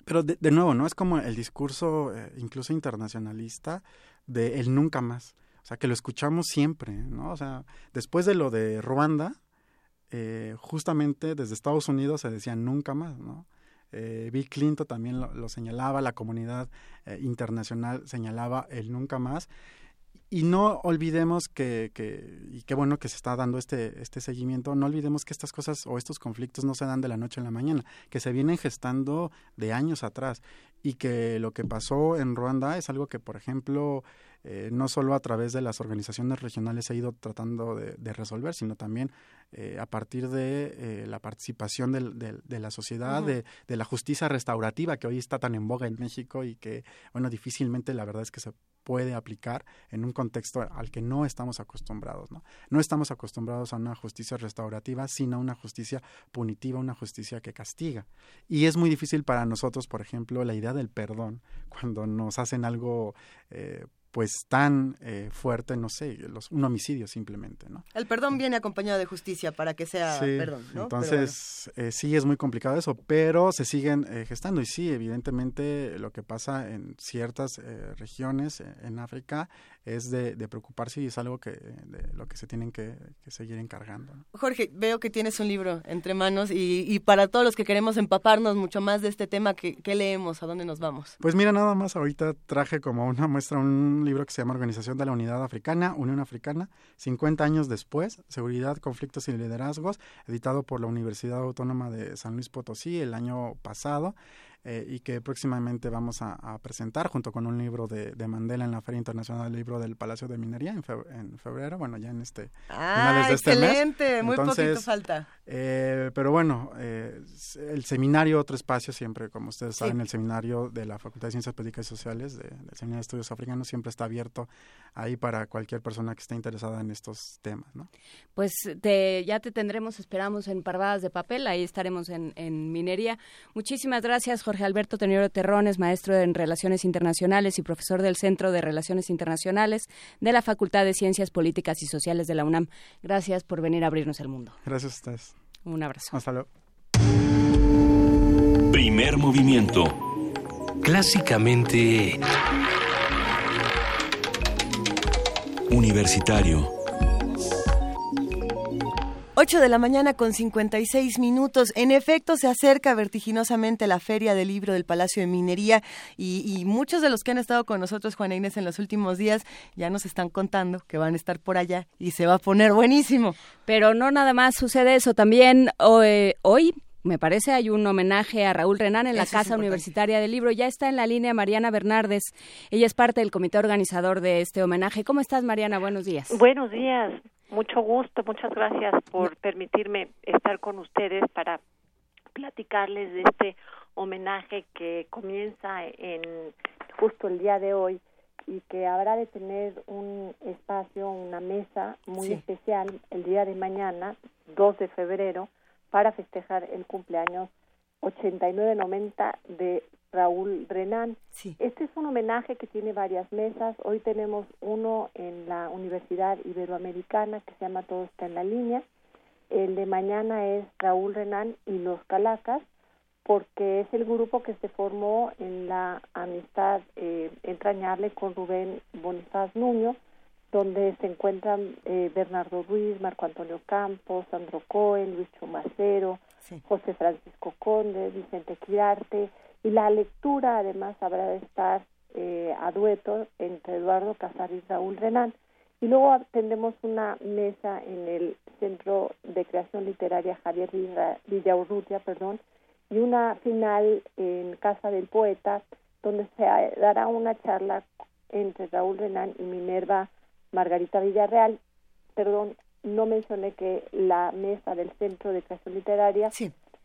pero de, nuevo, ¿no? Es como el discurso eh, incluso internacionalista de el nunca más. O sea, que lo escuchamos siempre, ¿no? O sea, después de lo de Ruanda, justamente desde Estados Unidos se decía nunca más, ¿no? Bill Clinton también lo señalaba, la comunidad internacional señalaba el nunca más y no olvidemos que, que, y qué bueno que se está dando este, este seguimiento, no olvidemos que estas cosas o estos conflictos no se dan de la noche a la mañana, que se vienen gestando de años atrás y que lo que pasó en Ruanda es algo que, por ejemplo, eh, no solo a través de las organizaciones regionales se ha ido tratando de, resolver, sino también eh, a partir de eh, la participación de la sociedad, de, de, la justicia restaurativa que hoy está tan en boga en México y que, bueno, difícilmente la verdad es que se puede aplicar en un contexto al que no estamos acostumbrados. No, no estamos acostumbrados a una justicia restaurativa, sino a una justicia punitiva, una justicia que castiga. Y es muy difícil para nosotros, por ejemplo, la idea del perdón, cuando nos hacen algo... Eh, pues tan eh, fuerte, no sé, los, un homicidio simplemente, ¿no? El perdón viene acompañado de justicia para que sea perdón, ¿no? Entonces, eh, sí es muy complicado eso, pero se siguen eh, gestando y sí, evidentemente lo que pasa en ciertas regiones en África es de, preocuparse y es algo que de lo que se tienen que, seguir encargando. Jorge, veo que tienes un libro entre manos y, y, para todos los que queremos empaparnos mucho más de este tema, ¿qué, ¿qué leemos? ¿A dónde nos vamos? Pues mira, nada más ahorita traje como una muestra un libro que se llama Organización de la Unidad Africana, Unión Africana, 50 años después, Seguridad, Conflictos y Liderazgos, editado por la Universidad Autónoma de San Luis Potosí el año pasado. Eh, y que próximamente vamos a, presentar junto con un libro de, Mandela en la Feria Internacional del Libro del Palacio de Minería en, febrero, bueno, ya en este ah, de este excelente, muy poquito falta. Eh, pero bueno, eh, el seminario Otro Espacio siempre, como ustedes saben, el seminario de la Facultad de Ciencias Políticas y Sociales del Seminario de Estudios Africanos siempre está abierto ahí para cualquier persona que esté interesada en estos temas, ¿no? Pues te, ya te tendremos, esperamos, en Parvadas de Papel, ahí estaremos en, en Minería. Muchísimas gracias, Jorge. Jorge Alberto Tenioro Terrones, maestro en Relaciones Internacionales y profesor del Centro de Relaciones Internacionales de la Facultad de Ciencias Políticas y Sociales de la UNAM. Gracias por venir a abrirnos el mundo. Gracias a ustedes. Un abrazo. Hasta luego. Primer movimiento. Clásicamente... Universitario 8 de la mañana con 56 minutos. En efecto, se acerca vertiginosamente la Feria del Libro del Palacio de Minería y, muchos de los que han estado con nosotros, Juana Inés, en los últimos días, ya nos están contando que van a estar por allá y se va a poner buenísimo. Pero no nada más sucede eso. También hoy, hoy me parece hay un homenaje a Raúl Renán en la Casa Universitaria del Libro. Ya está en la línea Mariana Bernardes. Ella es parte del comité organizador de este homenaje. ¿Cómo estás, Mariana? Buenos días. Buenos días. Mucho gusto, muchas gracias por permitirme estar con ustedes para platicarles de este homenaje que comienza en justo el día de hoy y que habrá de tener un espacio, una mesa muy especial el día de mañana, 2 de febrero, para festejar el cumpleaños 89-90 de Raúl Renán. Este es un homenaje que tiene varias mesas. Hoy tenemos uno en la Universidad Iberoamericana que se llama Todo está en la línea. El de mañana es Raúl Renán y los Calacas, porque es el grupo que se formó en la amistad eh, entrañable con Rubén Bonifaz Nuño, donde se encuentran eh, Bernardo Ruiz, Marco Antonio Campos, Sandro Cohen, Luis Chumacero, José Francisco Conde, Vicente Quirarte, y la lectura además habrá de estar eh, a dueto entre Eduardo Casares y Raúl Renán. Y luego tendremos una mesa en el Centro de Creación Literaria Javier Villaurrutia, perdón, y una final en Casa del Poeta, donde se dará una charla entre Raúl Renán y Minerva Margarita Villarreal. Perdón, no mencioné que la mesa del Centro de Creación Literaria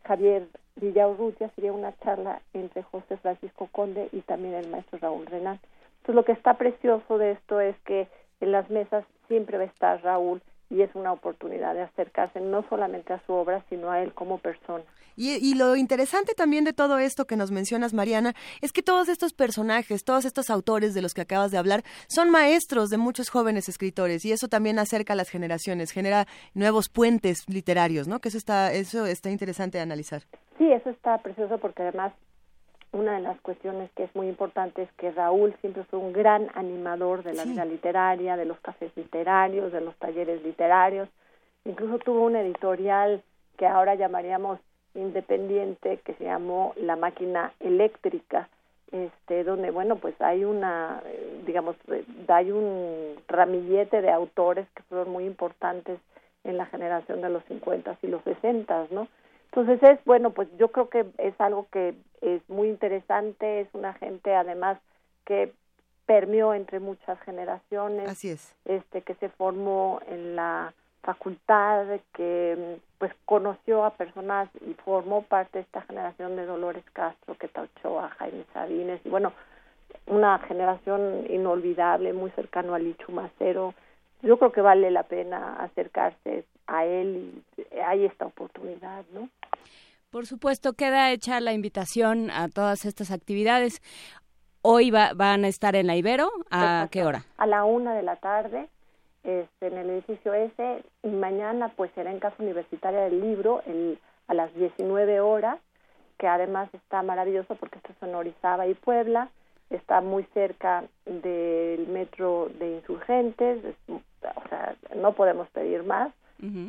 Javier Villaurrutia sería una charla entre José Francisco Conde y también el maestro Raúl Renán. Entonces lo que está precioso de esto es que en las mesas siempre va a estar Raúl y es una oportunidad de acercarse no solamente a su obra, sino a él como persona. Y, lo interesante también de todo esto que nos mencionas, Mariana, es que todos estos personajes, todos estos autores de los que acabas de hablar, son maestros de muchos jóvenes escritores y eso también acerca a las generaciones, genera nuevos puentes literarios, ¿no? Que eso está, eso está interesante de analizar. Sí, eso está precioso porque además una de las cuestiones que es muy importante es que Raúl siempre fue un gran animador de la vida literaria, de los cafés literarios, de los talleres literarios. Incluso tuvo un editorial que ahora llamaríamos independiente que se llamó La máquina eléctrica, este donde bueno pues hay una digamos hay un ramillete de autores que fueron muy importantes en la generación de los 50 y los 60 no entonces es, bueno, pues yo creo que es algo que es muy interesante, es una gente además que permeó entre muchas generaciones. Así es. Este, que se formó en la facultad, que pues conoció a personas y formó parte de esta generación de Dolores Castro, que Ochoa, Jaime Sabines, y bueno, una generación inolvidable, muy cercano a Lichu Macero. Yo creo que vale la pena acercarse a él y hay esta oportunidad, ¿no? Por supuesto, queda hecha la invitación a todas estas actividades. Hoy van a estar en la Ibero. ¿A qué hora? A la una de la tarde este, en el edificio S y mañana pues será en Casa Universitaria del Libro el, a las 19 horas, que además está maravilloso porque está sonorizada y Puebla, está muy cerca del metro de insurgentes, o sea, no podemos pedir más.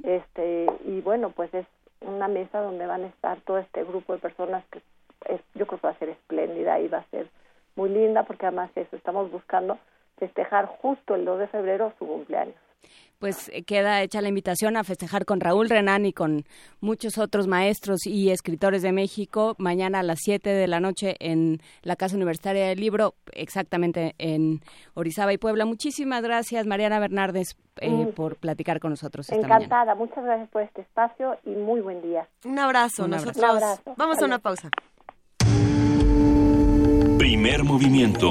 este Y bueno, pues es una mesa donde van a estar todo este grupo de personas que es, yo creo que va a ser espléndida y va a ser muy linda porque además eso, estamos buscando festejar justo el 2 de febrero su cumpleaños. Pues eh, queda hecha la invitación a festejar con Raúl Renán y con muchos otros maestros y escritores de México mañana a las 7 de la noche en la Casa Universitaria del Libro, exactamente en Orizaba y Puebla. Muchísimas gracias, Mariana Bernardes, eh, mm. por platicar con nosotros. Esta Encantada, muchas gracias por este espacio y muy buen día. Un abrazo, nosotros. Vamos a una pausa. Primer movimiento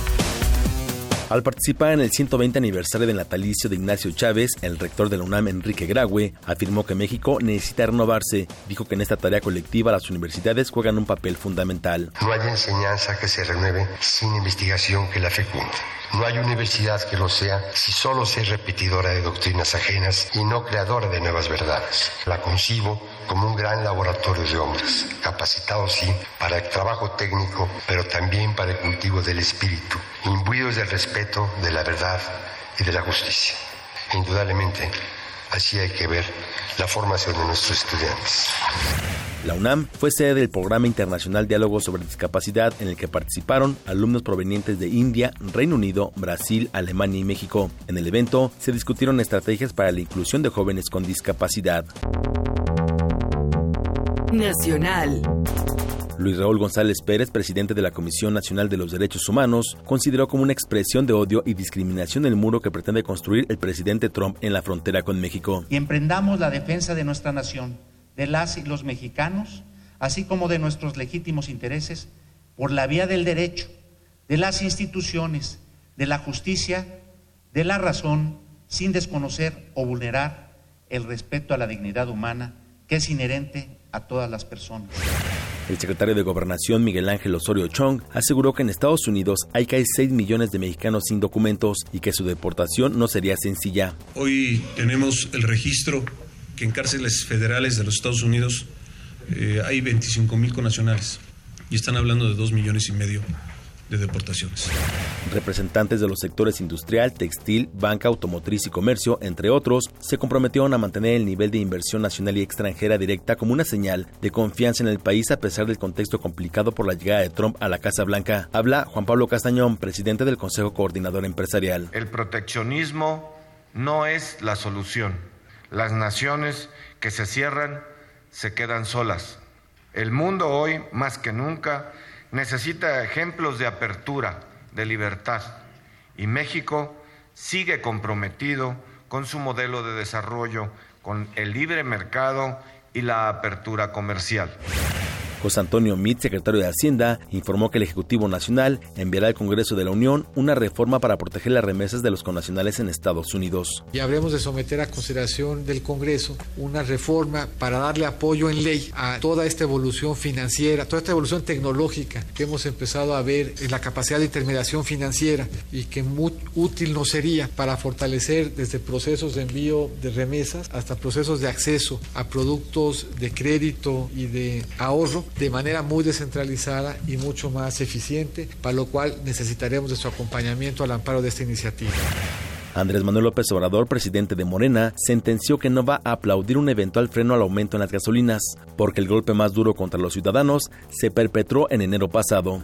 Al participar en el 120 aniversario del natalicio de Ignacio Chávez, el rector de la UNAM, Enrique Graue, afirmó que México necesita renovarse. Dijo que en esta tarea colectiva las universidades juegan un papel fundamental. No hay enseñanza que se renueve sin investigación que la fecunde. No hay universidad que lo sea si solo se es repetidora de doctrinas ajenas y no creadora de nuevas verdades. La concibo como un gran laboratorio de hombres, capacitados sí para el trabajo técnico, pero también para el cultivo del espíritu, imbuidos del respeto de la verdad y de la justicia. indudablemente, así hay que ver la formación de nuestros estudiantes. La UNAM fue sede del Programa Internacional Diálogo sobre Discapacidad en el que participaron alumnos provenientes de India, Reino Unido, Brasil, Alemania y México. En el evento se discutieron estrategias para la inclusión de jóvenes con discapacidad. Nacional. Luis Raúl González Pérez, presidente de la Comisión Nacional de los Derechos Humanos, consideró como una expresión de odio y discriminación el muro que pretende construir el presidente Trump en la frontera con México. Y emprendamos la defensa de nuestra nación de las y los mexicanos, así como de nuestros legítimos intereses, por la vía del derecho, de las instituciones, de la justicia, de la razón, sin desconocer o vulnerar el respeto a la dignidad humana que es inherente a todas las personas. El secretario de Gobernación, Miguel Ángel Osorio Chong, aseguró que en Estados Unidos hay casi 6 millones de mexicanos sin documentos y que su deportación no sería sencilla. Hoy tenemos el registro que en cárceles federales de los Estados Unidos eh, hay 25 mil conacionales y están hablando de 2 millones y medio de deportaciones. Representantes de los sectores industrial, textil, banca, automotriz y comercio, entre otros, se comprometieron a mantener el nivel de inversión nacional y extranjera directa como una señal de confianza en el país a pesar del contexto complicado por la llegada de Trump a la Casa Blanca. Habla Juan Pablo Castañón, presidente del Consejo Coordinador Empresarial. El proteccionismo no es la solución. Las naciones que se cierran se quedan solas. El mundo hoy, más que nunca, necesita ejemplos de apertura, de libertad. Y México sigue comprometido con su modelo de desarrollo, con el libre mercado y la apertura comercial. José Antonio Mit, secretario de Hacienda, informó que el Ejecutivo Nacional enviará al Congreso de la Unión una reforma para proteger las remesas de los connacionales en Estados Unidos. Y habremos de someter a consideración del Congreso una reforma para darle apoyo en ley a toda esta evolución financiera, toda esta evolución tecnológica que hemos empezado a ver en la capacidad de intermediación financiera y que muy útil nos sería para fortalecer desde procesos de envío de remesas hasta procesos de acceso a productos de crédito y de ahorro de manera muy descentralizada y mucho más eficiente, para lo cual necesitaremos de su acompañamiento al amparo de esta iniciativa. Andrés Manuel López Obrador, presidente de Morena, sentenció que no va a aplaudir un eventual freno al aumento en las gasolinas, porque el golpe más duro contra los ciudadanos se perpetró en enero pasado.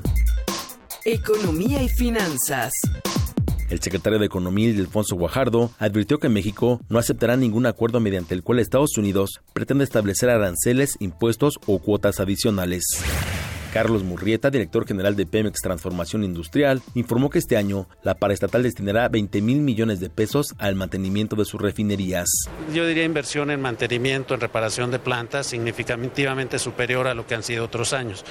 Economía y finanzas. El secretario de Economía, Alfonso Guajardo, advirtió que México no aceptará ningún acuerdo mediante el cual Estados Unidos pretende establecer aranceles, impuestos o cuotas adicionales. Carlos Murrieta, director general de Pemex Transformación Industrial, informó que este año la paraestatal destinará 20 mil millones de pesos al mantenimiento de sus refinerías. Yo diría inversión en mantenimiento, en reparación de plantas, significativamente superior a lo que han sido otros años.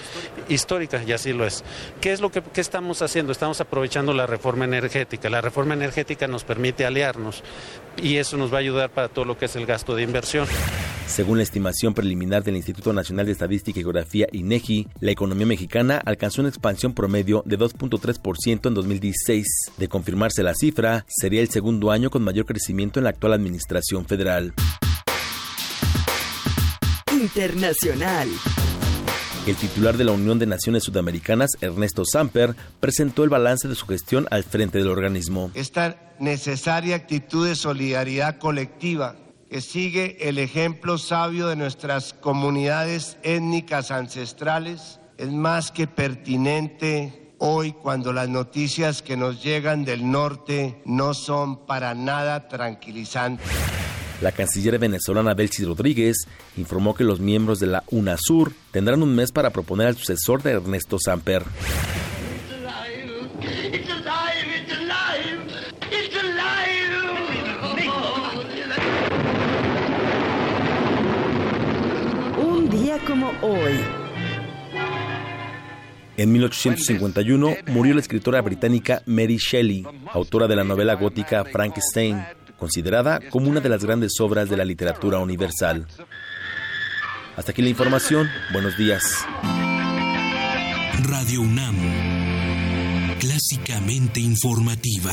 Histórica, y así lo es. ¿Qué es lo que estamos haciendo? Estamos aprovechando la reforma energética. La reforma energética nos permite aliarnos y eso nos va a ayudar para todo lo que es el gasto de inversión. Según la estimación preliminar del Instituto Nacional de Estadística y Geografía INEGI, la economía mexicana alcanzó una expansión promedio de 2.3% en 2016. De confirmarse la cifra, sería el segundo año con mayor crecimiento en la actual administración federal. Internacional. El titular de la Unión de Naciones Sudamericanas, Ernesto Samper, presentó el balance de su gestión al frente del organismo. Esta necesaria actitud de solidaridad colectiva que sigue el ejemplo sabio de nuestras comunidades étnicas ancestrales es más que pertinente hoy cuando las noticias que nos llegan del norte no son para nada tranquilizantes. La canciller venezolana Belsis Rodríguez informó que los miembros de la UNASUR tendrán un mes para proponer al sucesor de Ernesto Samper. Día como hoy. En 1851 murió la escritora británica Mary Shelley, autora de la novela gótica Frankenstein considerada como una de las grandes obras de la literatura universal. Hasta aquí la información. Buenos días. Radio UNAM, clásicamente informativa.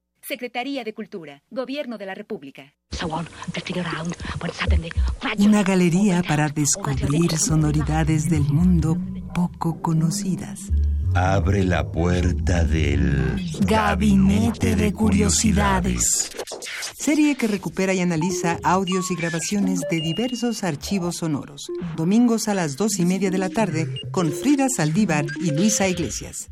Secretaría de Cultura, Gobierno de la República. Una galería para descubrir sonoridades del mundo poco conocidas. Abre la puerta del Gabinete de Curiosidades. Serie que recupera y analiza audios y grabaciones de diversos archivos sonoros. Domingos a las dos y media de la tarde con Frida Saldívar y Luisa Iglesias.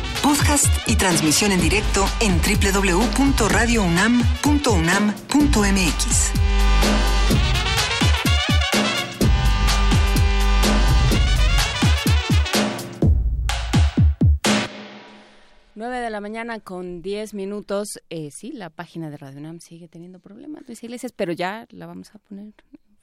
Podcast y transmisión en directo en www.radiounam.unam.mx. Nueve de la mañana con 10 minutos. Eh, sí, la página de Radio UNAM sigue teniendo problemas, Luis Iglesias, pero ya la vamos a poner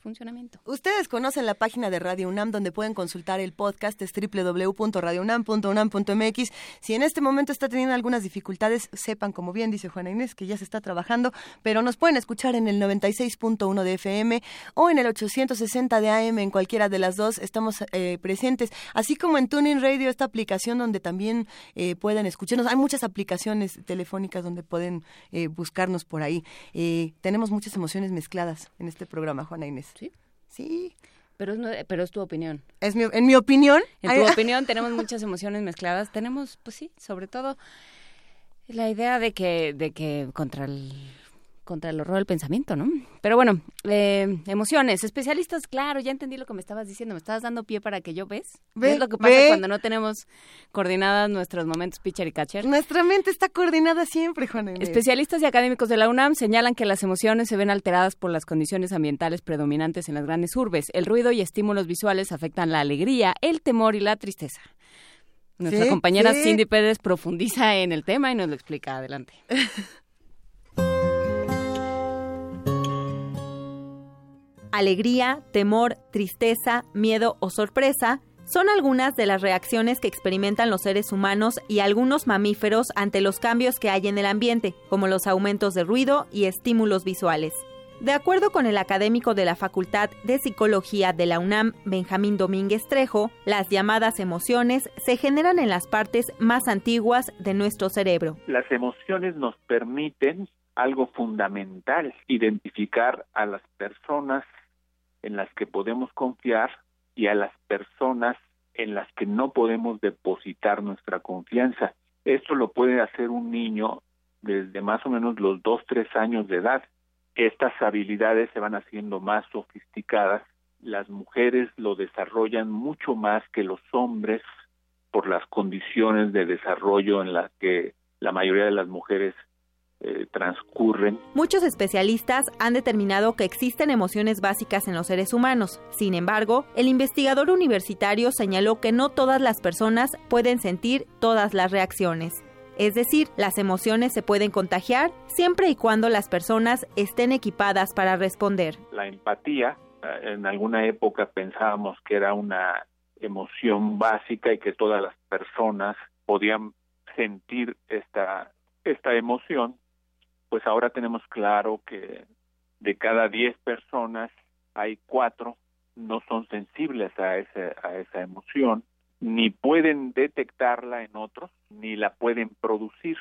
funcionamiento. Ustedes conocen la página de Radio UNAM donde pueden consultar el podcast, es www.radiounam.unam.mx. Si en este momento está teniendo algunas dificultades, sepan, como bien dice Juana Inés, que ya se está trabajando, pero nos pueden escuchar en el 96.1 de FM o en el 860 de AM, en cualquiera de las dos, estamos eh, presentes, así como en Tuning Radio, esta aplicación donde también eh, pueden escucharnos. Hay muchas aplicaciones telefónicas donde pueden eh, buscarnos por ahí. Eh, tenemos muchas emociones mezcladas en este programa, Juana Inés. Sí. Sí. Pero es, pero es tu opinión. Es mi, en mi opinión. En tu opinión tenemos muchas emociones mezcladas. Tenemos, pues sí, sobre todo la idea de que, de que contra el contra el horror del pensamiento, ¿no? Pero bueno, eh, emociones, especialistas, claro, ya entendí lo que me estabas diciendo, me estabas dando pie para que yo ves. Ve, es lo que pasa ve. cuando no tenemos coordinadas nuestros momentos pitcher y catcher. Nuestra mente está coordinada siempre, Juana Inés. Especialistas y académicos de la UNAM señalan que las emociones se ven alteradas por las condiciones ambientales predominantes en las grandes urbes. El ruido y estímulos visuales afectan la alegría, el temor y la tristeza. Nuestra Sí, compañera sí. Cindy Pérez profundiza en el tema y nos lo explica. Adelante. Alegría, temor, tristeza, miedo o sorpresa son algunas de las reacciones que experimentan los seres humanos y algunos mamíferos ante los cambios que hay en el ambiente, como los aumentos de ruido y estímulos visuales. De acuerdo con el académico de la Facultad de Psicología de la UNAM, Benjamín Domínguez Trejo, las llamadas emociones se generan en las partes más antiguas de nuestro cerebro. Las emociones nos permiten algo fundamental, identificar a las personas en las que podemos confiar y a las personas en las que no podemos depositar nuestra confianza. Esto lo puede hacer un niño desde más o menos los dos, tres años de edad. Estas habilidades se van haciendo más sofisticadas. Las mujeres lo desarrollan mucho más que los hombres por las condiciones de desarrollo en las que la mayoría de las mujeres eh, transcurren. Muchos especialistas han determinado que existen emociones básicas en los seres humanos. Sin embargo, el investigador universitario señaló que no todas las personas pueden sentir todas las reacciones. Es decir, las emociones se pueden contagiar siempre y cuando las personas estén equipadas para responder. La empatía, eh, en alguna época pensábamos que era una emoción básica y que todas las personas podían sentir esta, esta emoción, pues ahora tenemos claro que de cada 10 personas hay cuatro no son sensibles a, ese, a esa emoción, ni pueden detectarla en otros, ni la pueden producir.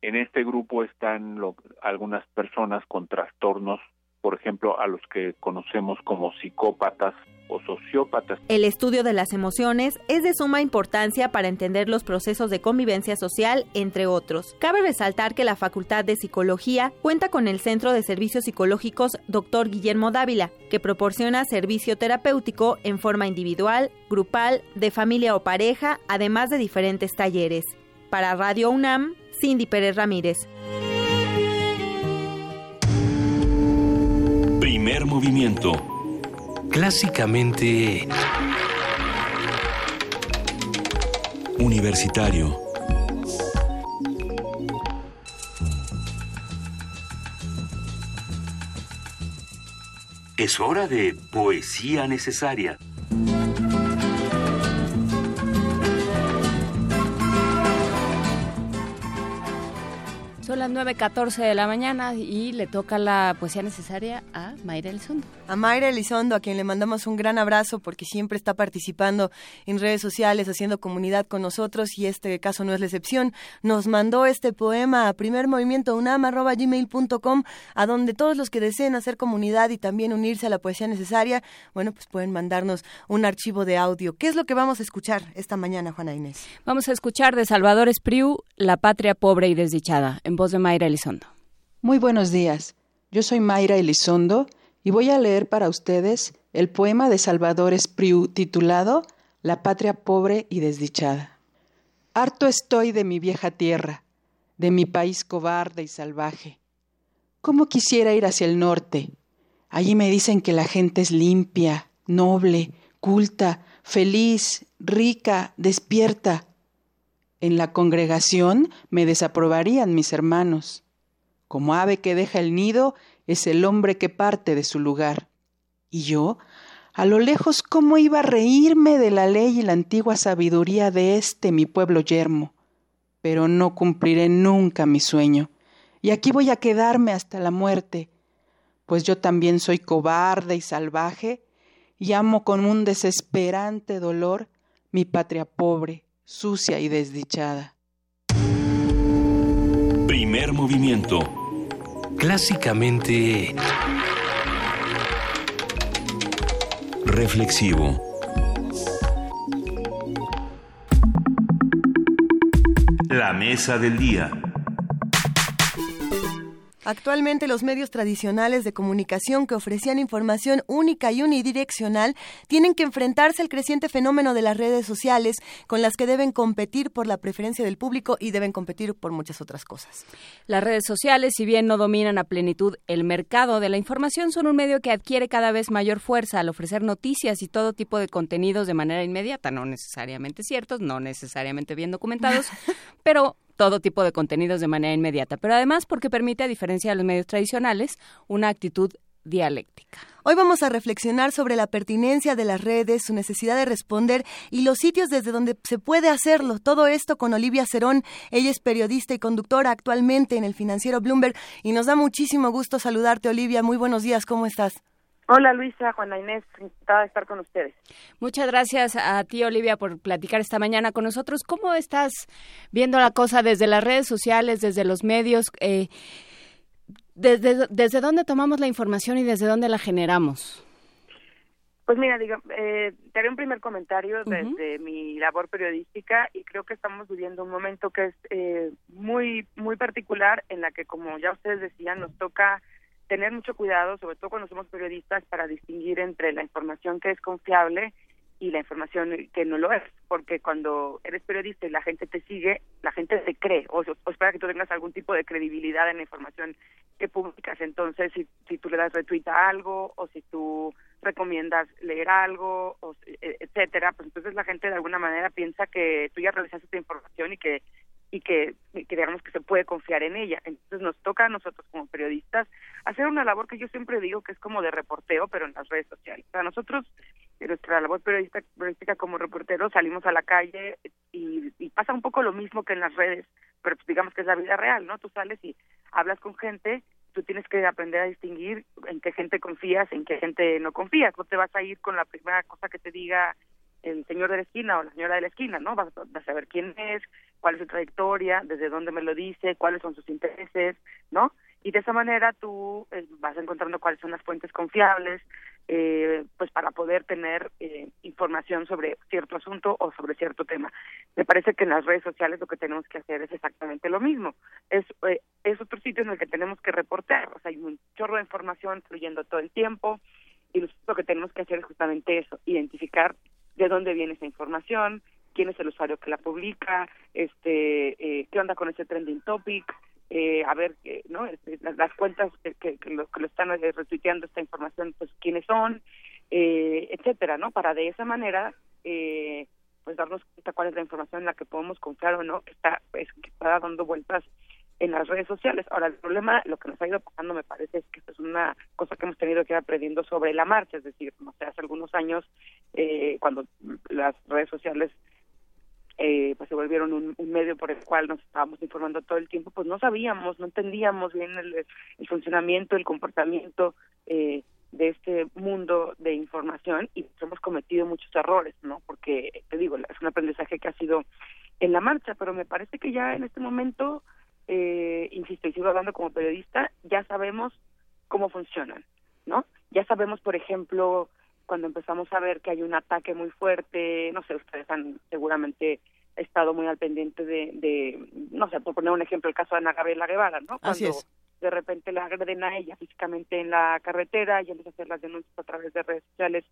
En este grupo están lo- algunas personas con trastornos por ejemplo, a los que conocemos como psicópatas o sociópatas. El estudio de las emociones es de suma importancia para entender los procesos de convivencia social, entre otros. Cabe resaltar que la Facultad de Psicología cuenta con el Centro de Servicios Psicológicos Dr. Guillermo Dávila, que proporciona servicio terapéutico en forma individual, grupal, de familia o pareja, además de diferentes talleres. Para Radio UNAM, Cindy Pérez Ramírez. Primer movimiento. Clásicamente... Universitario. Es hora de poesía necesaria. Las 9.14 de la mañana y le toca la poesía necesaria a Mayra Elizondo. A Mayra Elizondo, a quien le mandamos un gran abrazo porque siempre está participando en redes sociales, haciendo comunidad con nosotros y este caso no es la excepción. Nos mandó este poema a primermovimientounam.gmail.com a donde todos los que deseen hacer comunidad y también unirse a la poesía necesaria, bueno, pues pueden mandarnos un archivo de audio. ¿Qué es lo que vamos a escuchar esta mañana, Juana Inés? Vamos a escuchar de Salvador Espriu, La patria pobre y desdichada, en voz Mayra Elizondo. Muy buenos días. Yo soy Mayra Elizondo y voy a leer para ustedes el poema de Salvador Espriu titulado La patria pobre y desdichada. Harto estoy de mi vieja tierra, de mi país cobarde y salvaje. ¿Cómo quisiera ir hacia el norte? Allí me dicen que la gente es limpia, noble, culta, feliz, rica, despierta. En la congregación me desaprobarían mis hermanos. Como ave que deja el nido, es el hombre que parte de su lugar. Y yo, a lo lejos, cómo iba a reírme de la ley y la antigua sabiduría de este mi pueblo yermo. Pero no cumpliré nunca mi sueño, y aquí voy a quedarme hasta la muerte, pues yo también soy cobarde y salvaje, y amo con un desesperante dolor mi patria pobre, sucia y desdichada. Primer movimiento. Clásicamente... Reflexivo. La mesa del día. Actualmente los medios tradicionales de comunicación que ofrecían información única y unidireccional tienen que enfrentarse al creciente fenómeno de las redes sociales con las que deben competir por la preferencia del público y deben competir por muchas otras cosas. Las redes sociales, si bien no dominan a plenitud el mercado de la información, son un medio que adquiere cada vez mayor fuerza al ofrecer noticias y todo tipo de contenidos de manera inmediata, no necesariamente ciertos, no necesariamente bien documentados, pero todo tipo de contenidos de manera inmediata, pero además porque permite, a diferencia de los medios tradicionales, una actitud dialéctica. Hoy vamos a reflexionar sobre la pertinencia de las redes, su necesidad de responder y los sitios desde donde se puede hacerlo. Todo esto con Olivia Cerón. Ella es periodista y conductora actualmente en el financiero Bloomberg y nos da muchísimo gusto saludarte, Olivia. Muy buenos días, ¿cómo estás? Hola Luisa, Juana Inés, encantada de estar con ustedes. Muchas gracias a ti Olivia por platicar esta mañana con nosotros. ¿Cómo estás viendo la cosa desde las redes sociales, desde los medios? Eh, desde, ¿Desde dónde tomamos la información y desde dónde la generamos? Pues mira, digo, eh, te haré un primer comentario desde mi labor periodística y creo que estamos viviendo un momento que es eh, muy muy particular en la que, como ya ustedes decían, nos toca tener mucho cuidado, sobre todo cuando somos periodistas, para distinguir entre la información que es confiable y la información que no lo es, porque cuando eres periodista y la gente te sigue, la gente te cree o, espera que tú tengas algún tipo de credibilidad en la información que publicas. Entonces, si, si tú le das retweet a algo o si tú recomiendas leer algo, o, e, etcétera, pues entonces la gente de alguna manera piensa que tú ya realizaste esta información y que y que, digamos que se puede confiar en ella. Entonces nos toca a nosotros como periodistas hacer una labor que yo siempre digo que es como de reporteo, pero en las redes sociales. Para nosotros, nuestra labor periodista, periodística como reporteros, salimos a la calle y, y pasa un poco lo mismo que en las redes, pero pues digamos que es la vida real, ¿no? Tú sales y hablas con gente, tú tienes que aprender a distinguir en qué gente confías, en qué gente no confías. No te vas a ir con la primera cosa que te diga el señor de la esquina o la señora de la esquina, ¿no? Vas, vas, a saber quién es, cuál es su trayectoria, desde dónde me lo dice, cuáles son sus intereses, ¿no? y de esa manera tú eh, vas encontrando cuáles son las fuentes confiables, eh, pues para poder tener eh, información sobre cierto asunto o sobre cierto tema. Me parece que en las redes sociales lo que tenemos que hacer es exactamente lo mismo. Es, eh, es otro sitio en el que tenemos que reportar, o sea, hay un chorro de información fluyendo todo el tiempo y lo que tenemos que hacer es justamente eso, identificar de dónde viene esa información, quién es el usuario que la publica, este, eh, qué onda con ese trending topic, eh, a ver, eh, ¿no? Este, las, las cuentas que, que, que, lo, están eh, retuiteando esta información, pues quiénes son, eh, etcétera, ¿no? Para de esa manera, eh, pues darnos cuenta cuál es la información en la que podemos confiar o no, que está, pues, que está dando vueltas en las redes sociales. Ahora, el problema, lo que nos ha ido pasando, me parece, es que esto es una cosa que hemos tenido que ir aprendiendo sobre la marcha, es decir, no sé, hace algunos años, eh, cuando las redes sociales eh, pues se volvieron un, medio por el cual nos estábamos informando todo el tiempo, pues no sabíamos, no entendíamos bien el, el funcionamiento, el comportamiento eh, de este mundo de información y hemos cometido muchos errores, ¿no? Porque, te digo, es un aprendizaje que ha sido en la marcha, pero me parece que ya en este momento, eh, insisto, y sigo hablando como periodista, ya sabemos cómo funcionan, ¿no? Ya sabemos, por ejemplo, cuando empezamos a ver que hay un ataque muy fuerte, no sé, ustedes han seguramente estado muy al pendiente de, de no sé, por poner un ejemplo, el caso de Ana Gabriela Guevara, ¿no? Cuando Así es. de repente la agreden a ella físicamente en la carretera y empieza a hacer las denuncias a través de redes sociales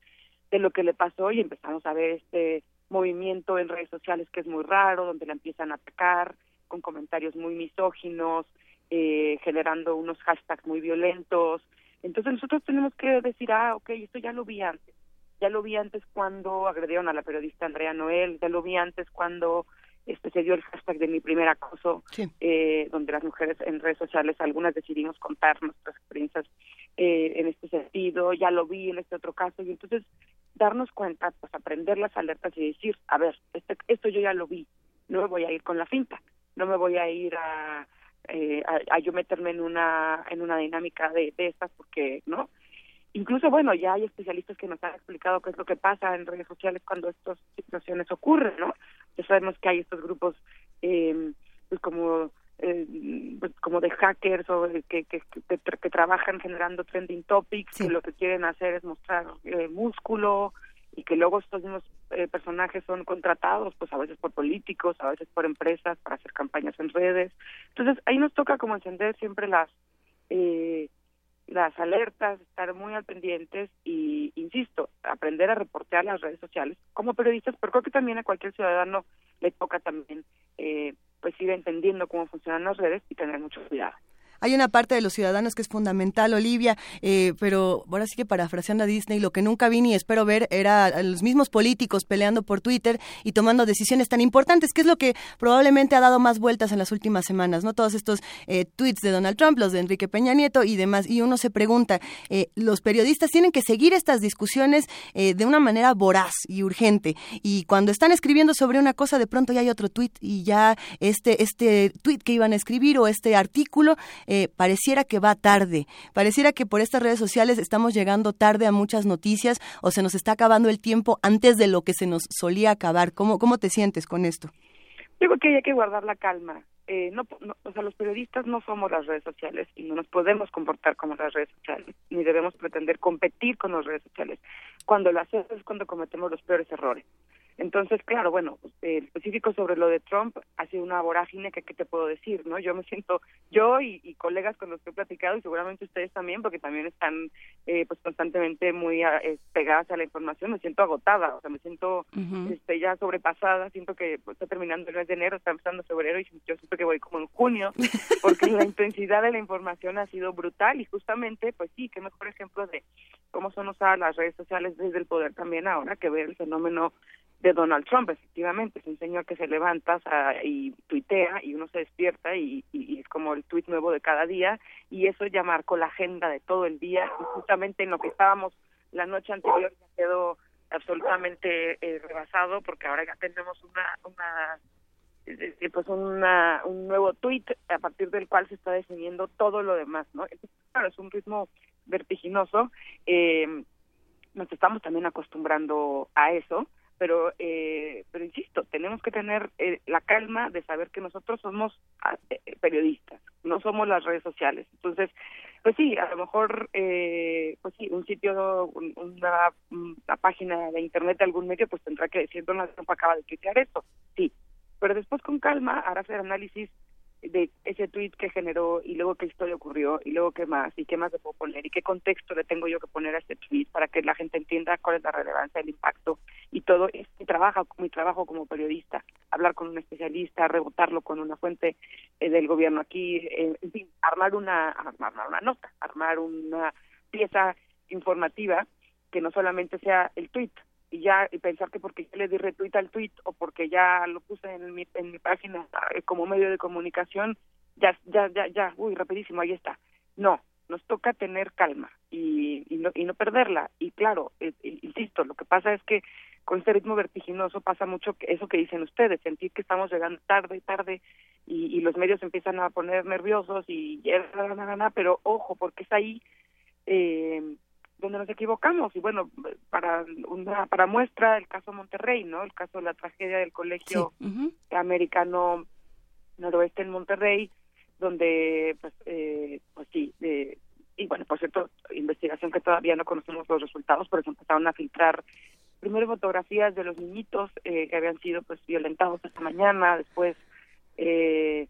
de lo que le pasó y empezamos a ver este movimiento en redes sociales que es muy raro, donde la empiezan a atacar con comentarios muy misóginos, eh, generando unos hashtags muy violentos, entonces nosotros tenemos que decir, ah, ok, esto ya lo vi antes. Ya lo vi antes cuando agredieron a la periodista Andrea Noel, ya lo vi antes cuando este se dio el hashtag de mi primer acoso, sí. eh, donde las mujeres en redes sociales, algunas decidimos contar nuestras experiencias eh, en este sentido, ya lo vi en este otro caso, y entonces darnos cuenta, pues aprender las alertas y decir, a ver, este, esto yo ya lo vi, no me voy a ir con la finta, no me voy a ir a eh, a, a, yo meterme en una en una dinámica de, de estas porque no incluso bueno ya hay especialistas que nos han explicado qué es lo que pasa en redes sociales cuando estas situaciones ocurren no ya sabemos que hay estos grupos eh, pues como eh, pues como de hackers o de, que, que, que, que, trabajan generando trending topics Sí. que lo que quieren hacer es mostrar eh, músculo y que luego estos mismos eh, personajes son contratados pues a veces por políticos a veces por empresas para hacer campañas en redes. Entonces ahí nos toca como encender siempre las eh, las alertas estar muy al pendientes y insisto aprender a reportear las redes sociales como periodistas pero creo que también a cualquier ciudadano le toca también eh, pues ir entendiendo cómo funcionan las redes y tener mucho cuidado hay una parte de los ciudadanos que es fundamental, Olivia, eh, pero ahora sí que parafraseando a Disney, lo que nunca vi ni espero ver era los mismos políticos peleando por Twitter y tomando decisiones tan importantes, que es lo que probablemente ha dado más vueltas en las últimas semanas, ¿no? Todos estos eh, tweets de Donald Trump, los de Enrique Peña Nieto y demás, y uno se pregunta, eh, los periodistas tienen que seguir estas discusiones eh, de una manera voraz y urgente, y cuando están escribiendo sobre una cosa, de pronto ya hay otro tweet y ya este, este tweet que iban a escribir o este artículo eh, pareciera que va tarde, pareciera que por estas redes sociales estamos llegando tarde a muchas noticias o se nos está acabando el tiempo antes de lo que se nos solía acabar. ¿Cómo, cómo te sientes con esto? Creo que hay que guardar la calma. Eh, no, no, o sea, los periodistas no somos las redes sociales y no nos podemos comportar como las redes sociales, ni debemos pretender competir con las redes sociales. Cuando lo hacemos es cuando cometemos los peores errores. Entonces, claro, bueno, eh, específico sobre lo de Trump, ha sido una vorágine que, ¿qué te puedo decir? no Yo me siento, yo y, y colegas con los que he platicado, y seguramente ustedes también, porque también están eh, pues constantemente muy eh, pegadas a la información, me siento agotada, o sea, me siento uh -huh. este, ya sobrepasada, siento que pues, está terminando el mes de enero, está empezando febrero, y yo siento que voy como en junio, porque la intensidad de la información ha sido brutal, y justamente, pues sí, qué mejor ejemplo de cómo son usadas las redes sociales desde el poder también ahora, que ver el fenómeno de Donald Trump, efectivamente, es un señor que se levanta y tuitea y uno se despierta y, es como el tuit nuevo de cada día y eso ya marcó la agenda de todo el día y justamente en lo que estábamos la noche anterior ya quedó absolutamente eh, rebasado porque ahora ya tenemos una, una pues una, un nuevo tuit a partir del cual se está definiendo todo lo demás, ¿no? Claro, es un ritmo vertiginoso. Eh, nos estamos también acostumbrando a eso, pero eh, pero insisto tenemos que tener eh, la calma de saber que nosotros somos ah, eh, periodistas no somos las redes sociales. Entonces pues sí a lo mejor eh, pues sí un sitio una, una, página de internet de algún medio pues tendrá que decir Donald Trump acaba de tuitear esto sí pero después con calma hará hacer análisis de ese tweet que generó y luego qué historia ocurrió y luego qué más y qué más le puedo poner y qué contexto le tengo yo que poner a este tweet para que la gente entienda cuál es la relevancia, el impacto y todo es mi trabajo, mi trabajo como periodista, hablar con un especialista, rebotarlo con una fuente eh, del gobierno aquí, eh, en fin, armar una, armar una nota, armar una pieza informativa que no solamente sea el tweet, y ya y pensar que porque yo le di retweet al tweet o porque ya lo puse en mi, en mi página eh, como medio de comunicación, ya, ya, ya, ya, uy, rapidísimo, ahí está. No, nos toca tener calma y, y, no, y no perderla. Y claro, eh, insisto, lo que pasa es que con este ritmo vertiginoso pasa mucho que eso que dicen ustedes, sentir que estamos llegando tarde, tarde, y, y los medios empiezan a poner nerviosos y pero ojo, porque es ahí eh, donde nos equivocamos. Y bueno para una para muestra el caso Monterrey no el caso de la tragedia del colegio americano noroeste en Monterrey donde pues eh, pues sí eh, y bueno por cierto investigación que todavía no conocemos los resultados pero se empezaron a filtrar primero fotografías de los niñitos eh, que habían sido pues violentados esta mañana después eh,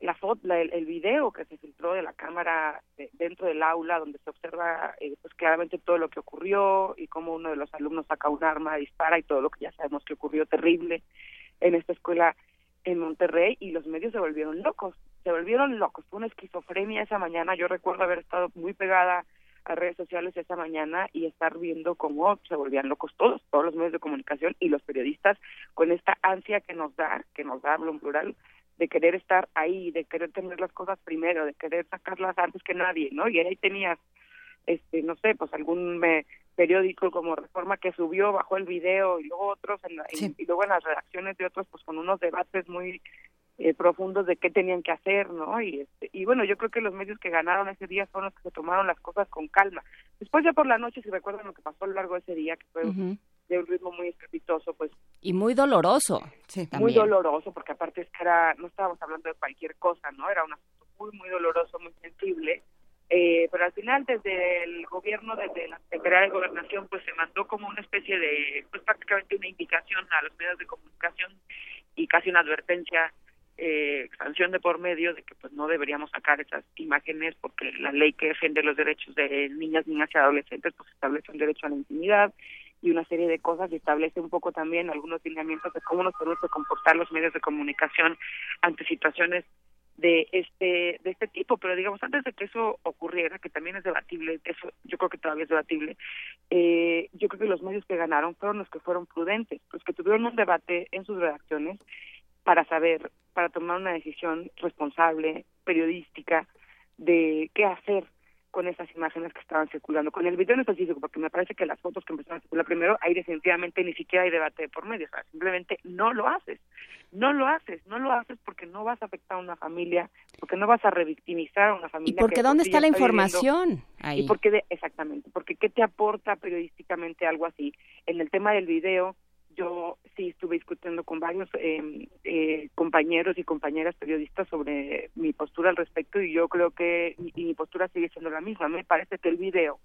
la foto, el, el, video que se filtró de la cámara dentro del aula donde se observa eh, pues claramente todo lo que ocurrió y cómo uno de los alumnos saca un arma, dispara y todo lo que ya sabemos que ocurrió terrible en esta escuela en Monterrey y los medios se volvieron locos, se volvieron locos, fue una esquizofrenia esa mañana, yo recuerdo haber estado muy pegada a redes sociales esa mañana y estar viendo cómo se volvían locos todos, todos los medios de comunicación y los periodistas con esta ansia que nos da, que nos da, hablo en plural, de querer estar ahí, de querer tener las cosas primero, de querer sacarlas antes que nadie, ¿no? Y ahí tenías, este, no sé, pues algún periódico como Reforma que subió, bajó el video y luego otros, en y luego en las redacciones de otros, pues con unos debates muy eh, profundos de qué tenían que hacer, ¿no? Y, este, y bueno, yo creo que los medios que ganaron ese día son los que se tomaron las cosas con calma. Después ya por la noche, si recuerdan lo que pasó a lo largo de ese día, que fue de un ritmo muy estrepitoso, pues. Y muy doloroso. Sí, muy doloroso, porque aparte es que era, no estábamos hablando de cualquier cosa, ¿no? Era un asunto muy, muy doloroso, muy sensible. Eh, pero al final, desde el gobierno, desde la Secretaría de Gobernación, pues se mandó como una especie de, pues prácticamente una indicación a los medios de comunicación y casi una advertencia eh, sanción de por medio de que pues no deberíamos sacar esas imágenes porque la ley que defiende los derechos de niñas, niñas y adolescentes pues establece un derecho a la intimidad y una serie de cosas y establece un poco también algunos lineamientos de cómo nos tenemos que comportar los medios de comunicación ante situaciones de este de este tipo. Pero digamos antes de que eso ocurriera que también es debatible eso yo creo que todavía es debatible eh, yo creo que los medios que ganaron fueron los que fueron prudentes los que tuvieron un debate en sus redacciones para saber para tomar una decisión responsable periodística de qué hacer con esas imágenes que estaban circulando. Con el video en específico, porque me parece que las fotos que empezaron a circular primero, ahí definitivamente ni siquiera hay debate por medio, o sea, simplemente no lo haces. No lo haces, no lo haces porque no vas a afectar a una familia, porque no vas a revictimizar a una familia. ¿Y porque dónde está la información? Ahí. Y porque, exactamente, porque ¿qué te aporta periodísticamente algo así? En el tema del video, yo sí estuve discutiendo con varios eh, eh, compañeros y compañeras periodistas sobre mi postura al respecto y yo creo que mi, mi postura sigue siendo la misma. Me parece que el video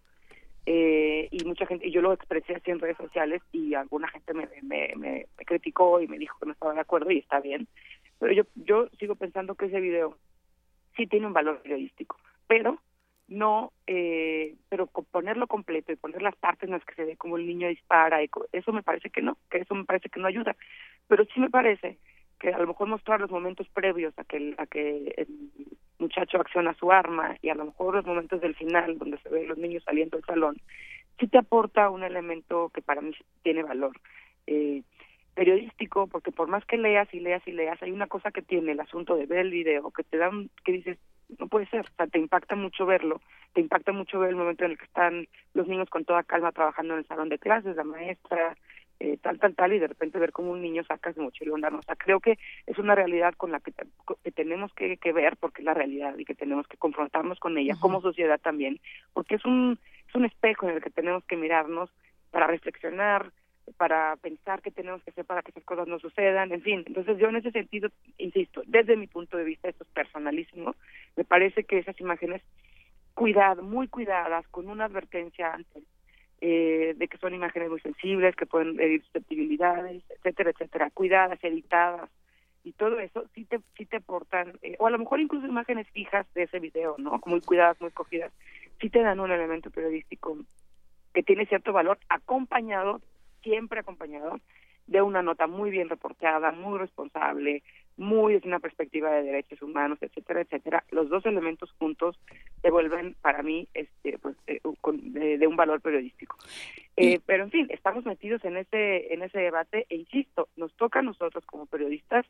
eh, y mucha gente, y yo lo expresé así en redes sociales y alguna gente me, me, me, criticó y me dijo que no estaba de acuerdo y está bien, pero yo, yo sigo pensando que ese video sí tiene un valor periodístico, pero no, eh, pero ponerlo completo y poner las partes en las que se ve como el niño dispara, y eso me parece que no, que eso me parece que no ayuda. Pero sí me parece que a lo mejor mostrar los momentos previos a que el, a que el muchacho acciona su arma y a lo mejor los momentos del final donde se ve los niños saliendo del salón, sí te aporta un elemento que para mí tiene valor. Eh, periodístico, porque por más que leas y leas y leas, hay una cosa que tiene el asunto de ver el video, que te da un, que dices, no puede ser, o sea, te impacta mucho verlo, te impacta mucho ver el momento en el que están los niños con toda calma trabajando en el salón de clases, la maestra, eh, tal, tal, tal, y de repente ver cómo un niño saca su mochila O sea, creo que es una realidad con la que, que tenemos que, que, ver, porque es la realidad y que tenemos que confrontarnos con ella como sociedad también, porque es un, es un espejo en el que tenemos que mirarnos para reflexionar, para pensar qué tenemos que hacer para que esas cosas no sucedan, en fin. Entonces yo en ese sentido, insisto, desde mi punto de vista, esto es personalísimo, me parece que esas imágenes cuidadas, muy cuidadas, con una advertencia antes, eh, de que son imágenes muy sensibles, que pueden herir susceptibilidades, etcétera, etcétera, cuidadas, editadas, y todo eso sí te sí te aportan eh, o a lo mejor incluso imágenes fijas de ese video no muy cuidadas muy cogidas sí te dan un elemento periodístico que tiene cierto valor acompañado siempre acompañado de una nota muy bien reportada muy responsable muy desde una perspectiva de derechos humanos etcétera etcétera los dos elementos juntos se vuelven para mí este pues eh, de, de, un valor periodístico eh, pero en fin estamos metidos en ese en ese debate e insisto nos toca a nosotros como periodistas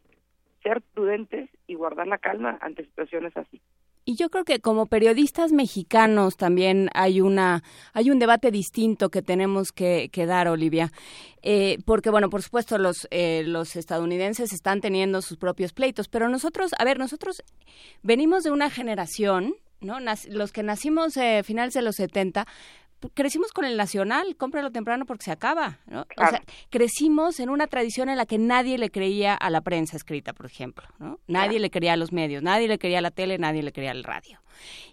ser prudentes y guardar la calma ante situaciones así. Y yo creo que como periodistas mexicanos también hay una hay un debate distinto que tenemos que, dar, Olivia, eh, porque bueno, por supuesto los eh, los estadounidenses están teniendo sus propios pleitos, pero nosotros, a ver, nosotros venimos de una generación ¿no? los que nacimos a eh, finales de los 70 crecimos con el nacional, cómpralo temprano porque se acaba, ¿no? O sea, crecimos en una tradición en la que nadie le creía a la prensa escrita, por ejemplo, ¿no? Nadie le creía a los medios, nadie le creía a la tele, nadie le creía al radio.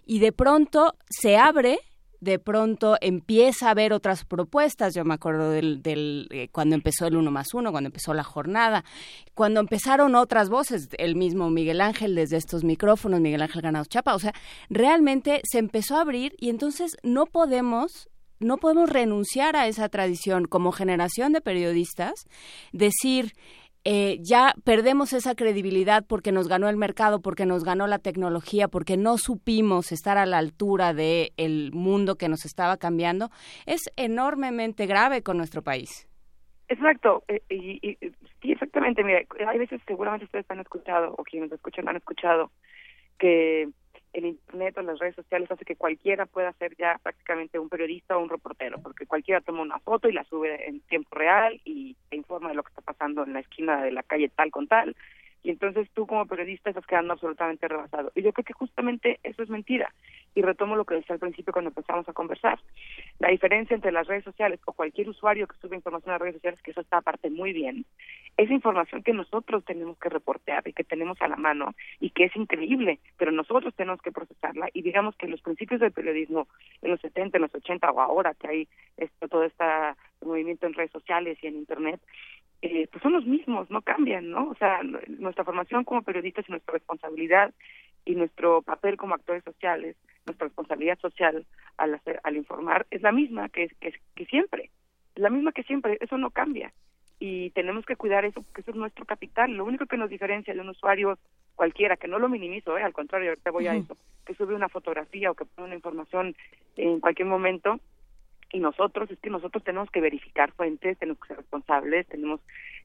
Y de pronto se abre de pronto empieza a haber otras propuestas. Yo me acuerdo del, del eh, cuando empezó el uno más uno, cuando empezó la jornada, cuando empezaron otras voces, el mismo Miguel Ángel desde estos micrófonos, Miguel Ángel Ganados Chapa. O sea, realmente se empezó a abrir y entonces no podemos no podemos renunciar a esa tradición como generación de periodistas, decir, eh, ya perdemos esa credibilidad porque nos ganó el mercado, porque nos ganó la tecnología, porque no supimos estar a la altura del el mundo que nos estaba cambiando, es enormemente grave con nuestro país. Exacto, eh, y, sí, exactamente. Mira, hay veces seguramente ustedes han escuchado o quienes escuchan han escuchado que el internet o las redes sociales hace que cualquiera pueda ser ya prácticamente un periodista o un reportero, porque cualquiera toma una foto y la sube en tiempo real y te informa de lo que está pasando en la esquina de la calle tal con tal y entonces tú como periodista estás quedando absolutamente rebasado. Y yo creo que justamente eso es mentira. Y retomo lo que decía al principio cuando empezamos a conversar. La diferencia entre las redes sociales o cualquier usuario que sube información a las redes sociales, que eso está aparte muy bien, es información que nosotros tenemos que reportear y que tenemos a la mano y que es increíble, pero nosotros tenemos que procesarla y digamos que los principios del periodismo en los 70, en los 80 o ahora que hay esto, todo este movimiento en redes sociales y en Internet, eh, pues son los mismos, no cambian, ¿no? O sea, nuestra formación como periodistas y nuestra responsabilidad y nuestro papel como actores sociales, nuestra responsabilidad social al hacer, al informar es la misma que, que, que siempre, es la misma que siempre, eso no cambia y tenemos que cuidar eso porque eso es nuestro capital. Lo único que nos diferencia de un usuario cualquiera, que no lo minimizo, ¿eh? al contrario, ahorita voy a eso, que sube una fotografía o que pone una información en cualquier momento, y nosotros es que nosotros tenemos que verificar fuentes, tenemos que ser responsables, tenemos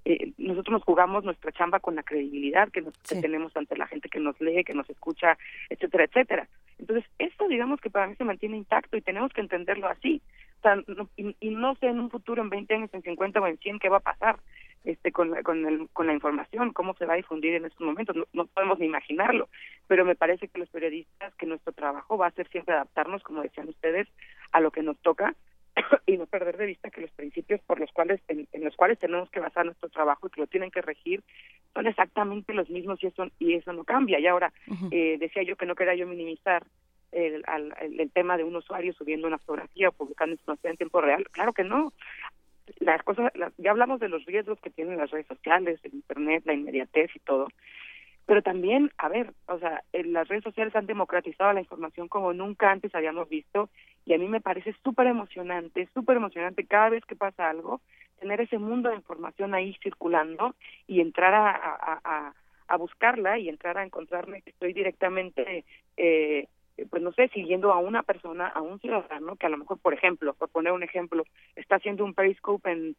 eh, nosotros nos jugamos nuestra chamba con la credibilidad que, nos, tenemos ante la gente que nos lee, que nos escucha, etcétera, etcétera. Entonces, esto digamos que para mí se mantiene intacto y tenemos que entenderlo así. O sea, y, no sé en un futuro, en 20 años, en 50 o en 100, qué va a pasar este con la, con, el, con la información, cómo se va a difundir en estos momentos, no, no, podemos ni imaginarlo, pero me parece que los periodistas, que nuestro trabajo va a ser siempre adaptarnos, como decían ustedes, a lo que nos toca y no perder de vista que los principios por los cuales en, los cuales tenemos que basar nuestro trabajo y que lo tienen que regir son exactamente los mismos y eso y eso no cambia. Y ahora eh, decía yo que no quería yo minimizar el, el, tema de un usuario subiendo una fotografía o publicando información en tiempo real. Claro que no. Las cosas ya hablamos de los riesgos que tienen las redes sociales el internet la inmediatez y todo pero también, a ver, o sea, las redes sociales han democratizado la información como nunca antes habíamos visto y a mí me parece súper emocionante, súper emocionante cada vez que pasa algo, tener ese mundo de información ahí circulando y entrar a, a, a, a buscarla y entrar a encontrarme que estoy directamente eh, eh, pues no sé, siguiendo a una persona, a un ciudadano que a lo mejor, por ejemplo, por poner un ejemplo, está haciendo un periscope en,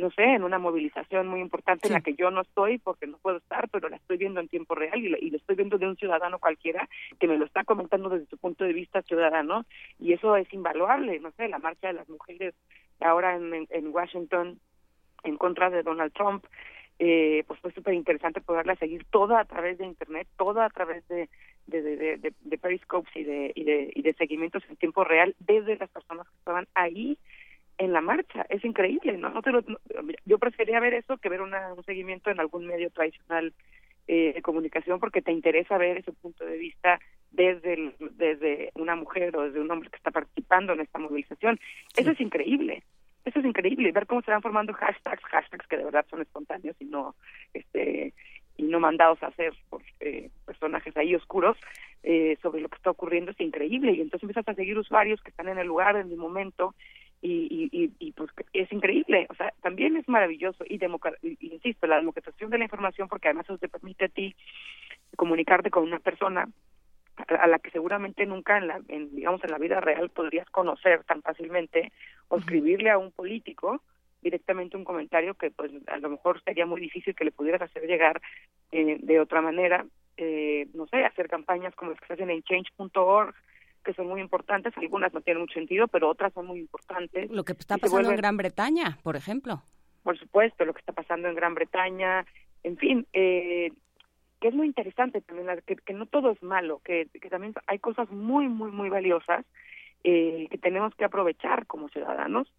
no sé, en una movilización muy importante en la que yo no estoy porque no puedo estar, pero la estoy viendo en tiempo real y, y lo estoy viendo de un ciudadano cualquiera que me lo está comentando desde su punto de vista ciudadano y eso es invaluable, no sé, la marcha de las mujeres ahora en, en Washington en contra de Donald Trump, eh, pues fue súper interesante poderla seguir toda a través de internet, toda a través de, de, de, de, periscopes y de, y, de, y de seguimientos en tiempo real desde las personas que estaban ahí en la marcha. Es increíble, ¿no? no, te lo, yo prefería ver eso que ver una, un seguimiento en algún medio tradicional eh, de comunicación porque te interesa ver ese punto de vista desde desde una mujer o desde un hombre que está participando en esta movilización. Eso es increíble. Eso es increíble, ver cómo se van formando hashtags, hashtags que de verdad son espontáneos y no este y no mandados a hacer por eh, personajes ahí oscuros eh, sobre lo que está ocurriendo es increíble. Y entonces empiezas a seguir usuarios que están en el lugar en el momento y, y, y, pues es increíble, o sea, también es maravilloso. Y, y, insisto, la democratización de la información porque además eso te permite a ti comunicarte con una persona a la que seguramente nunca en la en, digamos en la vida real podrías conocer tan fácilmente o escribirle a un político directamente un comentario que pues a lo mejor sería muy difícil que le pudieras hacer llegar eh, de otra manera eh, no sé hacer campañas como las que se hacen en change.org que son muy importantes algunas no tienen mucho sentido pero otras son muy importantes lo que está pasando en Gran Bretaña por ejemplo. Por supuesto lo que está pasando en Gran Bretaña en fin eh, que es muy interesante también que, que no todo es malo que, que también hay cosas muy muy muy valiosas eh, que tenemos que aprovechar como ciudadanos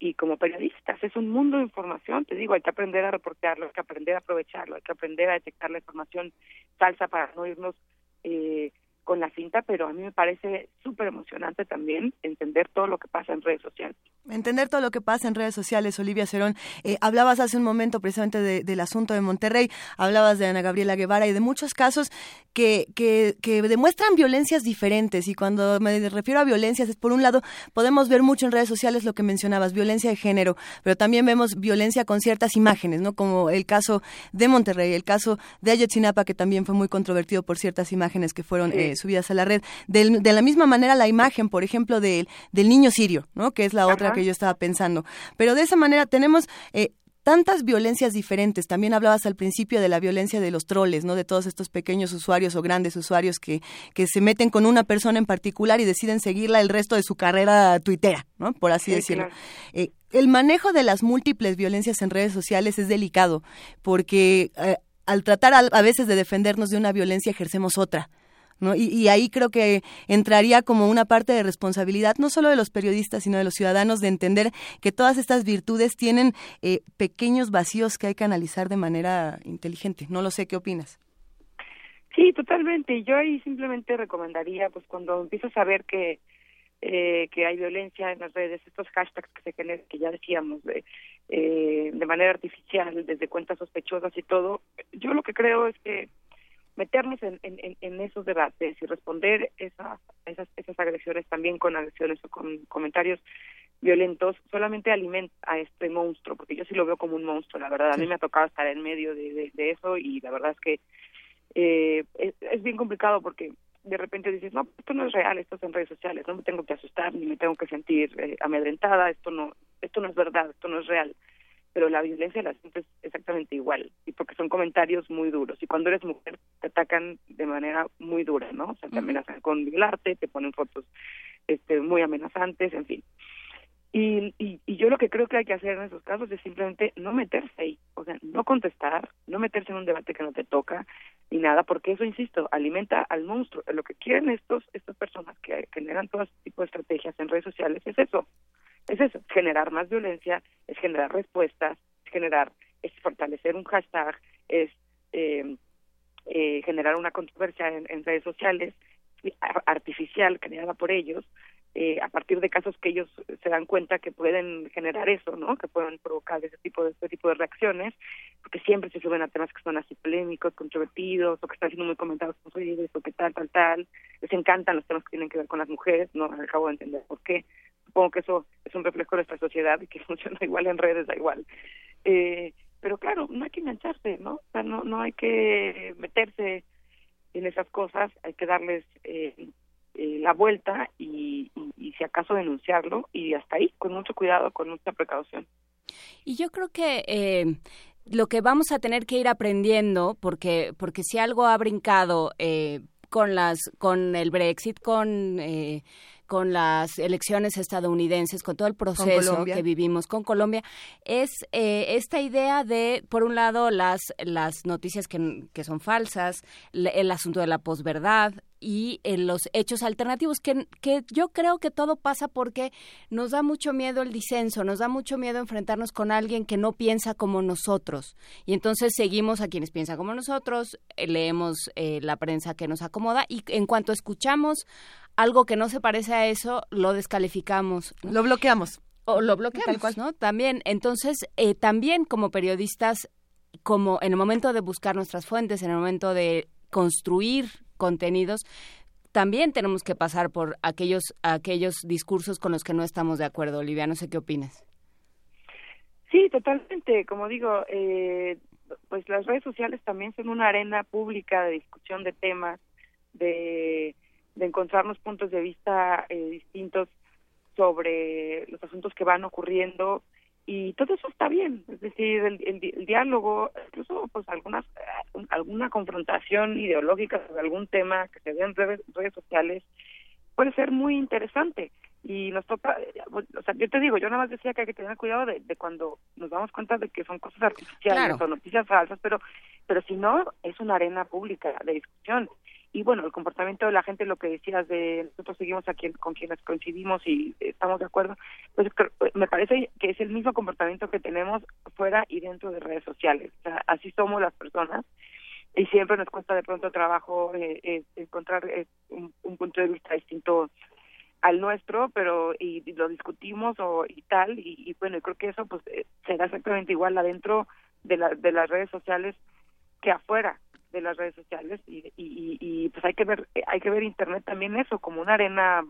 y como periodistas. Es un mundo de información, te digo, hay que aprender a reportearlo, hay que aprender a aprovecharlo, hay que aprender a detectar la información falsa para no irnos eh, con la cinta, pero a mí me parece súper emocionante también entender todo lo que pasa en redes sociales. Entender todo lo que pasa en redes sociales, Olivia Cerón. Eh, hablabas hace un momento precisamente del asunto de Monterrey, hablabas de Ana Gabriela Guevara y de muchos casos que, que, que, demuestran violencias diferentes. Y cuando me refiero a violencias, es por un lado, podemos ver mucho en redes sociales lo que mencionabas, violencia de género, pero también vemos violencia con ciertas imágenes, ¿no? Como el caso de Monterrey, el caso de Ayotzinapa, que también fue muy controvertido por ciertas imágenes que fueron eh, subidas a la red. de la misma manera, la imagen, por ejemplo, del, del niño sirio, ¿no? Que es la otra que yo estaba pensando. Pero de esa manera tenemos eh, tantas violencias diferentes. También hablabas al principio de la violencia de los troles, ¿no? De todos estos pequeños usuarios o grandes usuarios que, que se meten con una persona en particular y deciden seguirla el resto de su carrera tuitera, ¿no? Por así decirlo. Eh, el manejo de las múltiples violencias en redes sociales es delicado porque eh, al tratar a veces de defendernos de una violencia ejercemos otra. Y, ahí creo que entraría como una parte de responsabilidad, no solo de los periodistas, sino de los ciudadanos, de entender que todas estas virtudes tienen eh, pequeños vacíos que hay que analizar de manera inteligente. No lo sé, ¿qué opinas? Sí, totalmente. Yo ahí simplemente recomendaría, pues cuando empiezas a ver que eh, que hay violencia en las redes, estos hashtags que se generan, que ya decíamos, de, eh, de manera artificial, desde cuentas sospechosas y todo, yo lo que creo es que meternos en, en, en esos debates y responder esas, esas, esas agresiones también con agresiones o con comentarios violentos solamente alimenta a este monstruo, porque yo sí lo veo como un monstruo, la verdad. A mí me ha tocado estar en medio de, de, eso y la verdad es que eh, es, bien complicado porque de repente dices, no, esto no es real, esto es en redes sociales, no me tengo que asustar ni me tengo que sentir eh, amedrentada, esto no, esto no es verdad, esto no es real pero la violencia la sientes exactamente igual, y porque son comentarios muy duros, y cuando eres mujer te atacan de manera muy dura, ¿no? O sea, te amenazan con violarte, te ponen fotos este, muy amenazantes, en fin. Y, y, y yo lo que creo que hay que hacer en esos casos es simplemente no meterse ahí, o sea, no contestar, no meterse en un debate que no te toca, ni nada, porque eso, insisto, alimenta al monstruo. Lo que quieren estos estas personas que generan todo este tipo de estrategias en redes sociales es eso, es eso, generar más violencia, es generar respuestas, es generar, es fortalecer un hashtag, es eh, eh, generar una controversia en, redes sociales artificial creada por ellos eh, a partir de casos que ellos se dan cuenta que pueden generar eso, ¿no? Que pueden provocar ese tipo de este tipo de reacciones, porque siempre se suben a temas que son así polémicos, controvertidos, o que están siendo muy comentados por redes, o que tal, tal, tal. Les encantan los temas que tienen que ver con las mujeres, no acabo de entender por qué supongo que eso es un reflejo de nuestra sociedad y que funciona igual en redes, da igual. Eh, pero claro, no hay que engancharse, ¿no? O sea, no, no hay que meterse en esas cosas, hay que darles eh, eh, la vuelta y, y, si acaso denunciarlo y hasta ahí, con mucho cuidado, con mucha precaución. Y yo creo que eh, lo que vamos a tener que ir aprendiendo, porque, porque si algo ha brincado eh, con las, con el Brexit, con con las elecciones estadounidenses, con todo el proceso que vivimos con Colombia, es eh, esta idea de, por un lado, las, las noticias que, que son falsas, el asunto de la posverdad, y en los hechos alternativos, que, que yo creo que todo pasa porque nos da mucho miedo el disenso, nos da mucho miedo enfrentarnos con alguien que no piensa como nosotros. Y entonces seguimos a quienes piensan como nosotros, eh, leemos eh, la prensa que nos acomoda y en cuanto escuchamos algo que no se parece a eso, lo descalificamos. Lo bloqueamos. O lo bloqueamos, ¿no? También, entonces, eh, también como periodistas, como en el momento de buscar nuestras fuentes, en el momento de construir contenidos, también tenemos que pasar por aquellos, aquellos discursos con los que no estamos de acuerdo. Olivia, no sé qué opinas. Sí, totalmente. Como digo, eh, pues las redes sociales también son una arena pública de discusión de temas, de, de encontrarnos puntos de vista eh, distintos sobre los asuntos que van ocurriendo y todo eso está bien. Es decir el, el, diálogo incluso pues algunas alguna confrontación ideológica sobre algún tema que se ve en redes, sociales puede ser muy interesante. Y nos toca o sea yo te digo yo nada más decía que hay que tener cuidado de, de cuando nos damos cuenta de que son cosas artificiales o noticias falsas pero pero si no es una arena pública de discusión y bueno, el comportamiento de la gente, lo que decías de nosotros seguimos aquí con quienes coincidimos y estamos de acuerdo, pues me parece que es el mismo comportamiento que tenemos fuera y dentro de redes sociales. O sea, así somos las personas y siempre nos cuesta de pronto trabajo eh, eh, encontrar eh, un, punto de vista distinto al nuestro, pero y, lo discutimos o y tal y, bueno, creo que eso pues será exactamente igual adentro de, la, de las redes sociales que afuera de las redes sociales y, y, pues hay que ver hay que ver internet también eso como una arena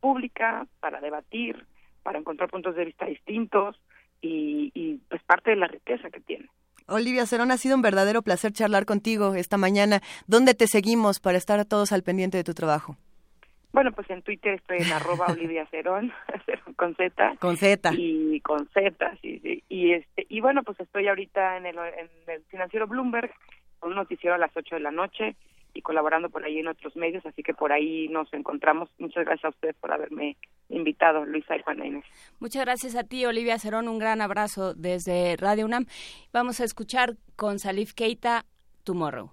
pública para debatir para encontrar puntos de vista distintos y, y pues parte de la riqueza que tiene Olivia Cerón, ha sido un verdadero placer charlar contigo esta mañana. ¿Dónde te seguimos para estar todos al pendiente de tu trabajo? Bueno, pues en Twitter estoy en arroba Olivia Cerón, con Z. Con Z. Y con Z, sí, sí. Y, este, y bueno, pues estoy ahorita en el, en el financiero Bloomberg un noticiero a las 8 de la noche y colaborando por ahí en otros medios, así que por ahí nos encontramos. Muchas gracias a ustedes por haberme invitado, Luisa y Juana Inés. Muchas gracias a ti, Olivia Cerón, un gran abrazo desde Radio UNAM. Vamos a escuchar con Salif Keita, Tomorrow.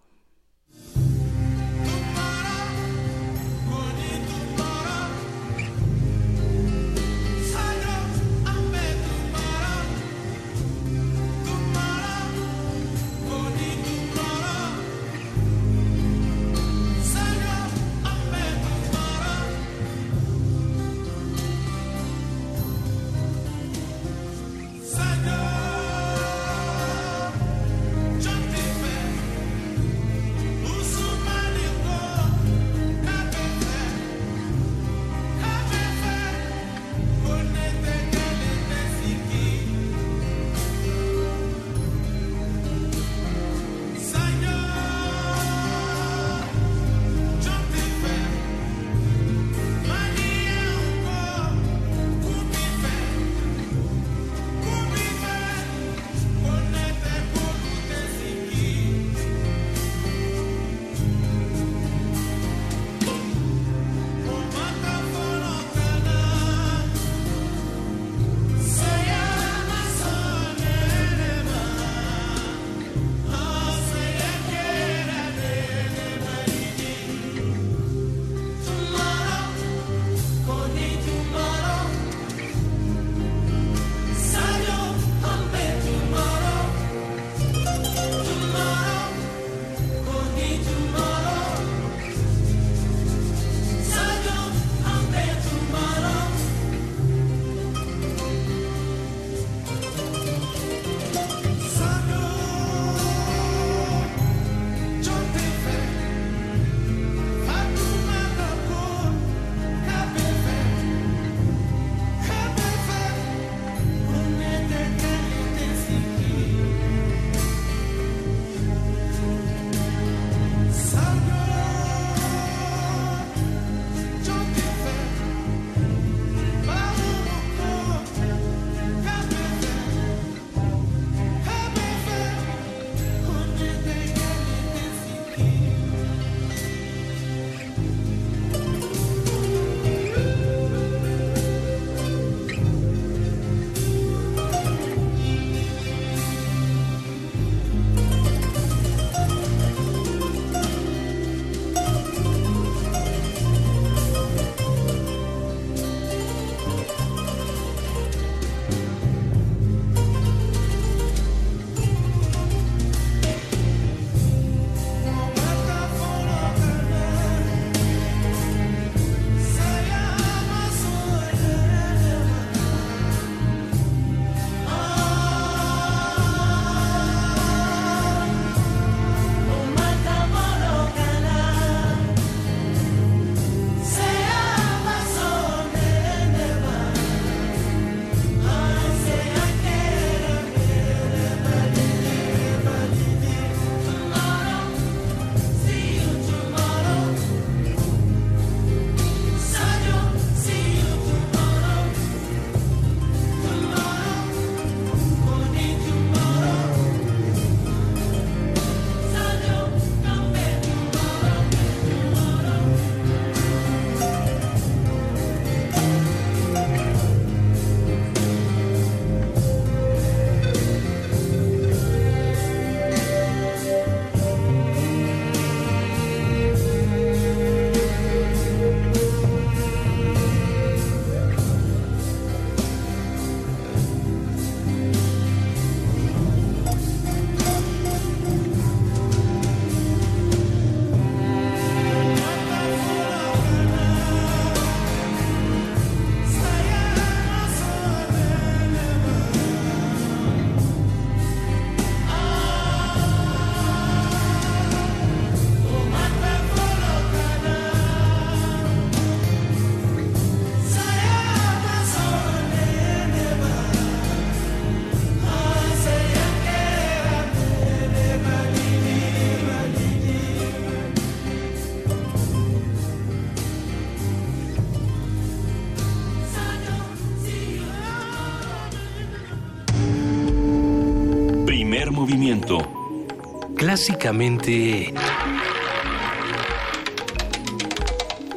Clásicamente...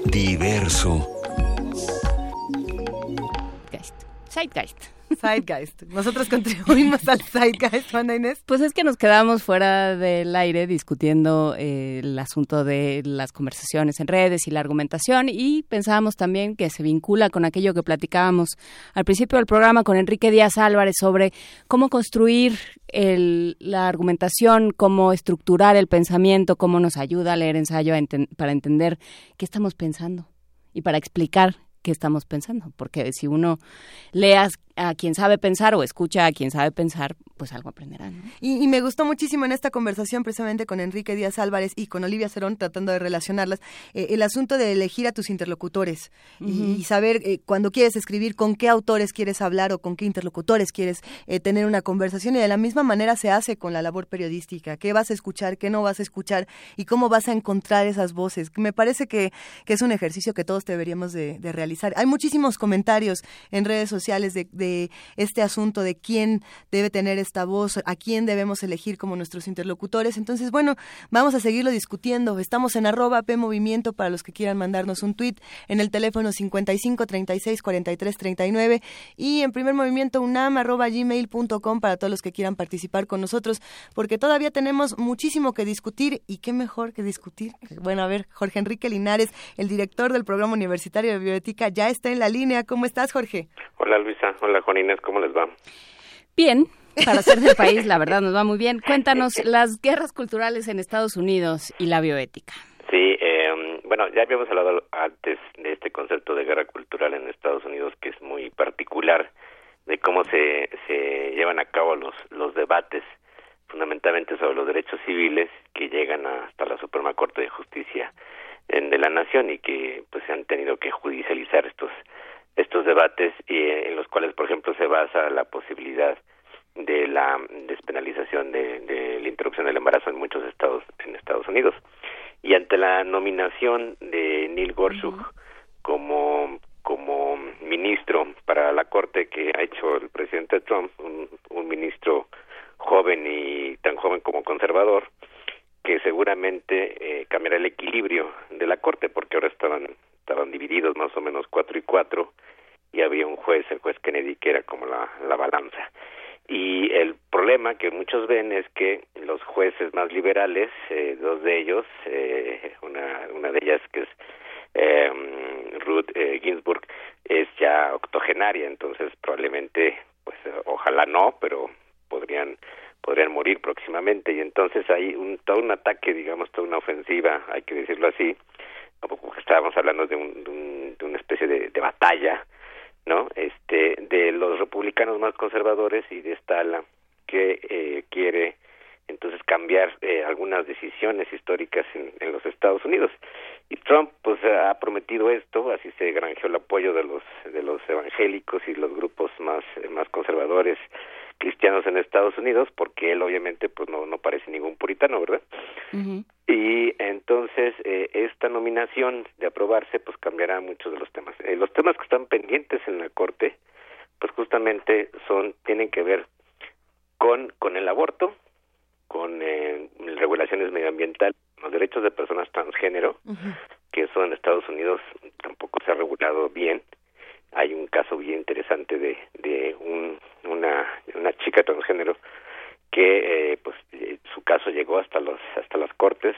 Diverso. Zeitgeist. Zeitgeist. Nosotros contribuimos al Zeitgeist, Juana Inés. Pues es que nos quedamos fuera del aire discutiendo eh, el asunto de las conversaciones en redes y la argumentación y pensábamos también que se vincula con aquello que platicábamos al principio del programa con Enrique Díaz Álvarez sobre cómo construir el, la argumentación, cómo estructurar el pensamiento, cómo nos ayuda a leer ensayo para entender qué estamos pensando y para explicar qué estamos pensando, porque si uno leas a quien sabe pensar o escucha a quien sabe pensar, pues algo aprenderán. Y, me gustó muchísimo en esta conversación precisamente con Enrique Díaz Álvarez y con Olivia Cerón, tratando de relacionarlas, eh, el asunto de elegir a tus interlocutores y, saber eh, cuando quieres escribir con qué autores quieres hablar o con qué interlocutores quieres eh, tener una conversación y de la misma manera se hace con la labor periodística, qué vas a escuchar, qué no vas a escuchar y cómo vas a encontrar esas voces. Me parece que, que es un ejercicio que todos deberíamos de, realizar. Hay muchísimos comentarios en redes sociales de este asunto de quién debe tener esta voz, a quién debemos elegir como nuestros interlocutores. Entonces, bueno, vamos a seguirlo discutiendo. Estamos en arroba P para los que quieran mandarnos un tuit en el teléfono 55 36 43 39 y en primer movimiento unam arroba gmail.com para todos los que quieran participar con nosotros, porque todavía tenemos muchísimo que discutir y qué mejor que discutir. Bueno, a ver, Jorge Enrique Linares, el director del programa universitario de bioética, ya está en la línea. ¿Cómo estás, Jorge? Hola, Luisa. Hola, Juan Inés. ¿Cómo les va? Bien, para ser del país, la verdad nos va muy bien. Cuéntanos las guerras culturales en Estados Unidos y la bioética. Sí, eh, bueno, ya habíamos hablado antes de este concepto de guerra cultural en Estados Unidos que es muy particular, de cómo se, se llevan a cabo los, los debates fundamentalmente sobre los derechos civiles que llegan hasta la Suprema Corte de Justicia de la Nación y que pues se han tenido que judicializar estos estos debates eh, en los cuales, por ejemplo, se basa la posibilidad de la despenalización de, la interrupción del embarazo en muchos estados en Estados Unidos. Y ante la nominación de Neil Gorsuch como como ministro para la corte que ha hecho el presidente Trump, un, un ministro joven y tan joven como conservador, que seguramente eh, cambiará el equilibrio de la corte porque ahora estaban estaban divididos más o menos cuatro y cuatro y había un juez, el juez Kennedy, que era como la, la balanza. Y el problema que muchos ven es que los jueces más liberales, eh, dos de ellos, eh, una, una de ellas que es eh, Ruth eh, Ginsburg, es ya octogenaria, entonces probablemente, pues ojalá no, pero podrían podrían morir próximamente y entonces hay un todo un ataque digamos toda una ofensiva hay que decirlo así estábamos hablando de, un, de, una especie de, de, batalla, ¿no? Este, de los republicanos más conservadores y de esta ala que eh, quiere entonces cambiar eh, algunas decisiones históricas en, en, los Estados Unidos. Y Trump pues ha prometido esto, así se granjeó el apoyo de los de los evangélicos y los grupos más más conservadores cristianos en Estados Unidos, porque él obviamente pues no, no parece ningún puritano, ¿verdad? Y entonces eh, esta nominación de aprobarse pues cambiará muchos de los temas. Eh, los temas que están pendientes en la Corte pues justamente son tienen que ver con con el aborto, con eh, regulaciones medioambientales, los derechos de personas transgénero, que eso en Estados Unidos tampoco se ha regulado bien. Hay un caso bien interesante de, de un, una, una chica transgénero que eh, pues eh, su caso llegó hasta los hasta las cortes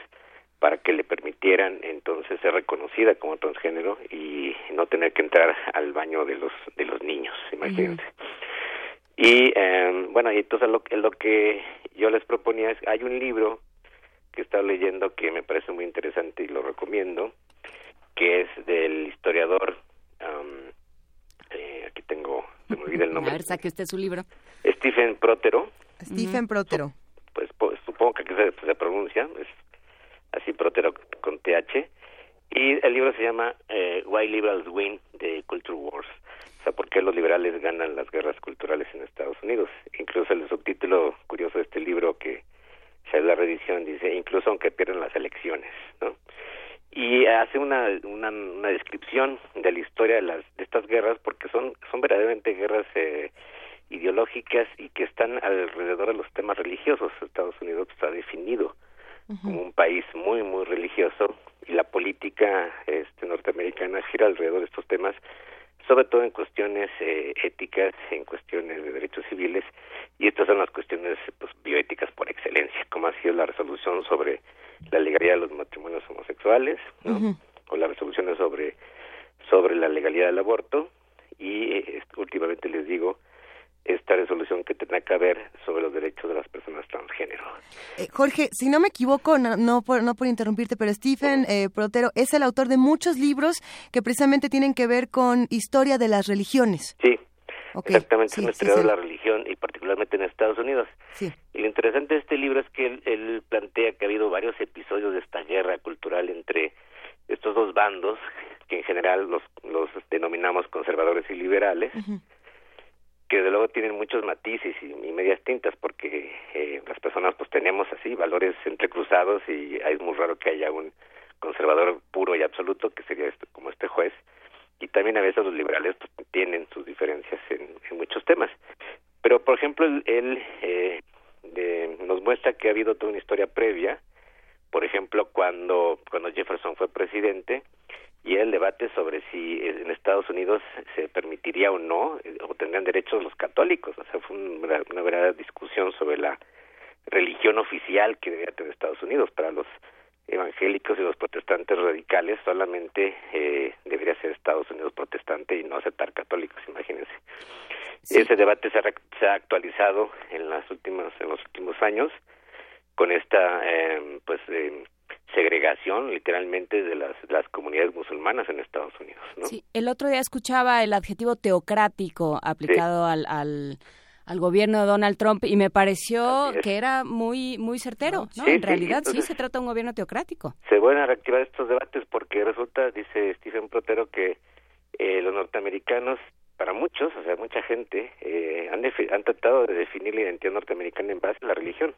para que le permitieran entonces ser reconocida como transgénero y no tener que entrar al baño de los de los niños imagínense. Y eh, bueno y entonces lo, lo que yo les proponía es hay un libro que he estado leyendo que me parece muy interesante y lo recomiendo que es del historiador eh, aquí tengo, se me olvida el nombre. A ver, saque usted su libro. Stephen Protero. Stephen Protero. Pues, pues, supongo que se, se pronuncia, es así Protero con TH. Y el libro se llama eh, Why Liberals Win, de Culture Wars. O sea, ¿por qué los liberales ganan las guerras culturales en Estados Unidos? Incluso el subtítulo curioso de este libro que se la reedición dice, incluso aunque pierdan las elecciones, ¿no? y hace una, una, una, descripción de la historia de, las, de estas guerras porque son, son verdaderamente guerras eh, ideológicas y que están alrededor de los temas religiosos. Estados Unidos está definido como un país muy muy religioso y la política este, norteamericana gira alrededor de estos temas sobre todo en cuestiones eh, éticas, en cuestiones de derechos civiles, y estas son las cuestiones pues, bioéticas por excelencia, como ha sido la resolución sobre la legalidad de los matrimonios homosexuales, o las resoluciones sobre, sobre la legalidad del aborto, y eh, últimamente les digo, esta resolución que tendrá que ver sobre los derechos de las personas transgénero. Eh, Jorge, si no me equivoco, no, no, por, no por interrumpirte, pero Stephen eh, Protero es el autor de muchos libros que precisamente tienen que ver con historia de las religiones. Sí, exactamente, es un historiador de la religión y particularmente en Estados Unidos. Sí. Y lo interesante de este libro es que él, plantea que ha habido varios episodios de esta guerra cultural entre estos dos bandos, que en general los, los denominamos conservadores y liberales que de luego tienen muchos matices y, medias tintas porque eh, las personas pues tenemos así valores entrecruzados y es muy raro que haya un conservador puro y absoluto que sería este, como este juez. Y también a veces los liberales pues, tienen sus diferencias en, muchos temas. Pero por ejemplo él, eh, nos muestra que ha habido toda una historia previa. Por ejemplo cuando cuando Jefferson fue presidente y el debate sobre si en Estados Unidos se permitiría o no eh, o tendrían derechos los católicos. O sea fue una, una verdadera discusión sobre la religión oficial que debería tener Estados Unidos. Para los evangélicos y los protestantes radicales solamente eh, debería ser Estados Unidos protestante y no aceptar católicos imagínense. Ese debate se ha, se ha, actualizado en las últimas en los últimos años con esta eh, pues eh, segregación literalmente de las, las comunidades musulmanas en Estados Unidos. ¿no? Sí, el otro día escuchaba el adjetivo teocrático aplicado al, al, al, gobierno de Donald Trump y me pareció que era muy muy certero. ¿no? en realidad sí, se trata de un gobierno teocrático. Se vuelven a reactivar estos debates porque resulta, dice Stephen Protero, que eh, los norteamericanos para muchos, o sea, mucha gente, eh, han, han tratado de definir la identidad norteamericana en base a la religión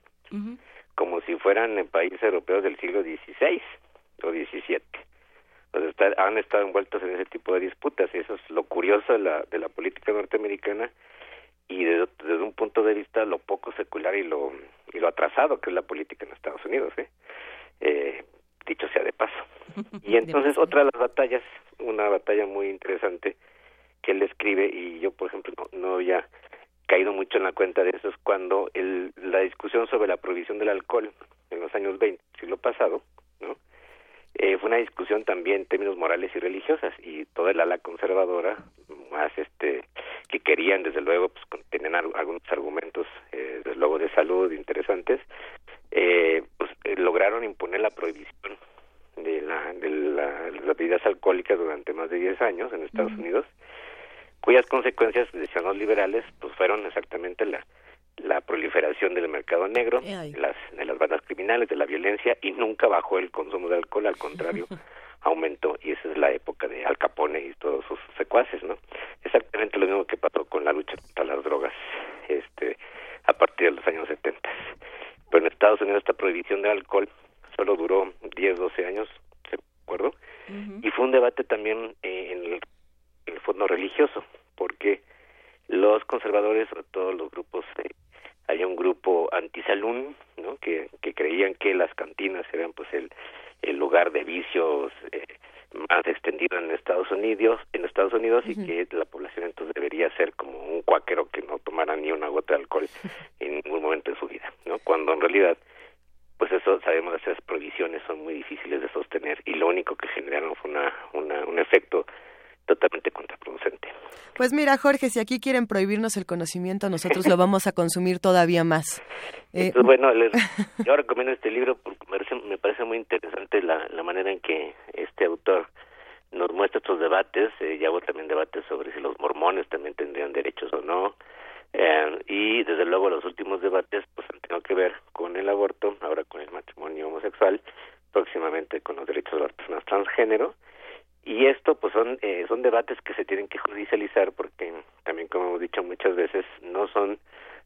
como si fueran en países europeos del siglo XVI o XVII. Pues han estado envueltos en ese tipo de disputas y eso es lo curioso de la, de la política norteamericana y desde, un punto de vista lo poco secular y lo y lo atrasado que es la política en Estados Unidos, ¿eh? Eh, dicho sea de paso. Y entonces otra de las batallas, una batalla muy interesante que él escribe y yo por ejemplo no, no había caído mucho en la cuenta de eso es cuando el, la discusión sobre la prohibición del alcohol en los años 20, siglo pasado, ¿no? Eh, fue una discusión también en términos morales y religiosas y toda el ala conservadora más este que querían desde luego pues tener algunos argumentos eh, desde luego de salud interesantes eh, pues eh, lograron imponer la prohibición de la de la, las bebidas alcohólicas durante más de 10 años en Estados Unidos cuyas consecuencias, decían los liberales, pues fueron exactamente la, la proliferación del mercado negro, de las, de las bandas criminales, de la violencia, y nunca bajó el consumo de alcohol, al contrario, aumentó, y esa es la época de Al Capone y todos sus secuaces, ¿no? Exactamente lo mismo que pasó con la lucha contra las drogas, este, a partir de los años 70. Pero en Estados Unidos esta prohibición del alcohol solo duró 10, 12 años, ¿se acuerdo? Y fue un debate también eh, en el el fondo religioso, porque los conservadores, sobre todo los grupos, eh, hay un grupo antisalún, ¿no? Que, que creían que las cantinas eran pues el, el lugar de vicios eh, más extendido en Estados Unidos, en Estados Unidos y que la población entonces debería ser como un cuáquero que no tomara ni una gota de alcohol en ningún momento de su vida, ¿no? Cuando en realidad pues eso sabemos esas prohibiciones son muy difíciles de sostener y lo único que generaron fue una, una un efecto totalmente contraproducente. Pues mira, Jorge, si aquí quieren prohibirnos el conocimiento, nosotros lo vamos a consumir todavía más. Eh, bueno, yo recomiendo este libro porque me parece, muy interesante la, la manera en que este autor nos muestra estos debates. Eh, ya hubo también debates sobre si los mormones también tendrían derechos o no. Eh, y desde luego los últimos debates pues han tenido que ver con el aborto, ahora con el matrimonio homosexual, próximamente con los derechos de las personas transgénero y esto pues son eh, son debates que se tienen que judicializar porque también como hemos dicho muchas veces no son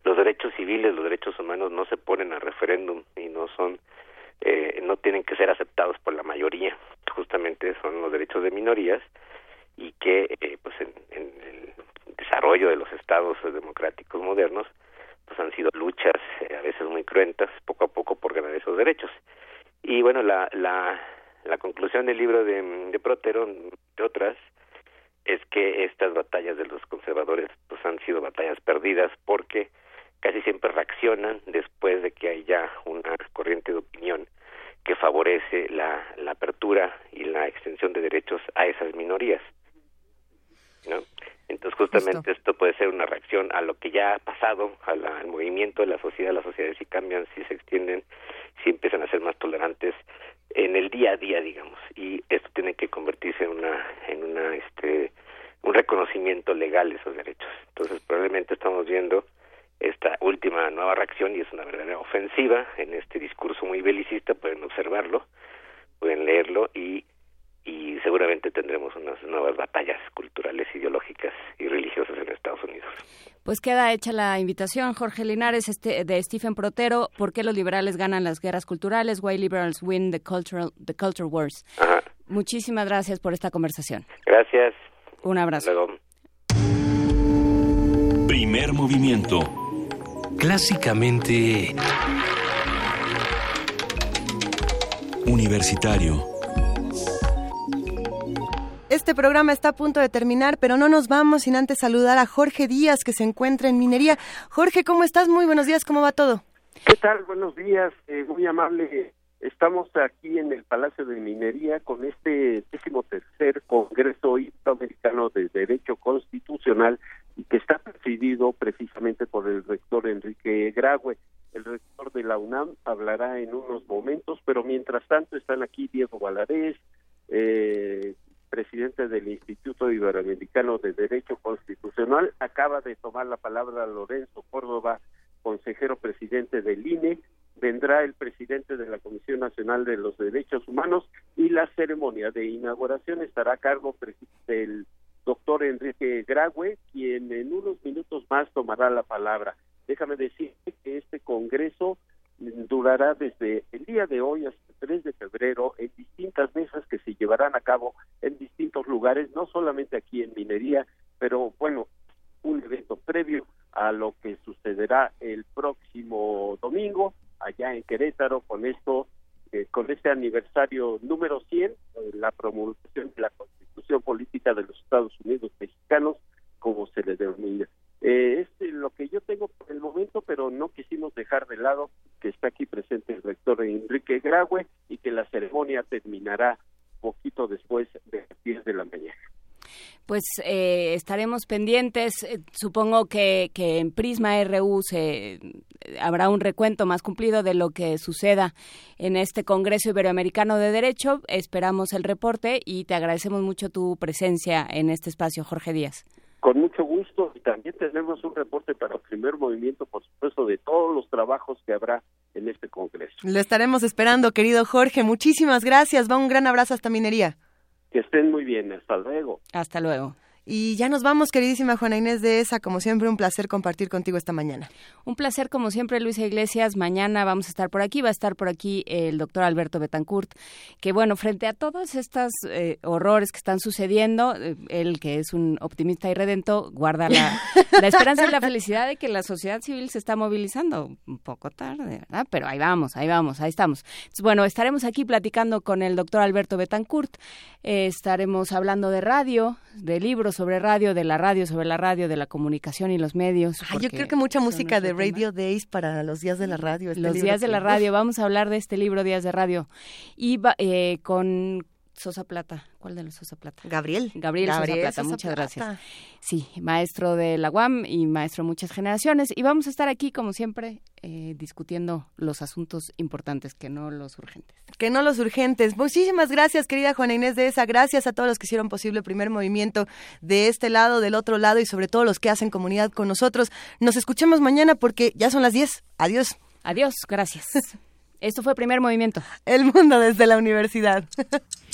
los derechos civiles los derechos humanos no se ponen a referéndum y no son eh, no tienen que ser aceptados por la mayoría justamente son los derechos de minorías y que eh, pues en, en desarrollo de los estados democráticos modernos, pues han sido luchas eh, a veces muy cruentas, poco a poco por ganar esos derechos. Y bueno, la, la, la conclusión del libro de, de Protero, de otras, es que estas batallas de los conservadores pues han sido batallas perdidas porque casi siempre reaccionan después de que haya una corriente de opinión que favorece la, la apertura y la extensión de derechos a esas minorías. ¿no? Entonces justamente esto puede ser una reacción a lo que ya ha pasado, al movimiento de la sociedad, las sociedades si cambian, si se extienden, si empiezan a ser más tolerantes en el día a día, digamos, y esto tiene que convertirse en una, en una, este, un reconocimiento legal de esos derechos. Entonces probablemente estamos viendo esta última nueva reacción y es una verdadera ofensiva en este discurso muy belicista, pueden observarlo, pueden leerlo y y seguramente tendremos unas nuevas batallas culturales, ideológicas y religiosas en Estados Unidos. Pues queda hecha la invitación, Jorge Linares, este, de Stephen Protero, ¿por qué los liberales ganan las guerras culturales? Why liberals win the cultural the culture wars. Muchísimas gracias por esta conversación. Gracias. Un abrazo. Primer movimiento. Clásicamente universitario. Este programa está a punto de terminar, pero no nos vamos sin antes saludar a Jorge Díaz, que se encuentra en minería. Jorge, ¿cómo estás? Muy buenos días, ¿cómo va todo? ¿Qué tal? Buenos días, eh, muy amable. Estamos aquí en el Palacio de Minería con este décimo tercer Congreso Iberoamericano de Derecho Constitucional y que está presidido precisamente por el rector Enrique Graue. El rector de la UNAM hablará en unos momentos, pero mientras tanto están aquí Diego Valadez, eh, presidente del Instituto Iberoamericano de Derecho Constitucional, acaba de tomar la palabra Lorenzo Córdoba, consejero presidente del INE, vendrá el presidente de la Comisión Nacional de los Derechos Humanos y la ceremonia de inauguración estará a cargo del doctor Enrique Graue, quien en unos minutos más tomará la palabra. Déjame decir que este Congreso durará desde el día de hoy hasta el 3 de febrero en distintas mesas que se llevarán a cabo en distintos lugares, no solamente aquí en Minería, pero bueno, un evento previo a lo que sucederá el próximo domingo allá en Querétaro con esto eh, con este aniversario número 100 la promulgación de la Constitución Política de los Estados Unidos Mexicanos como se le denomina eh, es lo que yo tengo por el momento, pero no quisimos dejar de lado que está aquí presente el rector Enrique Graue y que la ceremonia terminará poquito después de las 10 de la mañana. Pues eh, estaremos pendientes. Eh, supongo que, que, en Prisma RU se, habrá un recuento más cumplido de lo que suceda en este Congreso Iberoamericano de Derecho. Esperamos el reporte y te agradecemos mucho tu presencia en este espacio, Jorge Díaz. Con mucho gusto y también tenemos un reporte para el primer movimiento, por supuesto, de todos los trabajos que habrá en este Congreso. Lo estaremos esperando, querido Jorge. Muchísimas gracias. Va un gran abrazo hasta Minería. Que estén muy bien. Hasta luego. Hasta luego. Y ya nos vamos, queridísima Juana Inés de esa. Como siempre, un placer compartir contigo esta mañana. Un placer, como siempre, Luisa Iglesias. Mañana vamos a estar por aquí. Va a estar por aquí el doctor Alberto Betancourt. Que, bueno, frente a todos estos eh, horrores que están sucediendo, eh, él, que es un optimista y redento, guarda la, la esperanza y la felicidad de que la sociedad civil se está movilizando. Un poco tarde, ¿verdad? Pero ahí vamos, ahí vamos, ahí estamos. Entonces, bueno, estaremos aquí platicando con el doctor Alberto Betancourt. Eh, estaremos hablando de radio, de libros sobre radio, de la radio sobre la radio, de la comunicación y los medios. yo creo que mucha música de Radio Days para los días de la radio. Este los días de la radio. Vamos a hablar de este libro, Días de Radio. Y eh, con Sosa Plata. ¿Cuál de los Sosa Plata? Gabriel. Gabriel, Sosa Plata, muchas gracias. Sí, maestro de la UAM y maestro de muchas generaciones. Y vamos a estar aquí, como siempre, eh, discutiendo los asuntos importantes, que no los urgentes. Que no los urgentes. Muchísimas gracias, querida Juana Inés de esa. Gracias a todos los que hicieron posible el primer movimiento de este lado, del otro lado y sobre todo los que hacen comunidad con nosotros. Nos escuchemos mañana porque ya son las 10. Adiós. Adiós, gracias. Esto fue Primer Movimiento. El mundo desde la universidad.